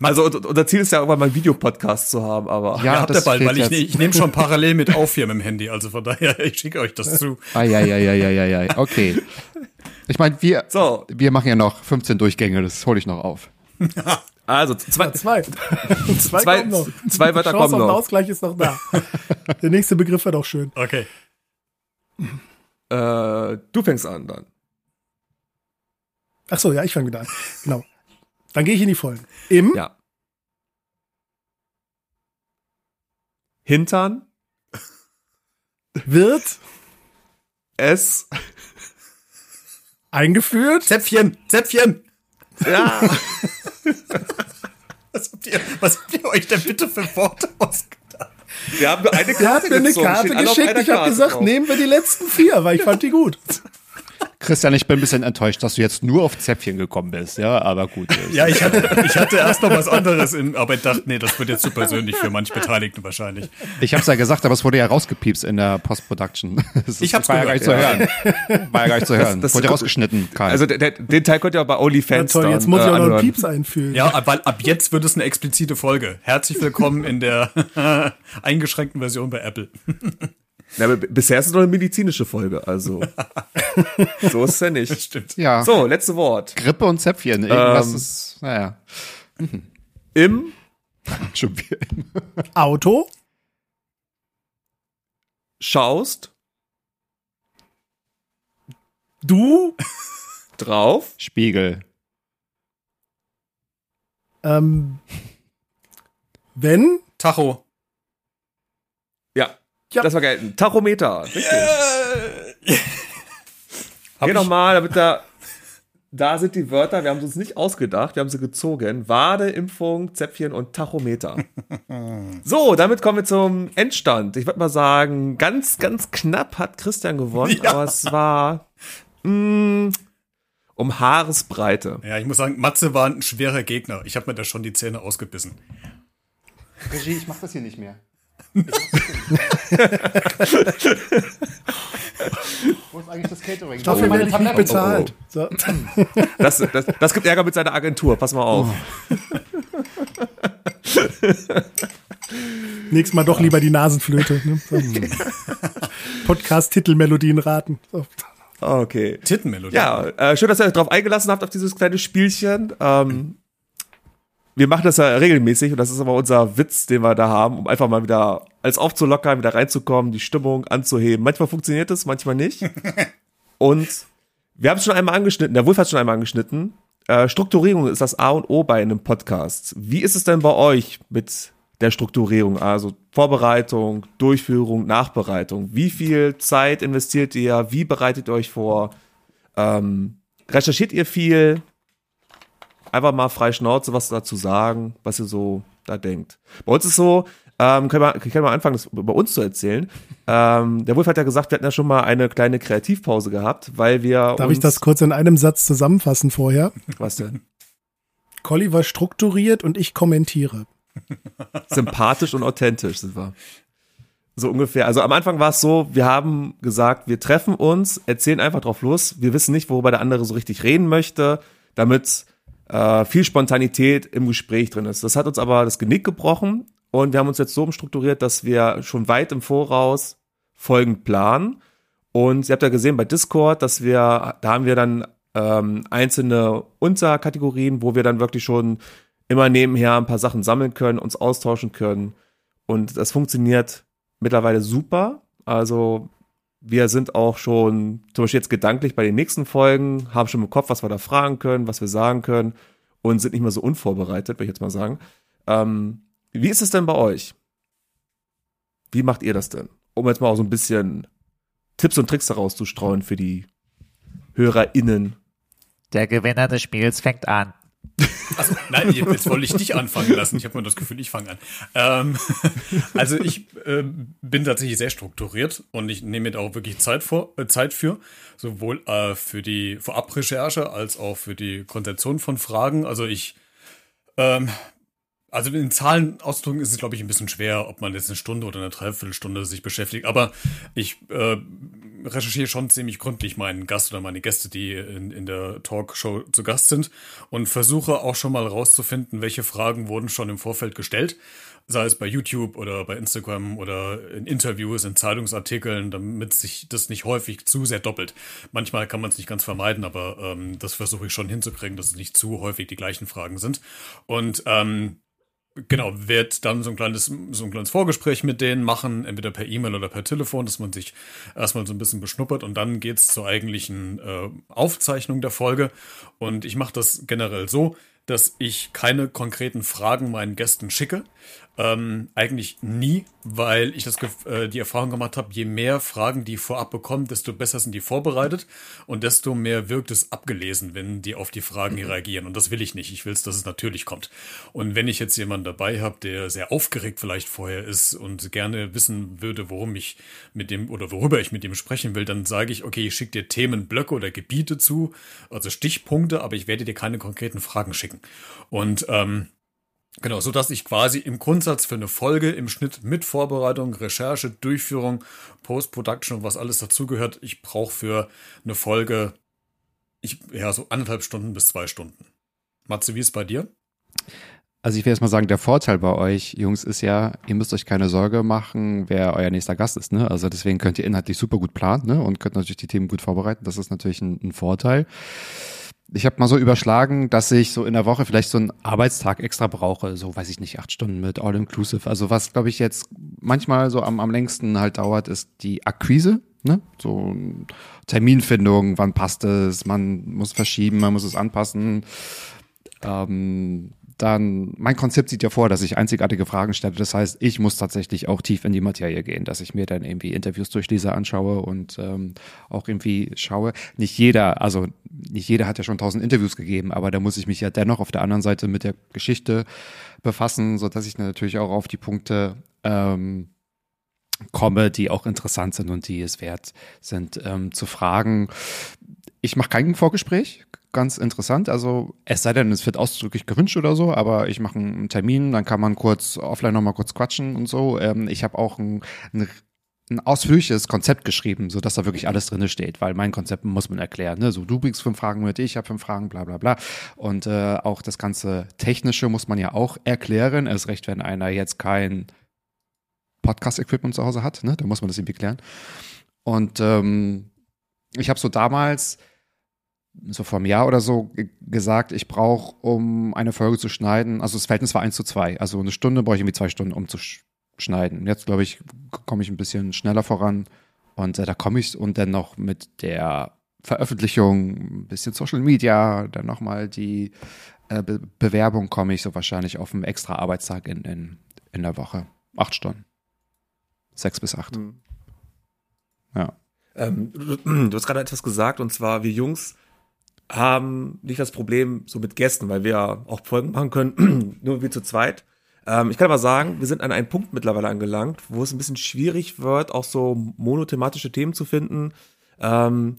Also und- unser Ziel ist ja irgendwann mal einen Videopodcast zu haben, aber Ja, habt ihr bald, weil ich, ne- ich nehme schon parallel mit auf hier mit dem Handy. Also von daher, ich schicke euch das zu. Eieieiei, okay. Ich meine, wir, So. wir machen ja noch 15 Durchgänge, das hole ich noch auf. also zwei, zwei. zwei, Zwei- kommen noch. zwei Wörter Chance kommen auf noch. Ausgleich ist noch da. Der nächste Begriff wird auch schön. Okay. äh, du fängst an dann. Ach so, ja, ich fange wieder an. Genau. Dann gehe ich in die Vollen. Im Ja. Hintern, wird es, eingeführt. Zäpfchen, Zäpfchen. Ja, Was habt ihr, was habt ihr euch denn bitte für Worte ausgedacht? wir haben nur eine Karte Er hat mir eine Karte geschickt. Ich habe gesagt, drauf. nehmen wir die letzten vier, weil ich fand die gut. Christian, ich bin ein bisschen enttäuscht, dass du jetzt nur auf Zäpfchen gekommen bist, ja, aber gut. Ja, ich hatte, ich hatte erst noch was anderes im, aber ich dachte, nee, das wird jetzt zu persönlich für manche Beteiligten wahrscheinlich. Ich hab's ja gesagt, aber es wurde ja rausgepiepst in der Post-Production. Das Ich hab's war ja gar nicht zu hören. War ja gar nicht zu hören. das- wurde ja rausgeschnitten, Karl. Also der, der, den Teil könnt ihr auch bei Ja, OnlyFans toll, dann, jetzt muss ich äh, auch noch einen. Pieps einfühlen. Ja, weil ab jetzt wird es eine explizite Folge. Herzlich willkommen in der eingeschränkten Version bei Apple. B- bisher ist es noch eine medizinische Folge, also so ist es ja nicht. Stimmt. ja, So, letzte Wort. Grippe und Zäpfchen. Irgendwas Ähm. ist, naja, Im schon wieder. Auto, schaust du, drauf Spiegel. ähm, wenn, Tacho. Ja, Ja. das war gelten. Tachometer, richtig. Hab Geh ich- nochmal, damit da. Da sind die Wörter, wir haben sie uns nicht ausgedacht, wir haben sie gezogen. Wade, Impfung, Zäpfchen und Tachometer. so, damit kommen wir zum Endstand. Ich würde mal sagen, ganz, ganz knapp hat Christian gewonnen, Ja. aber es war mh, um Haaresbreite. Ja, ich muss sagen, Matze war ein schwerer Gegner. Ich habe mir da schon die Zähne ausgebissen. Regie, ich mach das hier nicht mehr. Wo ist eigentlich das Catering? dafür Oh, werde ich meine nicht bezahlt. So. Das, das, das gibt Ärger mit seiner Agentur, pass mal auf. Nächstes Mal doch lieber die Nasenflöte. Ne? So. Podcast-Titelmelodien raten. So. Okay. Tittenmelodie. Ja, äh, schön, dass ihr euch darauf eingelassen habt, auf dieses kleine Spielchen. Ähm, wir machen das ja regelmäßig und das ist aber unser Witz, den wir da haben, um einfach mal wieder als aufzulockern, wieder reinzukommen, die Stimmung anzuheben. Manchmal funktioniert es, manchmal nicht. Und wir haben es schon einmal angeschnitten, der Wolf hat es schon einmal angeschnitten. Äh, Strukturierung ist das A und O bei einem Podcast. Wie ist es denn bei euch mit der Strukturierung? Also Vorbereitung, Durchführung, Nachbereitung. Wie viel Zeit investiert ihr? Wie bereitet ihr euch vor? Ähm, recherchiert ihr viel? Einfach mal frei Schnauze was dazu sagen, was ihr so da denkt. Bei uns ist so, ähm, können, wir, können wir anfangen, das über uns zu erzählen. Ähm, der Wolf hat ja gesagt, wir hatten ja schon mal eine kleine Kreativpause gehabt, weil wir Darf ich das kurz in einem Satz zusammenfassen vorher? Was denn? Colli war strukturiert und ich kommentiere. sympathisch und authentisch sind wir. So ungefähr. Also am Anfang war es so, wir haben gesagt, wir treffen uns, erzählen einfach drauf los. Wir wissen nicht, worüber der andere so richtig reden möchte, damit äh, viel Spontanität im Gespräch drin ist. Das hat uns aber das Genick gebrochen und wir haben uns jetzt so umstrukturiert, dass wir schon weit im Voraus folgend planen. Und ihr habt ja gesehen bei Discord, dass wir, da haben wir dann ähm, einzelne Unterkategorien, wo wir dann wirklich schon immer nebenher ein paar Sachen sammeln können, uns austauschen können. Und das funktioniert mittlerweile super. Also wir sind auch schon, zum Beispiel jetzt gedanklich bei den nächsten Folgen, haben schon im Kopf, was wir da fragen können, was wir sagen können und sind nicht mehr so unvorbereitet, würde ich jetzt mal sagen. Ähm, wie ist es denn bei euch? Wie macht ihr das denn? Um jetzt mal auch so ein bisschen Tipps und Tricks daraus zu streuen für die HörerInnen. Der Gewinner des Spiels fängt an. Also, nein, jetzt wollte ich dich anfangen lassen. Ich habe mir das Gefühl, ich fange an. Ähm, also ich äh, bin tatsächlich sehr strukturiert und ich nehme mir da auch wirklich Zeit, vor, äh, Zeit für, sowohl äh, für die Vorabrecherche als auch für die Konzeption von Fragen. Also ich ähm, also in Zahlen auszudrücken ist es, glaube ich, ein bisschen schwer, ob man jetzt eine Stunde oder eine Dreiviertelstunde sich beschäftigt. Aber ich äh, recherchiere schon ziemlich gründlich meinen Gast oder meine Gäste, die in, in der Talkshow zu Gast sind und versuche auch schon mal rauszufinden, welche Fragen wurden schon im Vorfeld gestellt. Sei es bei YouTube oder bei Instagram oder in Interviews, in Zeitungsartikeln, damit sich das nicht häufig zu sehr doppelt. Manchmal kann man es nicht ganz vermeiden, aber ähm, das versuche ich schon hinzukriegen, dass es nicht zu häufig die gleichen Fragen sind. Und ähm, genau, wird dann so ein kleines, so ein kleines Vorgespräch mit denen machen, entweder per E-Mail oder per Telefon, dass man sich erstmal so ein bisschen beschnuppert und dann geht's zur eigentlichen äh, Aufzeichnung der Folge. Und ich mache das generell so, dass ich keine konkreten Fragen meinen Gästen schicke, ähm, eigentlich nie, weil ich das äh, die Erfahrung gemacht habe, je mehr Fragen die vorab bekommen, desto besser sind die vorbereitet und desto mehr wirkt es abgelesen, wenn die auf die Fragen mhm. reagieren. Und das will ich nicht. Ich will es, dass es natürlich kommt. Und wenn ich jetzt jemanden dabei habe, der sehr aufgeregt vielleicht vorher ist und gerne wissen würde, worum ich mit dem oder worüber ich mit dem sprechen will, dann sage ich, okay, ich schicke dir Themenblöcke oder Gebiete zu, also Stichpunkte, aber ich werde dir keine konkreten Fragen schicken. Und ähm, Genau, so dass ich quasi im Grundsatz für eine Folge im Schnitt mit Vorbereitung, Recherche, Durchführung, Post-Production und was alles dazugehört, ich brauche für eine Folge ich, ja, so anderthalb Stunden bis zwei Stunden. Matze, wie ist es bei dir? Also ich will erst mal sagen, der Vorteil bei euch, Jungs, ist ja, ihr müsst euch keine Sorge machen, wer euer nächster Gast ist. Ne? Also deswegen könnt ihr inhaltlich super gut planen ne? und könnt natürlich die Themen gut vorbereiten. Das ist natürlich ein, ein Vorteil ich habe mal so überschlagen, dass ich so in der Woche vielleicht so einen Arbeitstag extra brauche, so weiß ich nicht, acht Stunden mit All Inclusive. Also was, glaube ich, jetzt manchmal so am, am längsten halt dauert, ist die Akquise. Ne? So Terminfindung, wann passt es, man muss verschieben, man muss es anpassen. Ähm, dann, mein Konzept sieht ja vor, dass ich einzigartige Fragen stelle. Das heißt, ich muss tatsächlich auch tief in die Materie gehen, dass ich mir dann irgendwie Interviews durchlese, anschaue und ähm, auch irgendwie schaue. Nicht jeder, also nicht jeder hat ja schon tausend Interviews gegeben, aber da muss ich mich ja dennoch auf der anderen Seite mit der Geschichte befassen, so dass ich natürlich auch auf die Punkte ähm, komme, die auch interessant sind und die es wert sind ähm, zu fragen. Ich mache kein Vorgespräch, ganz interessant. Also es sei denn, es wird ausdrücklich gewünscht oder so, aber ich mache einen Termin, dann kann man kurz offline nochmal kurz quatschen und so. Ähm, ich habe auch ein, ein, ein ausführliches Konzept geschrieben, so dass da wirklich alles drin steht, weil mein Konzept muss man erklären. Ne? So du bringst fünf Fragen mit, ich habe fünf Fragen, bla bla bla. Und äh, auch das ganze Technische muss man ja auch erklären. Erst recht, wenn einer jetzt kein Podcast-Equipment zu Hause hat, ne? da muss man das irgendwie klären. Und ähm, ich habe so damals so vor einem Jahr oder so gesagt, ich brauche, um eine Folge zu schneiden, also das Verhältnis war eins zu zwei. Also eine Stunde brauche ich irgendwie zwei Stunden, um zu schneiden. Jetzt, glaube ich, komme ich ein bisschen schneller voran. Und äh, da komme ich und dann noch mit der Veröffentlichung, ein bisschen Social Media, dann nochmal die äh, Be Bewerbung komme ich so wahrscheinlich auf einen extra Arbeitstag in, in, in der Woche. Acht Stunden. Sechs bis acht. Mhm. Ja. Ähm, du, du hast gerade etwas gesagt, und zwar, wir Jungs haben nicht das Problem so mit Gästen, weil wir ja auch Folgen machen können, nur wir zu zweit. Ähm, ich kann aber sagen, wir sind an einem Punkt mittlerweile angelangt, wo es ein bisschen schwierig wird, auch so monothematische Themen zu finden, ähm,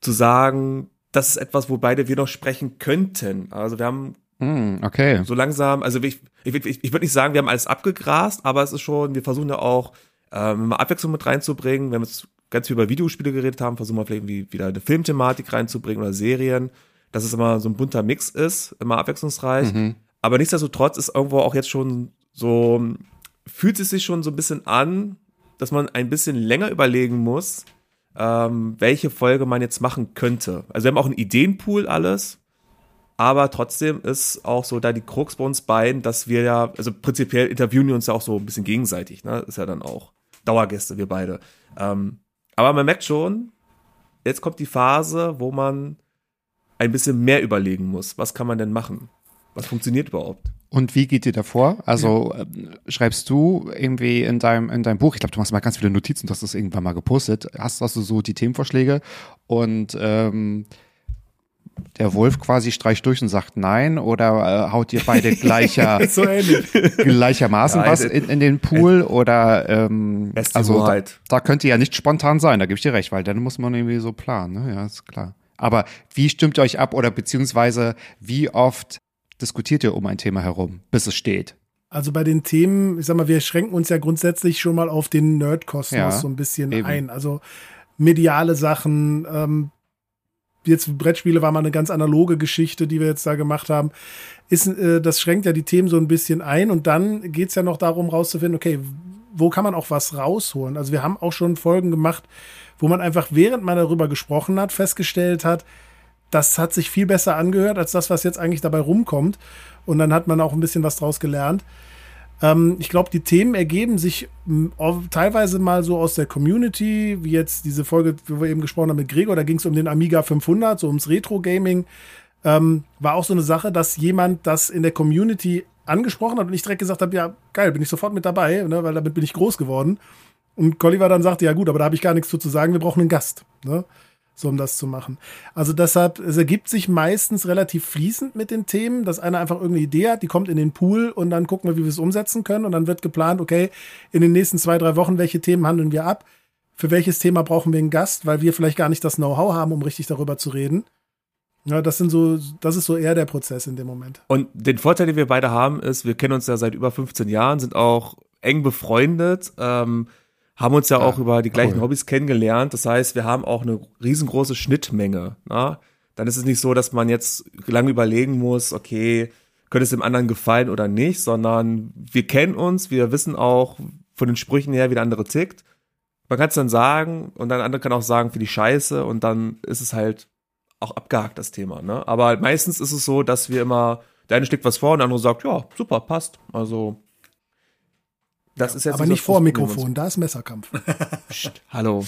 zu sagen, das ist etwas, wo beide wir noch sprechen könnten. Also wir haben mm, okay. so langsam, also ich, ich, ich, ich würde nicht sagen, wir haben alles abgegrast, aber es ist schon, wir versuchen ja auch ähm, mal Abwechslung mit reinzubringen. Wir haben jetzt ganz viel über Videospiele geredet haben, versuchen wir vielleicht irgendwie wieder eine Filmthematik reinzubringen oder Serien, dass es immer so ein bunter Mix ist, immer abwechslungsreich. Mhm. Aber nichtsdestotrotz ist irgendwo auch jetzt schon so, fühlt es sich schon so ein bisschen an, dass man ein bisschen länger überlegen muss, ähm, welche Folge man jetzt machen könnte. Also wir haben auch einen Ideenpool alles, aber trotzdem ist auch so da die Krux bei uns beiden, dass wir ja, also prinzipiell interviewen wir uns ja auch so ein bisschen gegenseitig, ne? Ist ja dann auch Dauergäste, wir beide. Ähm, aber man merkt schon, jetzt kommt die Phase, wo man ein bisschen mehr überlegen muss. Was kann man denn machen? Was funktioniert überhaupt? Und wie geht ihr davor? Also äh, schreibst du irgendwie in deinem, in deinem Buch, ich glaube, du machst mal ganz viele Notizen, du hast das irgendwann mal gepostet, hast, hast du so die Themenvorschläge und ähm, der Wolf quasi streicht durch und sagt nein oder äh, haut ihr beide gleicher, so gleichermaßen Ja, was äh, in, in den Pool oder ähm, also da, da könnte ja nicht spontan sein, da gebe ich dir recht, weil dann muss man irgendwie so planen, ne? Ja, ist klar. Aber wie stimmt ihr euch ab oder beziehungsweise wie oft diskutiert ihr um ein Thema herum, bis es steht? Also bei den Themen, ich sag mal, wir schränken uns ja grundsätzlich schon mal auf den Nerdkosmos Ja, so ein bisschen eben. ein. Also mediale Sachen, ähm, jetzt Brettspiele war mal eine ganz analoge Geschichte, die wir jetzt da gemacht haben. Ist, äh, das schränkt ja die Themen so ein bisschen ein und dann geht's ja noch darum rauszufinden, okay, wo kann man auch was rausholen? Also wir haben auch schon Folgen gemacht, wo man einfach, während man darüber gesprochen hat, festgestellt hat, das hat sich viel besser angehört als das, was jetzt eigentlich dabei rumkommt. Und dann hat man auch ein bisschen was draus gelernt. Ähm, ich glaube, die Themen ergeben sich teilweise mal so aus der Community, wie jetzt diese Folge, wo wir eben gesprochen haben mit Gregor, da ging es um den Amiga 500, so ums Retro-Gaming. Ähm, war auch so eine Sache, dass jemand das in der Community angesprochen hat und ich direkt gesagt habe, ja, geil, bin ich sofort mit dabei, ne, weil damit bin ich groß geworden. Und Colliver dann sagte, ja gut, aber da habe ich gar nichts zu, zu sagen, wir brauchen einen Gast, ne? So um das zu machen. Also deshalb, es ergibt sich meistens relativ fließend mit den Themen, dass einer einfach irgendeine Idee hat, die kommt in den Pool und dann gucken wir, wie wir es umsetzen können und dann wird geplant, okay, in den nächsten zwei, drei Wochen, welche Themen handeln wir ab? Für welches Thema brauchen wir einen Gast, weil wir vielleicht gar nicht das Know-how haben, um richtig darüber zu reden. Ja, das sind so, das ist so eher der Prozess in dem Moment. Und den Vorteil, den wir beide haben, ist, wir kennen uns ja seit über 15 Jahren, sind auch eng befreundet, ähm, haben uns ja auch über die gleichen cool. Hobbys kennengelernt. Das heißt, wir haben auch eine riesengroße Schnittmenge. Na? Dann ist es nicht so, dass man jetzt lange überlegen muss, okay, könnte es dem anderen gefallen oder nicht, sondern wir kennen uns, wir wissen auch von den Sprüchen her, wie der andere tickt. Man kann es dann sagen und dann andere kann auch sagen, für die Scheiße und dann ist es halt auch abgehakt, das Thema. Ne? Aber meistens ist es so, dass wir immer, der eine schlägt was vor und der andere sagt, ja, super, passt. Also, das ist jetzt Aber nicht vor. Mikrofon, da ist Messerkampf. Psst, hallo.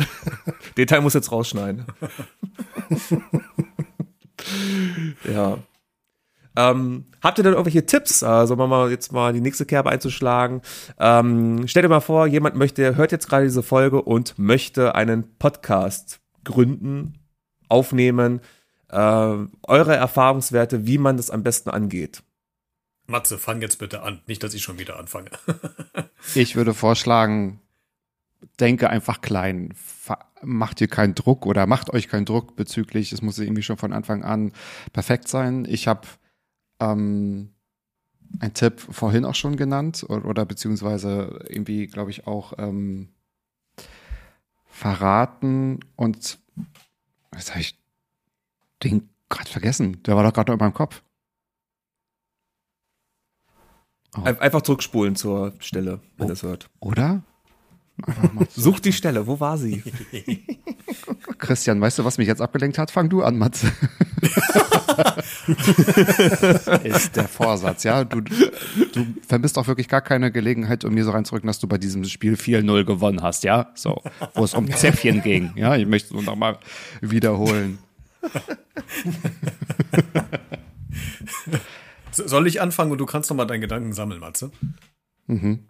Den Teil muss jetzt rausschneiden. ja. Ähm, habt ihr denn irgendwelche Tipps? Also, um mal jetzt mal die nächste Kerbe einzuschlagen. Ähm, stellt dir mal vor, jemand möchte, hört jetzt gerade diese Folge und möchte einen Podcast gründen, aufnehmen. Äh, eure Erfahrungswerte, wie man das am besten angeht. Matze, fang jetzt bitte an. Nicht, dass ich schon wieder anfange. Ich würde vorschlagen, denke einfach klein. Macht ihr keinen Druck oder macht euch keinen Druck bezüglich, es muss irgendwie schon von Anfang an perfekt sein. Ich habe ähm, einen Tipp vorhin auch schon genannt oder, oder beziehungsweise irgendwie, glaube ich, auch ähm, verraten und jetzt habe ich den gerade vergessen. Der war doch gerade noch in meinem Kopf. Ein- Einfach zurückspulen zur Stelle, wenn ihr es hört. Oder? Sucht die Stelle, wo war sie? Christian, weißt du, was mich jetzt abgelenkt hat? Fang du an, Matze. ist der Vorsatz, ja? Du, du vermisst auch wirklich gar keine Gelegenheit, um mir so reinzurücken, dass du bei diesem Spiel 4-0 gewonnen hast, ja? So, wo es um Zäpfchen ging, ja? Ich möchte es nochmal wiederholen. So- Soll ich anfangen und du kannst noch mal deinen Gedanken sammeln, Matze? Mhm.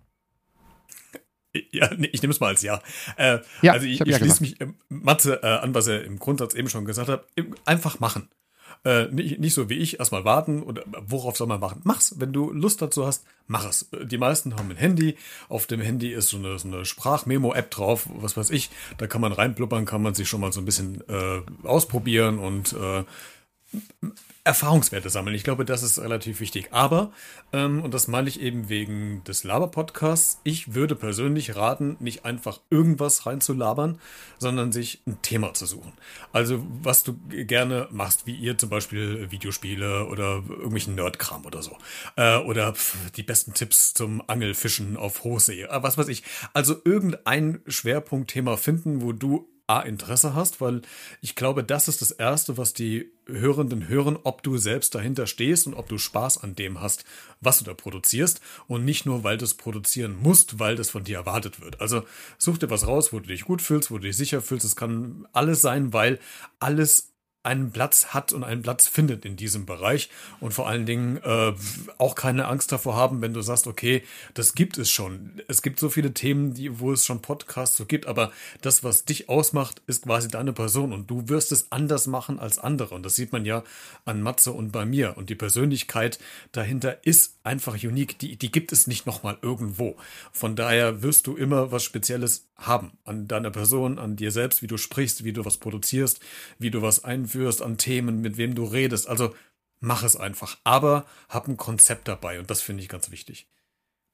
Ja, nee, ich nehme es mal als Ja. Äh, Ja, also ich, ich ich ja schließe mich ähm, Matze äh, an, was er im Grundsatz eben schon gesagt hat. Einfach machen. Äh, nicht, nicht so wie ich, erstmal warten oder worauf soll man warten? Mach's. Wenn du Lust dazu hast, mach es. Äh, Die meisten haben ein Handy. Auf dem Handy ist so eine, so eine Sprachmemo-App drauf, was weiß ich. Da kann man reinblubbern, kann man sich schon mal so ein bisschen äh, ausprobieren und äh, Erfahrungswerte sammeln. Ich glaube, das ist relativ wichtig. Aber, ähm, und das meine ich eben wegen des Laber-Podcasts, ich würde persönlich raten, nicht einfach irgendwas reinzulabern, sondern sich ein Thema zu suchen. Also, was du gerne machst, wie ihr zum Beispiel Videospiele oder irgendwelchen Nerdkram oder so. Äh, oder pf, die besten Tipps zum Angelfischen auf Hochsee. Äh, was weiß ich. Also irgendein Schwerpunktthema finden, wo du A, Interesse hast, weil ich glaube, das ist das Erste, was die Hörenden hören, ob du selbst dahinter stehst und ob du Spaß an dem hast, was du da produzierst und nicht nur, weil du es produzieren musst, weil das von dir erwartet wird. Also such dir was raus, wo du dich gut fühlst, wo du dich sicher fühlst. Es kann alles sein, weil alles einen Platz hat und einen Platz findet in diesem Bereich und vor allen Dingen äh, auch keine Angst davor haben, wenn du sagst, okay, das gibt es schon. Es gibt so viele Themen, die, wo es schon Podcasts so gibt, aber das, was dich ausmacht, ist quasi deine Person und du wirst es anders machen als andere. Und das sieht man ja an Matze und bei mir. Und die Persönlichkeit dahinter ist einfach unique. Die, die gibt es nicht nochmal irgendwo. Von daher wirst du immer was Spezielles haben an deiner Person, an dir selbst, wie du sprichst, wie du was produzierst, wie du was einführst an Themen, mit wem du redest. Also mach es einfach, aber hab ein Konzept dabei und das finde ich ganz wichtig.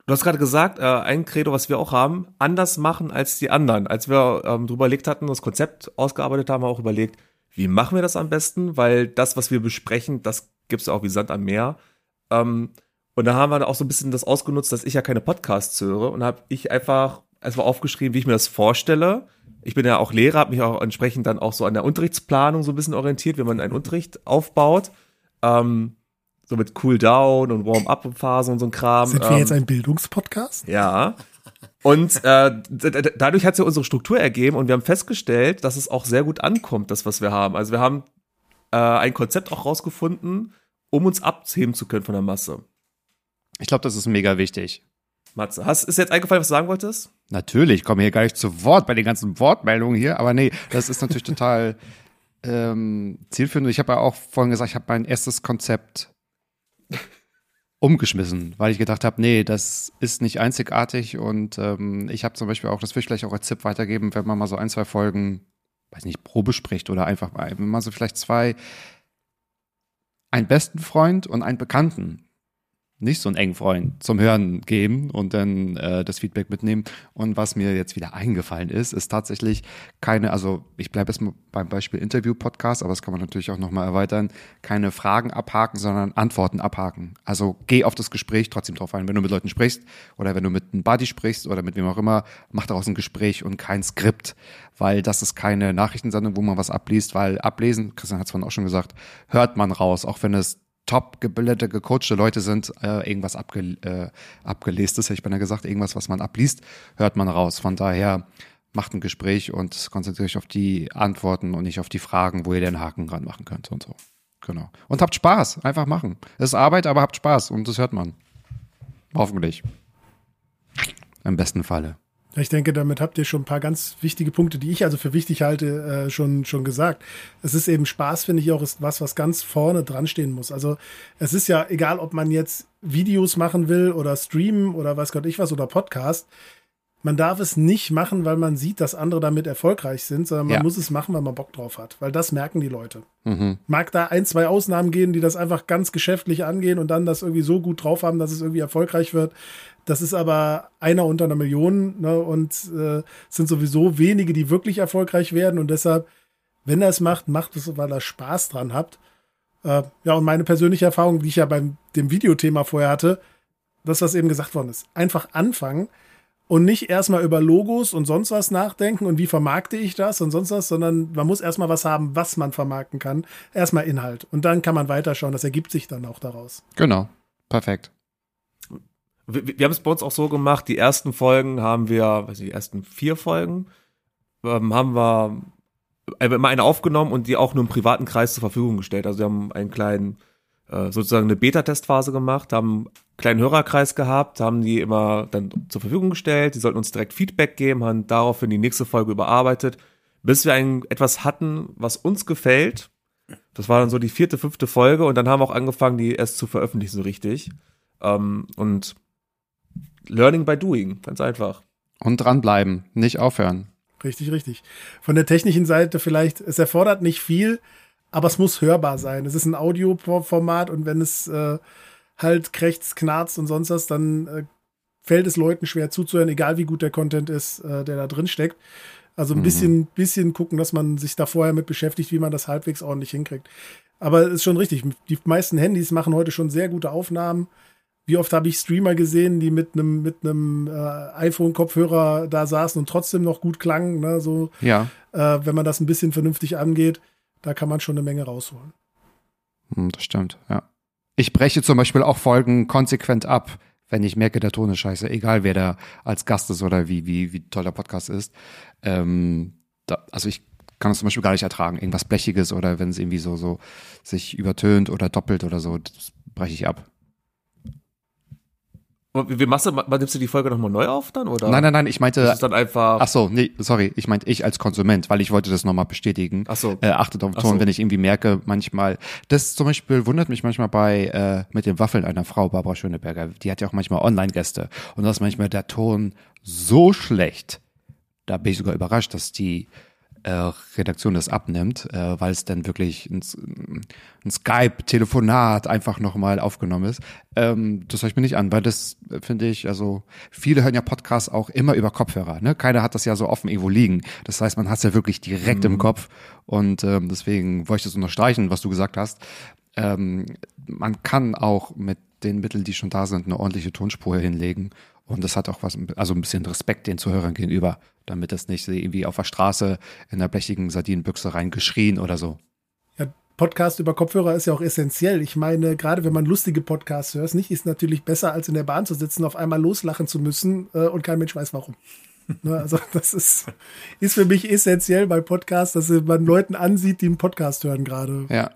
Du hast gerade gesagt, äh, ein Credo, was wir auch haben, anders machen als die anderen. Als wir ähm, drüber überlegt hatten, das Konzept ausgearbeitet haben, haben wir auch überlegt, wie machen wir das am besten? Weil das, was wir besprechen, das gibt's ja auch wie Sand am Meer. Ähm, und da haben wir auch so ein bisschen das ausgenutzt, dass ich ja keine Podcasts höre und habe ich einfach erstmal aufgeschrieben, wie ich mir das vorstelle. Ich bin ja auch Lehrer, habe mich auch entsprechend dann auch so an der Unterrichtsplanung so ein bisschen orientiert, wie man einen Unterricht aufbaut. Ähm, so mit Cool-Down und Warm-Up-Phasen und so ein Kram. Sind wir ähm, jetzt ein Bildungspodcast? Ja. Und äh, dadurch hat sich unsere Struktur ergeben und wir haben festgestellt, dass es auch sehr gut ankommt, das, was wir haben. Also wir haben äh, ein Konzept auch rausgefunden, um uns abheben zu können von der Masse. Ich glaube, das ist mega wichtig. Matze, hast, ist jetzt eingefallen, was du sagen wolltest? Natürlich, komme hier gar nicht zu Wort bei den ganzen Wortmeldungen hier, aber nee, das ist natürlich total ähm, zielführend. Ich habe ja auch vorhin gesagt, ich habe mein erstes Konzept umgeschmissen, weil ich gedacht habe, nee, das ist nicht einzigartig und ähm, ich habe zum Beispiel auch, das will ich vielleicht auch als Tipp weitergeben, wenn man mal so ein, zwei Folgen, weiß nicht, Probe spricht oder einfach mal, wenn man so vielleicht zwei, einen besten Freund und einen Bekannten nicht so einen engen Freund zum Hören geben und dann äh, das Feedback mitnehmen. Und was mir jetzt wieder eingefallen ist, ist tatsächlich keine, also ich bleibe jetzt mal beim Beispiel Interview-Podcast, aber das kann man natürlich auch nochmal erweitern, keine Fragen abhaken, sondern Antworten abhaken. Also geh auf das Gespräch trotzdem drauf ein. Wenn du mit Leuten sprichst oder wenn du mit einem Buddy sprichst oder mit wem auch immer, mach daraus ein Gespräch und kein Skript, weil das ist keine Nachrichtensendung, wo man was abliest, weil ablesen, Christian hat es vorhin auch schon gesagt, hört man raus, auch wenn es top gebildete, gecoachte Leute sind, äh, irgendwas abge, äh, abgelestes, hätte ich beinahe gesagt, irgendwas, was man abliest, hört man raus. Von daher macht ein Gespräch und konzentriert euch auf die Antworten und nicht auf die Fragen, wo ihr den Haken dran machen könnt und so. Genau. Und habt Spaß, einfach machen. Es ist Arbeit, aber habt Spaß und das hört man. Hoffentlich. Im besten Falle. Ich denke, damit habt ihr schon ein paar ganz wichtige Punkte, die ich also für wichtig halte, äh, schon, schon gesagt. Es ist eben Spaß, finde ich auch, ist was, was ganz vorne dran stehen muss. Also es ist ja egal, ob man jetzt Videos machen will oder streamen oder weiß Gott ich was oder Podcast. Man darf es nicht machen, weil man sieht, dass andere damit erfolgreich sind, sondern man Ja. muss es machen, weil man Bock drauf hat. Weil das merken die Leute. Mhm. Mag da ein, zwei Ausnahmen gehen, die das einfach ganz geschäftlich angehen und dann das irgendwie so gut drauf haben, dass es irgendwie erfolgreich wird. Das ist aber einer unter einer Million ne, und äh, es sind sowieso wenige, die wirklich erfolgreich werden und deshalb, wenn er es macht, macht es, weil er Spaß dran habt. Äh, ja, und meine persönliche Erfahrung, die ich ja beim dem Videothema vorher hatte, das, was eben gesagt worden ist, einfach anfangen und nicht erstmal über Logos und sonst was nachdenken und wie vermarkte ich das und sonst was, sondern man muss erstmal was haben, was man vermarkten kann. Erstmal Inhalt. Und dann kann man weiterschauen. Das ergibt sich dann auch daraus. Genau. Perfekt. wir, wir haben es bei uns auch so gemacht, die ersten Folgen haben wir, weiß nicht, die ersten vier Folgen, ähm, haben wir immer eine aufgenommen und die auch nur im privaten Kreis zur Verfügung gestellt. Also wir haben einen kleinen, äh, sozusagen eine Beta-Testphase gemacht, haben kleinen Hörerkreis gehabt, haben die immer dann zur Verfügung gestellt, die sollten uns direkt Feedback geben, haben daraufhin die nächste Folge überarbeitet, bis wir ein, etwas hatten, was uns gefällt. Das war dann so die vierte, fünfte Folge und dann haben wir auch angefangen, die erst zu veröffentlichen, so richtig. Ähm, und Learning by Doing, ganz einfach. Und dranbleiben, nicht aufhören. Richtig, richtig. Von der technischen Seite vielleicht, es erfordert nicht viel, aber es muss hörbar sein. Es ist ein Audioformat und wenn es äh, halt krächzt, knarzt und sonst was, dann äh, fällt es Leuten schwer zuzuhören, egal wie gut der Content ist, äh, der da drin steckt. Also ein Mhm. bisschen, bisschen gucken, dass man sich da vorher mit beschäftigt, wie man das halbwegs ordentlich hinkriegt. Aber es ist schon richtig. Die meisten Handys machen heute schon sehr gute Aufnahmen. Wie oft habe ich Streamer gesehen, die mit einem mit einem äh, iPhone-Kopfhörer da saßen und trotzdem noch gut klangen. Ne? So, Ja, äh, wenn man das ein bisschen vernünftig angeht, da kann man schon eine Menge rausholen. hm, das stimmt, ja. Ich breche zum Beispiel auch Folgen konsequent ab, wenn ich merke, der Ton ist scheiße, egal wer da als Gast ist oder wie, wie, wie toll der Podcast ist. Ähm, da, also ich kann das zum Beispiel gar nicht ertragen. Irgendwas Blechiges oder wenn es irgendwie so, so sich übertönt oder doppelt oder so, das breche ich ab. Wie machst du, nimmst du die Folge nochmal neu auf dann? Oder? Nein, nein, nein, ich meinte, Das ist dann einfach. ach so, nee, sorry, ich meinte ich als Konsument, weil ich wollte das nochmal bestätigen. Ach so. Äh, achtet auf Ton, so. wenn ich irgendwie merke, manchmal, das zum Beispiel wundert mich manchmal bei, äh, mit den Waffeln einer Frau, Barbara Schöneberger, die hat ja auch manchmal Online-Gäste und da ist manchmal der Ton so schlecht, da bin ich sogar überrascht, dass die Redaktion das abnimmt, äh, weil es dann wirklich ein, ein Skype-Telefonat einfach nochmal aufgenommen ist. Ähm, das höre ich mir nicht an, weil das äh, finde ich, also viele hören ja Podcasts auch immer über Kopfhörer. Ne? Keiner hat das ja so offen irgendwo liegen. Das heißt, man hat es ja wirklich direkt im Kopf und ähm, deswegen wollte ich das unterstreichen, was du gesagt hast. Ähm, man kann auch mit den Mitteln, die schon da sind, eine ordentliche Tonspur hinlegen. Und das hat auch was, also ein bisschen Respekt den Zuhörern gegenüber, damit das nicht irgendwie auf der Straße in der blechigen Sardinenbüchse reingeschrien oder so. Ja, Podcast über Kopfhörer ist ja auch essentiell. Ich meine, gerade wenn man lustige Podcasts hört, nicht ist natürlich besser, als in der Bahn zu sitzen, auf einmal loslachen zu müssen äh, und kein Mensch weiß warum. ne, also das ist, ist für mich essentiell bei Podcasts, dass man Leuten ansieht, die einen Podcast hören gerade. Ja.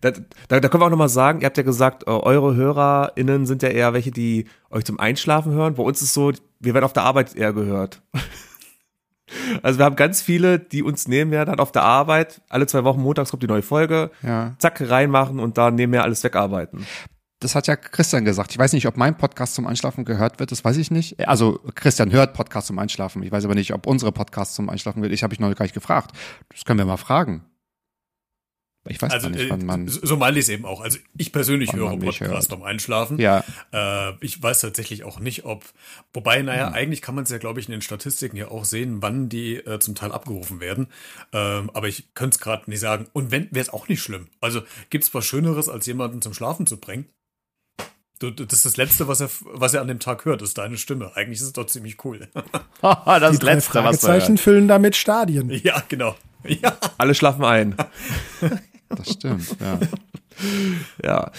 Da, da, da können wir auch nochmal sagen, ihr habt ja gesagt, eure HörerInnen sind ja eher welche, die euch zum Einschlafen hören. Bei uns ist so, wir werden auf der Arbeit eher gehört. Also wir haben ganz viele, die uns nebenher dann auf der Arbeit, alle zwei Wochen montags kommt die neue Folge, Ja. zack, reinmachen und dann nebenher alles wegarbeiten. Das hat ja Christian gesagt. Ich weiß nicht, ob mein Podcast zum Einschlafen gehört wird, das weiß ich nicht. Also Christian hört Podcast zum Einschlafen. Ich weiß aber nicht, ob unsere Podcast zum Einschlafen wird. Ich habe ich noch gar nicht gefragt. Das können wir mal fragen. Ich weiß Also gar nicht, äh, wann man. so so meine ich es eben auch. Also ich persönlich höre Podcasts hört. beim Einschlafen. Ja, Äh, ich weiß tatsächlich auch nicht, ob. Wobei, Hm. naja, eigentlich kann man es ja, glaube ich, in den Statistiken ja auch sehen, wann die äh, zum Teil abgerufen werden. Ähm, aber ich könnte es gerade nicht sagen. Und wenn, wäre es auch nicht schlimm. Also gibt es was Schöneres, als jemanden zum Schlafen zu bringen? Du, das ist das Letzte, was er, was er an dem Tag hört, ist deine Stimme. Eigentlich ist es doch ziemlich cool. das Die drei Fragezeichen füllen damit Stadien. ja, genau. Ja. Alle schlafen ein. Das stimmt, ja. Ja.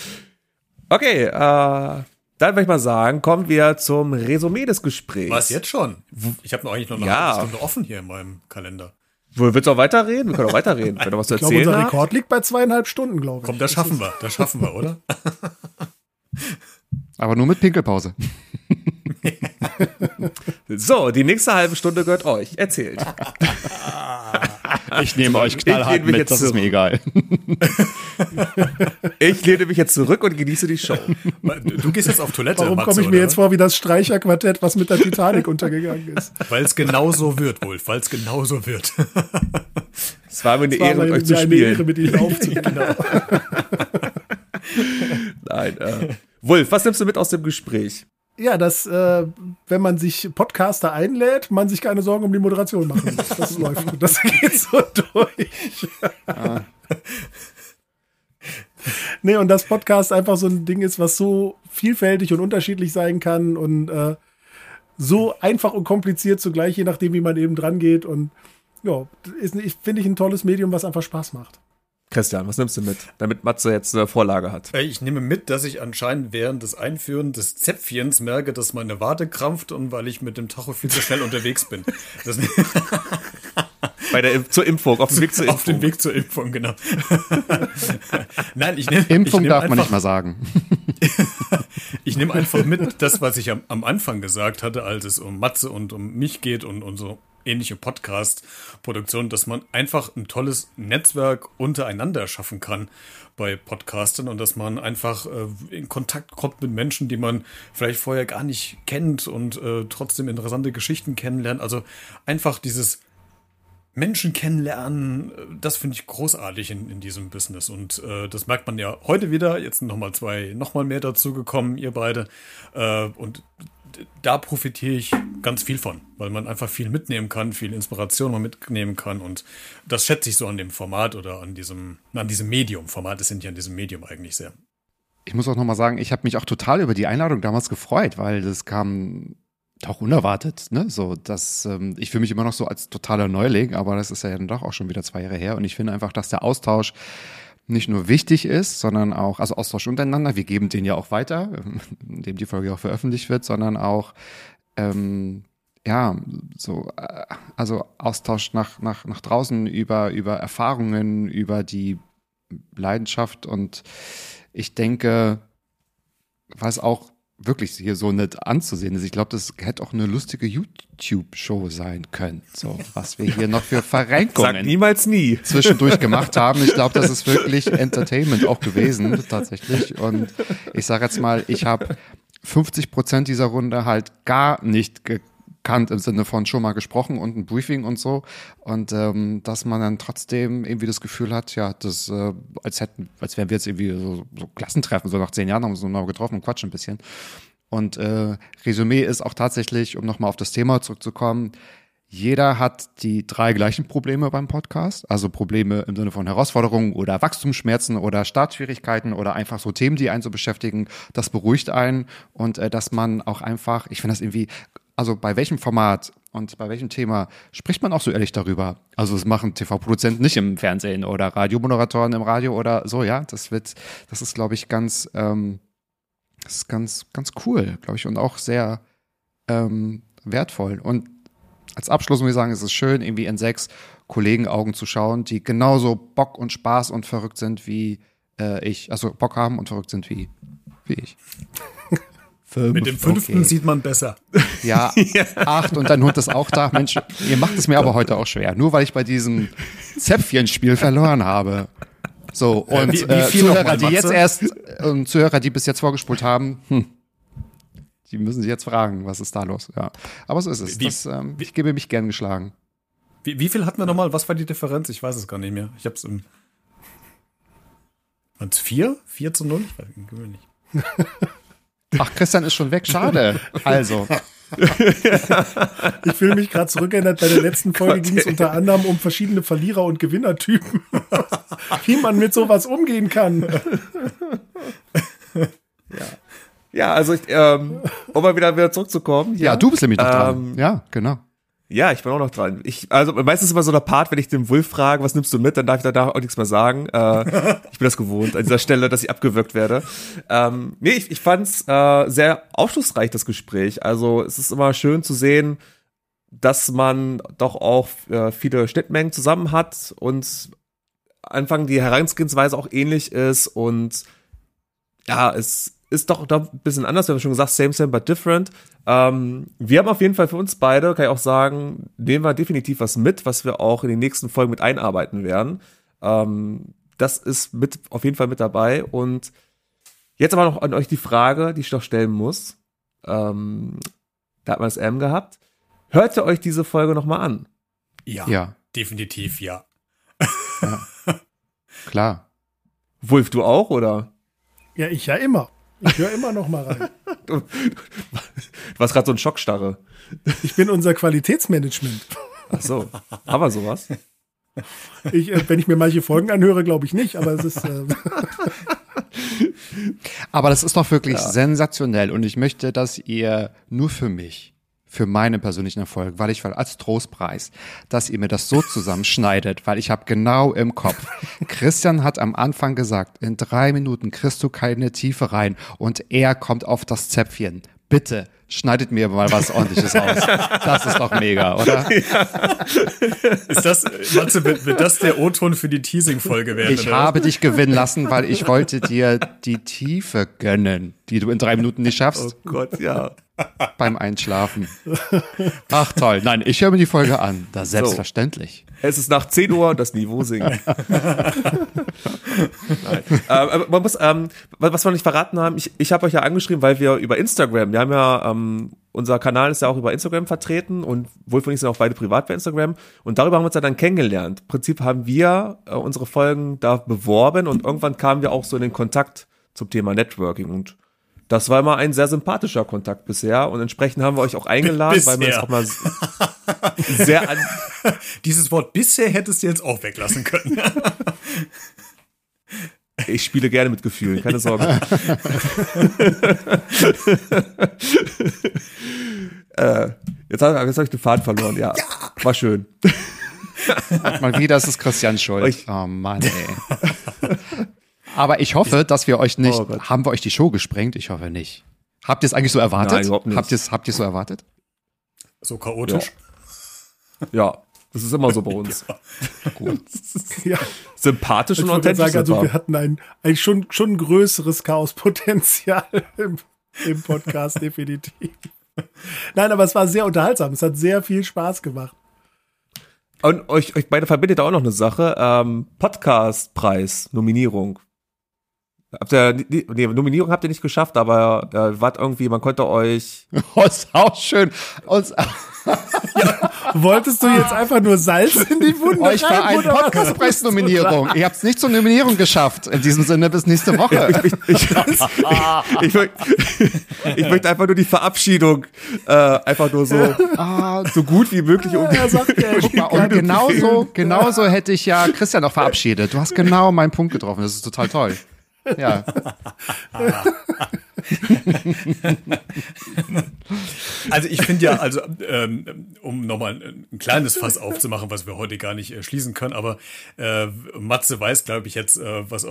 Okay, äh, dann würde ich mal sagen, kommen wir zum Resümee des Gesprächs. Was jetzt schon? Ich habe noch eigentlich noch eine Ja. halbe Stunde offen hier in meinem Kalender. Wo, willst du auch weiterreden? Wir können auch weiterreden, wenn du was zu Ich glaube, erzählen unser hast. Rekord liegt bei zweieinhalb Stunden, glaube ich. Komm, das schaffen wir. Das schaffen wir, oder? Aber nur mit Pinkelpause. So, die nächste halbe Stunde gehört euch. Erzählt. Ich nehme euch knallhart mit, jetzt das ist zurück. mir egal. Ich lehne mich jetzt zurück und genieße die Show. Du, gehst jetzt auf Toilette, Warum komme ich mir oder? jetzt vor wie das Streicherquartett, was mit der Titanic untergegangen ist? Weil es genauso wird, Wolf, weil es genauso wird. Es war mir eine War Ehre, mit euch zu eine Ehre, spielen. mit Ihnen aufzunehmen. Nein, äh. Wolf, was nimmst du mit aus dem Gespräch? Ja, dass, äh, wenn man sich Podcaster einlädt, man sich keine Sorgen um die Moderation machen muss. Das läuft. Das geht so durch. nee, und dass Podcast einfach so ein Ding ist, was so vielfältig und unterschiedlich sein kann und äh, so einfach und kompliziert zugleich, je nachdem, wie man eben dran geht. Und ja, ist, finde ich ein tolles Medium, was einfach Spaß macht. Christian, was nimmst du mit, damit Matze jetzt eine Vorlage hat? Äh, Ich nehme mit, dass ich anscheinend während des Einführen des Zäpfchens merke, dass meine Wade krampft und weil ich mit dem Tacho viel zu schnell unterwegs bin. Das, Bei der zur Impfung, auf dem Weg zur Impfung. auf dem Weg zur Impfung, genau. Nein, ich nehme Impfung ich nehm darf man einfach- nicht mal sagen. Ich nehme einfach mit, das, was ich am, am Anfang gesagt hatte, als es um Matze und um mich geht und, und so ähnliche Podcast-Produktionen, dass man einfach ein tolles Netzwerk untereinander schaffen kann bei Podcastern und dass man einfach äh, in Kontakt kommt mit Menschen, die man vielleicht vorher gar nicht kennt und äh, trotzdem interessante Geschichten kennenlernt. Also einfach dieses Menschen kennenlernen, äh, das finde ich großartig in, in diesem Business. Und äh, das merkt man ja heute wieder. Jetzt sind nochmal zwei, nochmal mehr dazu gekommen, ihr beide. Äh, und da profitiere ich ganz viel von, weil man einfach viel mitnehmen kann, viel Inspiration mal mitnehmen kann. Und das schätze ich so an dem Format oder an diesem, an diesem Medium. Format ist ja an diesem Medium eigentlich sehr. Ich muss auch nochmal sagen, ich habe mich auch total über die Einladung damals gefreut, weil das kam auch unerwartet, ne? So, dass ähm, ich fühle mich immer noch so als totaler Neuling, aber das ist ja dann doch auch schon wieder zwei Jahre her. Und ich finde einfach, dass der Austausch nicht nur wichtig ist, sondern auch, also Austausch untereinander, wir geben den ja auch weiter, indem die Folge auch veröffentlicht wird, sondern auch ähm, ja, so, äh, also Austausch nach, nach, nach draußen über, über Erfahrungen, über die Leidenschaft. Und ich denke, was auch wirklich hier so nett anzusehen ist. Ich glaube, das hätte auch eine lustige YouTube-Show sein können. So, was wir hier noch für Sag Verrenkungen niemals nie. zwischendurch gemacht haben. Ich glaube, das ist wirklich Entertainment auch gewesen, tatsächlich. Und ich sage jetzt mal, ich habe 50 Prozent dieser Runde halt gar nicht gekannt im Sinne von schon mal gesprochen und ein Briefing und so. Und ähm, dass man dann trotzdem irgendwie das Gefühl hat, ja, das, äh, als hätten, als wären wir jetzt irgendwie so, so Klassentreffen, so nach zehn Jahren haben wir uns mal getroffen und quatschen ein bisschen. Und äh, Resümee ist auch tatsächlich, um nochmal auf das Thema zurückzukommen, jeder hat die drei gleichen Probleme beim Podcast, also Probleme im Sinne von Herausforderungen oder Wachstumsschmerzen oder Startschwierigkeiten oder einfach so Themen, die einen so beschäftigen. Das beruhigt einen und äh, dass man auch einfach, ich finde das irgendwie, also bei welchem Format und bei welchem Thema spricht man auch so ehrlich darüber? Also das machen TV-Produzenten nicht im Fernsehen oder Radiomoderatoren im Radio oder so, ja. Das wird, das ist, glaube ich, ganz, ähm, das ist ganz, ganz cool, glaube ich, und auch sehr ähm, wertvoll. Und als Abschluss muss ich sagen, es ist schön, irgendwie in sechs Kollegenaugen zu schauen, die genauso Bock und Spaß und verrückt sind wie äh, ich. Also Bock haben und verrückt sind wie, wie ich. Fünf, Mit dem fünften okay. sieht man besser. Ja, acht und dein Hund ist auch da. Mensch, ihr macht es mir aber heute auch schwer. Nur weil ich bei diesem Zäpfchenspiel verloren habe. So, und wie- wie äh, Zuhörer, die jetzt erst, ähm, Zuhörer, die bis jetzt vorgespult haben, hm, die müssen sich jetzt fragen, was ist da los? Ja, aber so ist es. Wie- Das, ähm, ich gebe mich gern geschlagen. Wie, wie viel hatten wir nochmal? Was war die Differenz? Ich weiß es gar nicht mehr. Ich hab's im. Waren es vier? Vier zu null? Ich weiß nicht, gewöhnlich. Ach, Christian ist schon weg, schade. Also, Ich fühle mich gerade zurückerinnert, bei der letzten Folge ging es unter anderem um verschiedene Verlierer- und Gewinnertypen. Wie man mit sowas umgehen kann. Ja, also ich, ähm, um mal wieder, wieder zurückzukommen. ja, du bist nämlich noch dran. Ähm, Ja, genau. Ja, ich bin auch noch dran. Ich, also meistens ist immer so der Part, wenn ich dem Wolf frage, was nimmst du mit, dann darf ich danach auch nichts mehr sagen. Äh, ich bin das gewohnt an dieser Stelle, dass ich abgewürgt werde. Ähm, nee, ich, ich fand's äh, sehr aufschlussreich, das Gespräch. Also es ist immer schön zu sehen, dass man doch auch äh, viele Schnittmengen zusammen hat und Anfang die Herangehensweise auch ähnlich ist und ja, es ist doch, doch ein bisschen anders. Wir haben schon gesagt, same, same, but different. Ähm, wir haben auf jeden Fall für uns beide, kann ich auch sagen, nehmen wir definitiv was mit, was wir auch in den nächsten Folgen mit einarbeiten werden. Ähm, das ist mit, auf jeden Fall mit dabei. Und jetzt aber noch an euch die Frage, die ich noch stellen muss. Ähm, da hat man das M gehabt. Hört ihr euch diese Folge nochmal an? Ja, Ja, definitiv ja. klar. Wolf, du auch, oder? Ja, ich ja immer. Ich höre immer noch mal rein. Du warst gerade so ein Schockstarre. Ich bin unser Qualitätsmanagement. Ach so. Haben wir sowas? Ich, äh, wenn ich mir manche Folgen anhöre, glaube ich nicht, aber es ist. Äh, Aber das ist doch wirklich sensationell und ich möchte, dass ihr nur für mich, für meinen persönlichen Erfolg, weil ich als Trostpreis, dass ihr mir das so zusammenschneidet, weil ich habe genau im Kopf. Christian hat am Anfang gesagt, in drei Minuten kriegst du keine Tiefe rein und er kommt auf das Zäpfchen. Bitte schneidet mir mal was ordentliches aus. Das ist doch mega, oder? Ist das, Matze, wird, wird das der O-Ton für die Teasing-Folge werden? Ich oder? habe dich gewinnen lassen, weil ich wollte dir die Tiefe gönnen, die du in drei Minuten nicht schaffst. Oh Gott, ja. beim Einschlafen. Ach toll. Nein, ich höre mir die Folge an. Das selbstverständlich. Es ist nach 10 Uhr das Niveau sinkt. Nein. Ähm, man muss, ähm, was wir nicht verraten haben, ich, ich habe euch ja angeschrieben, weil wir über Instagram, wir haben ja, ähm, unser Kanal ist ja auch über Instagram vertreten und Wolf und ich sind auch beide privat bei Instagram und darüber haben wir uns ja dann kennengelernt. Im Prinzip haben wir äh, unsere Folgen da beworben und irgendwann kamen wir auch so in den Kontakt zum Thema Networking und das war immer ein sehr sympathischer Kontakt bisher und entsprechend haben wir euch auch eingeladen, weil wir Bisher. es auch mal sehr an, Dieses Wort bisher hättest du jetzt auch weglassen können. Ich spiele gerne mit Gefühlen, keine Sorge. äh, jetzt habe hab ich den Faden verloren, ja. War schön. Mal wieder ist es Christian schuld. Euch- Oh Mann, ey. Aber ich hoffe, dass wir euch nicht. Oh haben wir euch die Show gesprengt? Ich hoffe nicht. Habt ihr es eigentlich so erwartet? Nein, überhaupt nicht. Habt ihr es habt ihr so erwartet? So chaotisch. Ja, das ist immer so bei uns. Ja. Sympathisch Ich und authentisch. sagen, also wir. hatten ein, ein schon, schon größeres Chaospotenzial im, im Podcast, definitiv. Nein, aber es war sehr unterhaltsam. Es hat sehr viel Spaß gemacht. Und euch, euch beide verbindet auch noch eine Sache. Ähm, Podcastpreis, Nominierung. Habt ihr, nee, nee, Nominierung habt ihr nicht geschafft, aber äh, wart irgendwie, man konnte euch. Oh, ist auch schön. Und, Wolltest du jetzt einfach nur Salz in die Wunde euch war reiben, eine oder was? Podcastpreis-Nominierung. Ihr habt es nicht zur Nominierung geschafft. In diesem Sinne bis nächste Woche. Ich, ich, ich, ich möchte einfach nur die Verabschiedung äh, einfach nur so, Ah, so gut wie möglich um. Er sagt, er Guck mal, und genauso, genauso hätte ich ja Christian auch verabschiedet. Du hast genau meinen Punkt getroffen. Das ist total toll. Ja. Also ich finde ja, also ähm, um nochmal ein, ein kleines Fass aufzumachen, was wir heute gar nicht äh, schließen können, aber äh, Matze weiß, glaube ich, jetzt, äh, was,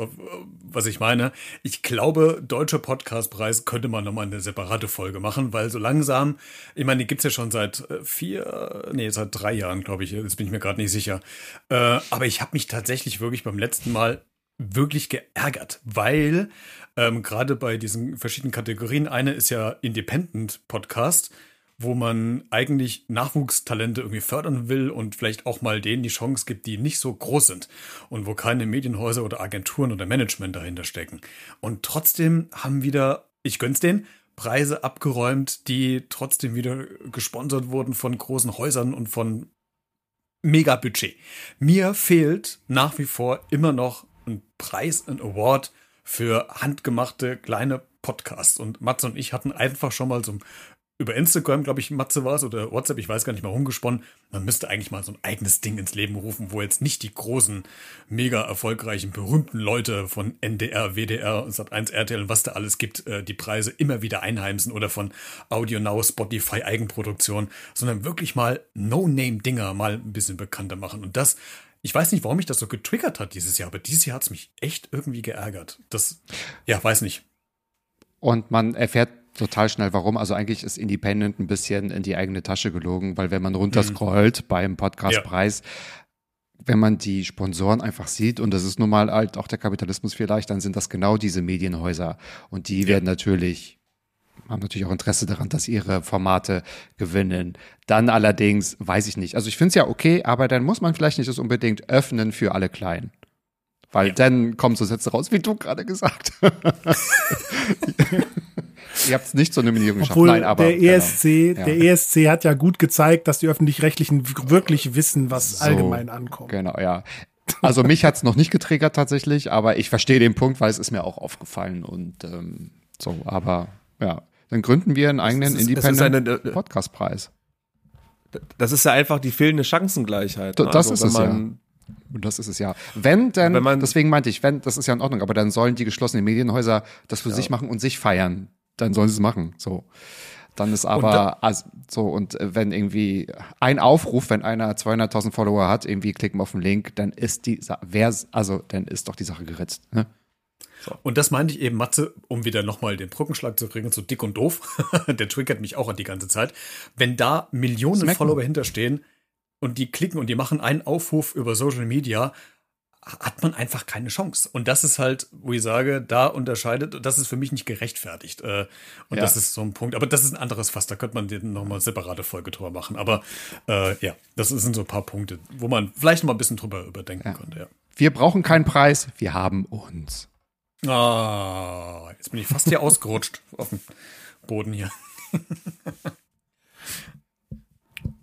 was ich meine. Ich glaube, Deutscher Podcastpreis könnte man nochmal eine separate Folge machen, weil so langsam, ich meine, die gibt's ja schon seit äh, vier, nee, seit drei Jahren, glaube ich, jetzt bin ich mir gerade nicht sicher. Äh, aber ich habe mich tatsächlich wirklich beim letzten Mal wirklich geärgert, weil ähm, gerade bei diesen verschiedenen Kategorien, eine ist ja Independent Podcast, wo man eigentlich Nachwuchstalente irgendwie fördern will und vielleicht auch mal denen die Chance gibt, die nicht so groß sind und wo keine Medienhäuser oder Agenturen oder Management dahinter stecken. Und trotzdem haben wieder, ich gönn's denen, Preise abgeräumt, die trotzdem wieder gesponsert wurden von großen Häusern und von mega Budget. Mir fehlt nach wie vor immer noch Preis, ein Award für handgemachte kleine Podcasts. Und Matze und ich hatten einfach schon mal so über Instagram, glaube ich, Matze war es, oder WhatsApp, ich weiß gar nicht mal, rumgesponnen. Man müsste eigentlich mal so ein eigenes Ding ins Leben rufen, wo jetzt nicht die großen, mega erfolgreichen, berühmten Leute von NDR, WDR und Sat1 RTL und was da alles gibt, äh, die Preise immer wieder einheimsen oder von Audio Now, Spotify, Eigenproduktion, sondern wirklich mal No-Name-Dinger mal ein bisschen bekannter machen. Und das, ich weiß nicht, warum mich das so getriggert hat dieses Jahr, aber dieses Jahr hat es mich echt irgendwie geärgert. Das, ja, weiß nicht. Und man erfährt total schnell, warum. Also eigentlich ist Independent ein bisschen in die eigene Tasche gelogen, weil wenn man runterscrollt beim Podcastpreis, wenn man die Sponsoren einfach sieht, und das ist nun mal halt auch der Kapitalismus vielleicht, dann sind das genau diese Medienhäuser. Und die werden natürlich, haben natürlich auch Interesse daran, dass ihre Formate gewinnen. Dann allerdings, weiß ich nicht. Also ich finde es ja okay, aber dann muss man vielleicht nicht das unbedingt öffnen für alle Kleinen. Weil dann kommen so Sätze raus, wie du gerade gesagt Ihr habt es nicht zur Nominierung geschafft. Obwohl Nein, aber der genau. ESC, Ja. der ESC hat ja gut gezeigt, dass die öffentlich-rechtlichen wirklich wissen, was So, allgemein ankommt. Genau, ja. Also mich hat's noch nicht getriggert tatsächlich, aber ich verstehe den Punkt, weil es ist mir auch aufgefallen und ähm, so, aber ja, dann gründen wir einen eigenen ist- Independent eine- äh, Podcastpreis. Das ist ja einfach die fehlende Chancengleichheit. Ne? das Also, ist es, man- Und das ist es ja. Wenn denn, Wenn man- deswegen meinte ich, wenn, das ist ja in Ordnung, aber dann sollen die geschlossenen Medienhäuser das für sich machen und sich feiern. Dann sollen sie es machen. So. Dann ist aber also, so und äh, wenn irgendwie ein Aufruf, wenn einer 200.000 Follower hat, irgendwie klicken wir auf den Link, dann ist die wer also dann ist doch die Sache geritzt. Ne? Und das meinte ich eben, Matze, um wieder nochmal den Brückenschlag zu kriegen zu dick und doof. Der triggert mich auch an die ganze Zeit. Wenn da Millionen Smacken. Follower hinterstehen und die klicken und die machen einen Aufruf über Social Media, hat man einfach keine Chance. Und das ist halt, wo ich sage, da unterscheidet, das ist für mich nicht gerechtfertigt. Äh, Und Ja. das ist so ein Punkt. Aber das ist ein anderes Fass, da könnte man nochmal separate Folge drüber machen. Aber äh, ja, das sind so ein paar Punkte, wo man vielleicht noch mal ein bisschen drüber überdenken könnte, ja. Wir brauchen keinen Preis, wir haben uns. Ah, jetzt bin ich fast hier ausgerutscht auf dem Boden hier.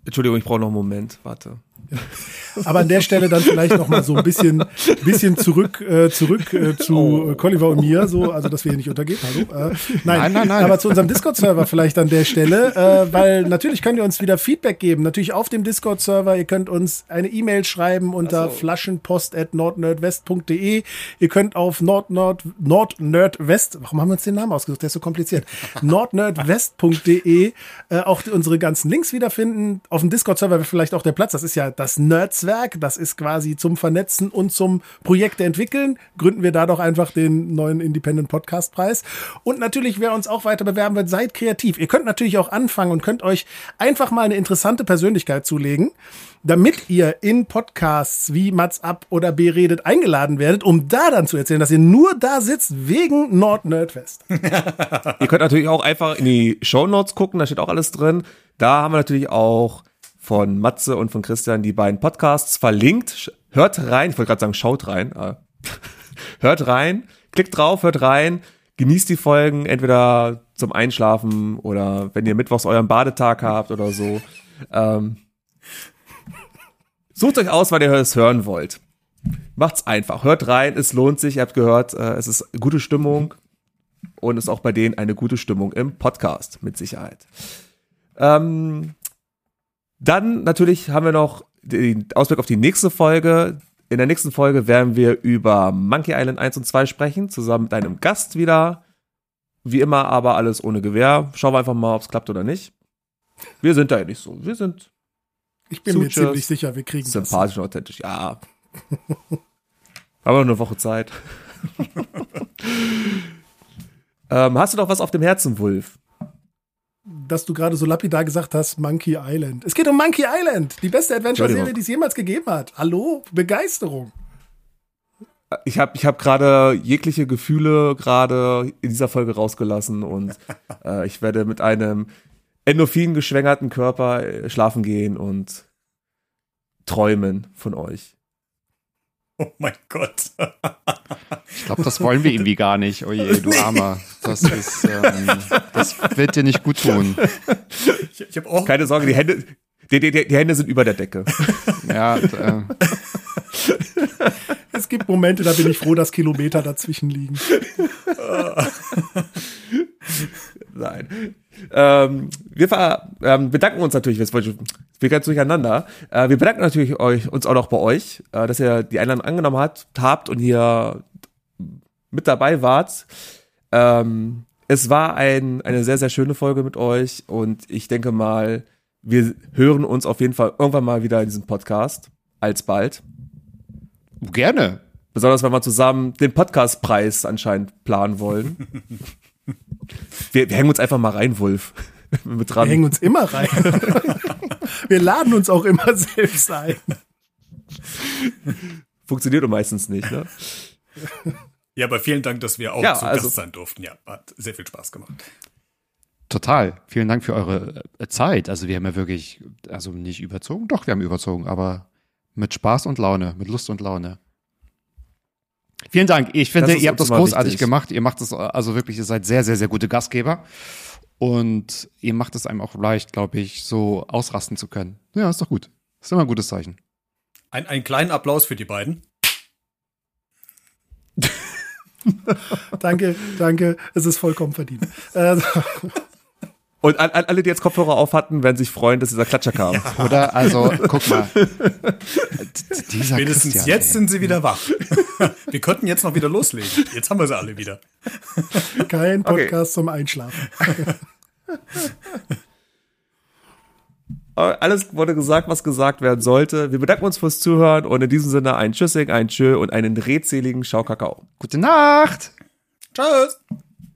Entschuldigung, ich brauche noch einen Moment. Warte. Aber an der Stelle dann vielleicht noch mal so ein bisschen, bisschen zurück, äh, zurück äh, zu äh, Colliver und mir, so, also dass wir hier nicht untergehen. Hallo. Äh, nein, Nein, nein, nein. Aber zu unserem Discord-Server vielleicht an der Stelle, äh, weil natürlich könnt ihr uns wieder Feedback geben. Natürlich auf dem Discord-Server. Ihr könnt uns eine E-Mail schreiben unter flaschenpost@nordnerdwest.de. Ihr könnt auf nordnord nordnerdwest. Warum haben wir uns den Namen ausgesucht? Der ist so kompliziert. nordnerdwest.de äh, auch unsere ganzen Links wiederfinden. Auf dem Discord-Server wäre vielleicht auch der Platz. Das ist ja das Nerds Netzwerk. Das ist quasi zum Vernetzen und zum Projekte entwickeln. Gründen wir da doch einfach den neuen Independent Podcast Preis. Und natürlich, wer uns auch weiter bewerben wird, seid kreativ. Ihr könnt natürlich auch anfangen und könnt euch einfach mal eine interessante Persönlichkeit zulegen, damit ihr in Podcasts wie Mats Ab oder B redet eingeladen werdet, um da dann zu erzählen, dass ihr nur da sitzt wegen Nord Nerdfest. Ihr könnt natürlich auch einfach in die Show Notes gucken, da steht auch alles drin. Da haben wir natürlich auch von Matze und von Christian die beiden Podcasts verlinkt. Hört rein, ich wollte gerade sagen, schaut rein. äh, hört rein, klickt drauf, hört rein, genießt die Folgen, entweder zum Einschlafen oder wenn ihr mittwochs euren Badetag habt oder so. Ähm, sucht euch aus, wann ihr es hören wollt. Macht's einfach. Hört rein, es lohnt sich. Ihr habt gehört, äh, es ist gute Stimmung und ist auch bei denen eine gute Stimmung im Podcast, mit Sicherheit. Ähm, dann natürlich haben wir noch den Ausblick auf die nächste Folge. In der nächsten Folge werden wir über Monkey Island 1 und 2 sprechen, zusammen mit einem Gast wieder. Wie immer, aber alles ohne Gewehr. Schauen wir einfach mal, ob es klappt oder nicht. Wir sind da ja nicht so. Wir sind Ich bin mir ziemlich sicher, wir kriegen das. sympathisch und authentisch. Ja. Aber nur eine Woche Zeit. ähm, hast du noch was auf dem Herzen, Wulf? Dass du gerade so lapidar gesagt hast, Monkey Island. Es geht um Monkey Island, die beste Adventure-Serie, die es jemals gegeben hat. Hallo? Begeisterung. Ich habe ich hab gerade jegliche Gefühle gerade in dieser Folge rausgelassen und äh, ich werde mit einem endorphin geschwängerten Körper äh, schlafen gehen und träumen von euch. Oh mein Gott. Ich glaube, das wollen wir irgendwie gar nicht. Oh je, du Armer. Das ist, ähm, das wird dir nicht gut tun. Ich, ich habe auch Keine Sorge, die Hände, die, die, die Hände sind über der Decke. Ja, äh, Es gibt Momente, da bin ich froh, dass Kilometer dazwischen liegen. Nein. Ähm, wir ähm, bedanken uns natürlich, jetzt wollte ich- wir ganz durcheinander. Äh, wir bedanken natürlich euch, uns auch noch bei euch, äh, dass ihr die Einladung angenommen hat, habt und hier mit dabei wart. Ähm, es war ein, eine sehr, sehr schöne Folge mit euch und ich denke mal, wir hören uns auf jeden Fall irgendwann mal wieder in diesem Podcast. Alsbald. gerne. Besonders wenn wir zusammen den Podcastpreis anscheinend planen wollen. wir, wir hängen uns einfach mal rein, Wulf. Mit dran. Wir hängen uns immer rein. Wir laden uns auch immer selbst ein. Funktioniert doch meistens nicht, ne? Ja, aber vielen Dank, dass wir auch Ja, zu also- Gast sein durften. Ja, hat sehr viel Spaß gemacht. Total. Vielen Dank für eure äh, Zeit. Also wir haben ja wirklich, also nicht überzogen, doch, wir haben überzogen, aber mit Spaß und Laune, mit Lust und Laune. Vielen Dank. Ich finde, ihr habt das großartig wichtig. gemacht. Ihr macht das, äh, also wirklich, ihr seid sehr, sehr, sehr gute Gastgeber. Und ihr macht es einem auch leicht, glaube ich, so ausrasten zu können. Ja, ist doch gut. Ist immer ein gutes Zeichen. Ein, einen kleinen Applaus für die beiden. Danke, danke. Es ist vollkommen verdient. Äh, Und an, an alle, die jetzt Kopfhörer auf hatten, werden sich freuen, dass dieser Klatscher kam. Oder? Also, guck mal. Dieser Wenigstens Christian, jetzt ey. sind sie wieder wach. wir könnten jetzt noch wieder loslegen. Jetzt haben wir sie alle wieder. kein Okay. Podcast zum Einschlafen. Aber Alles wurde gesagt, was gesagt werden sollte. Wir bedanken uns fürs Zuhören und in diesem Sinne ein Tschüssing, ein Tschö und einen redseligen Schau Kakao. Gute Nacht. Tschüss.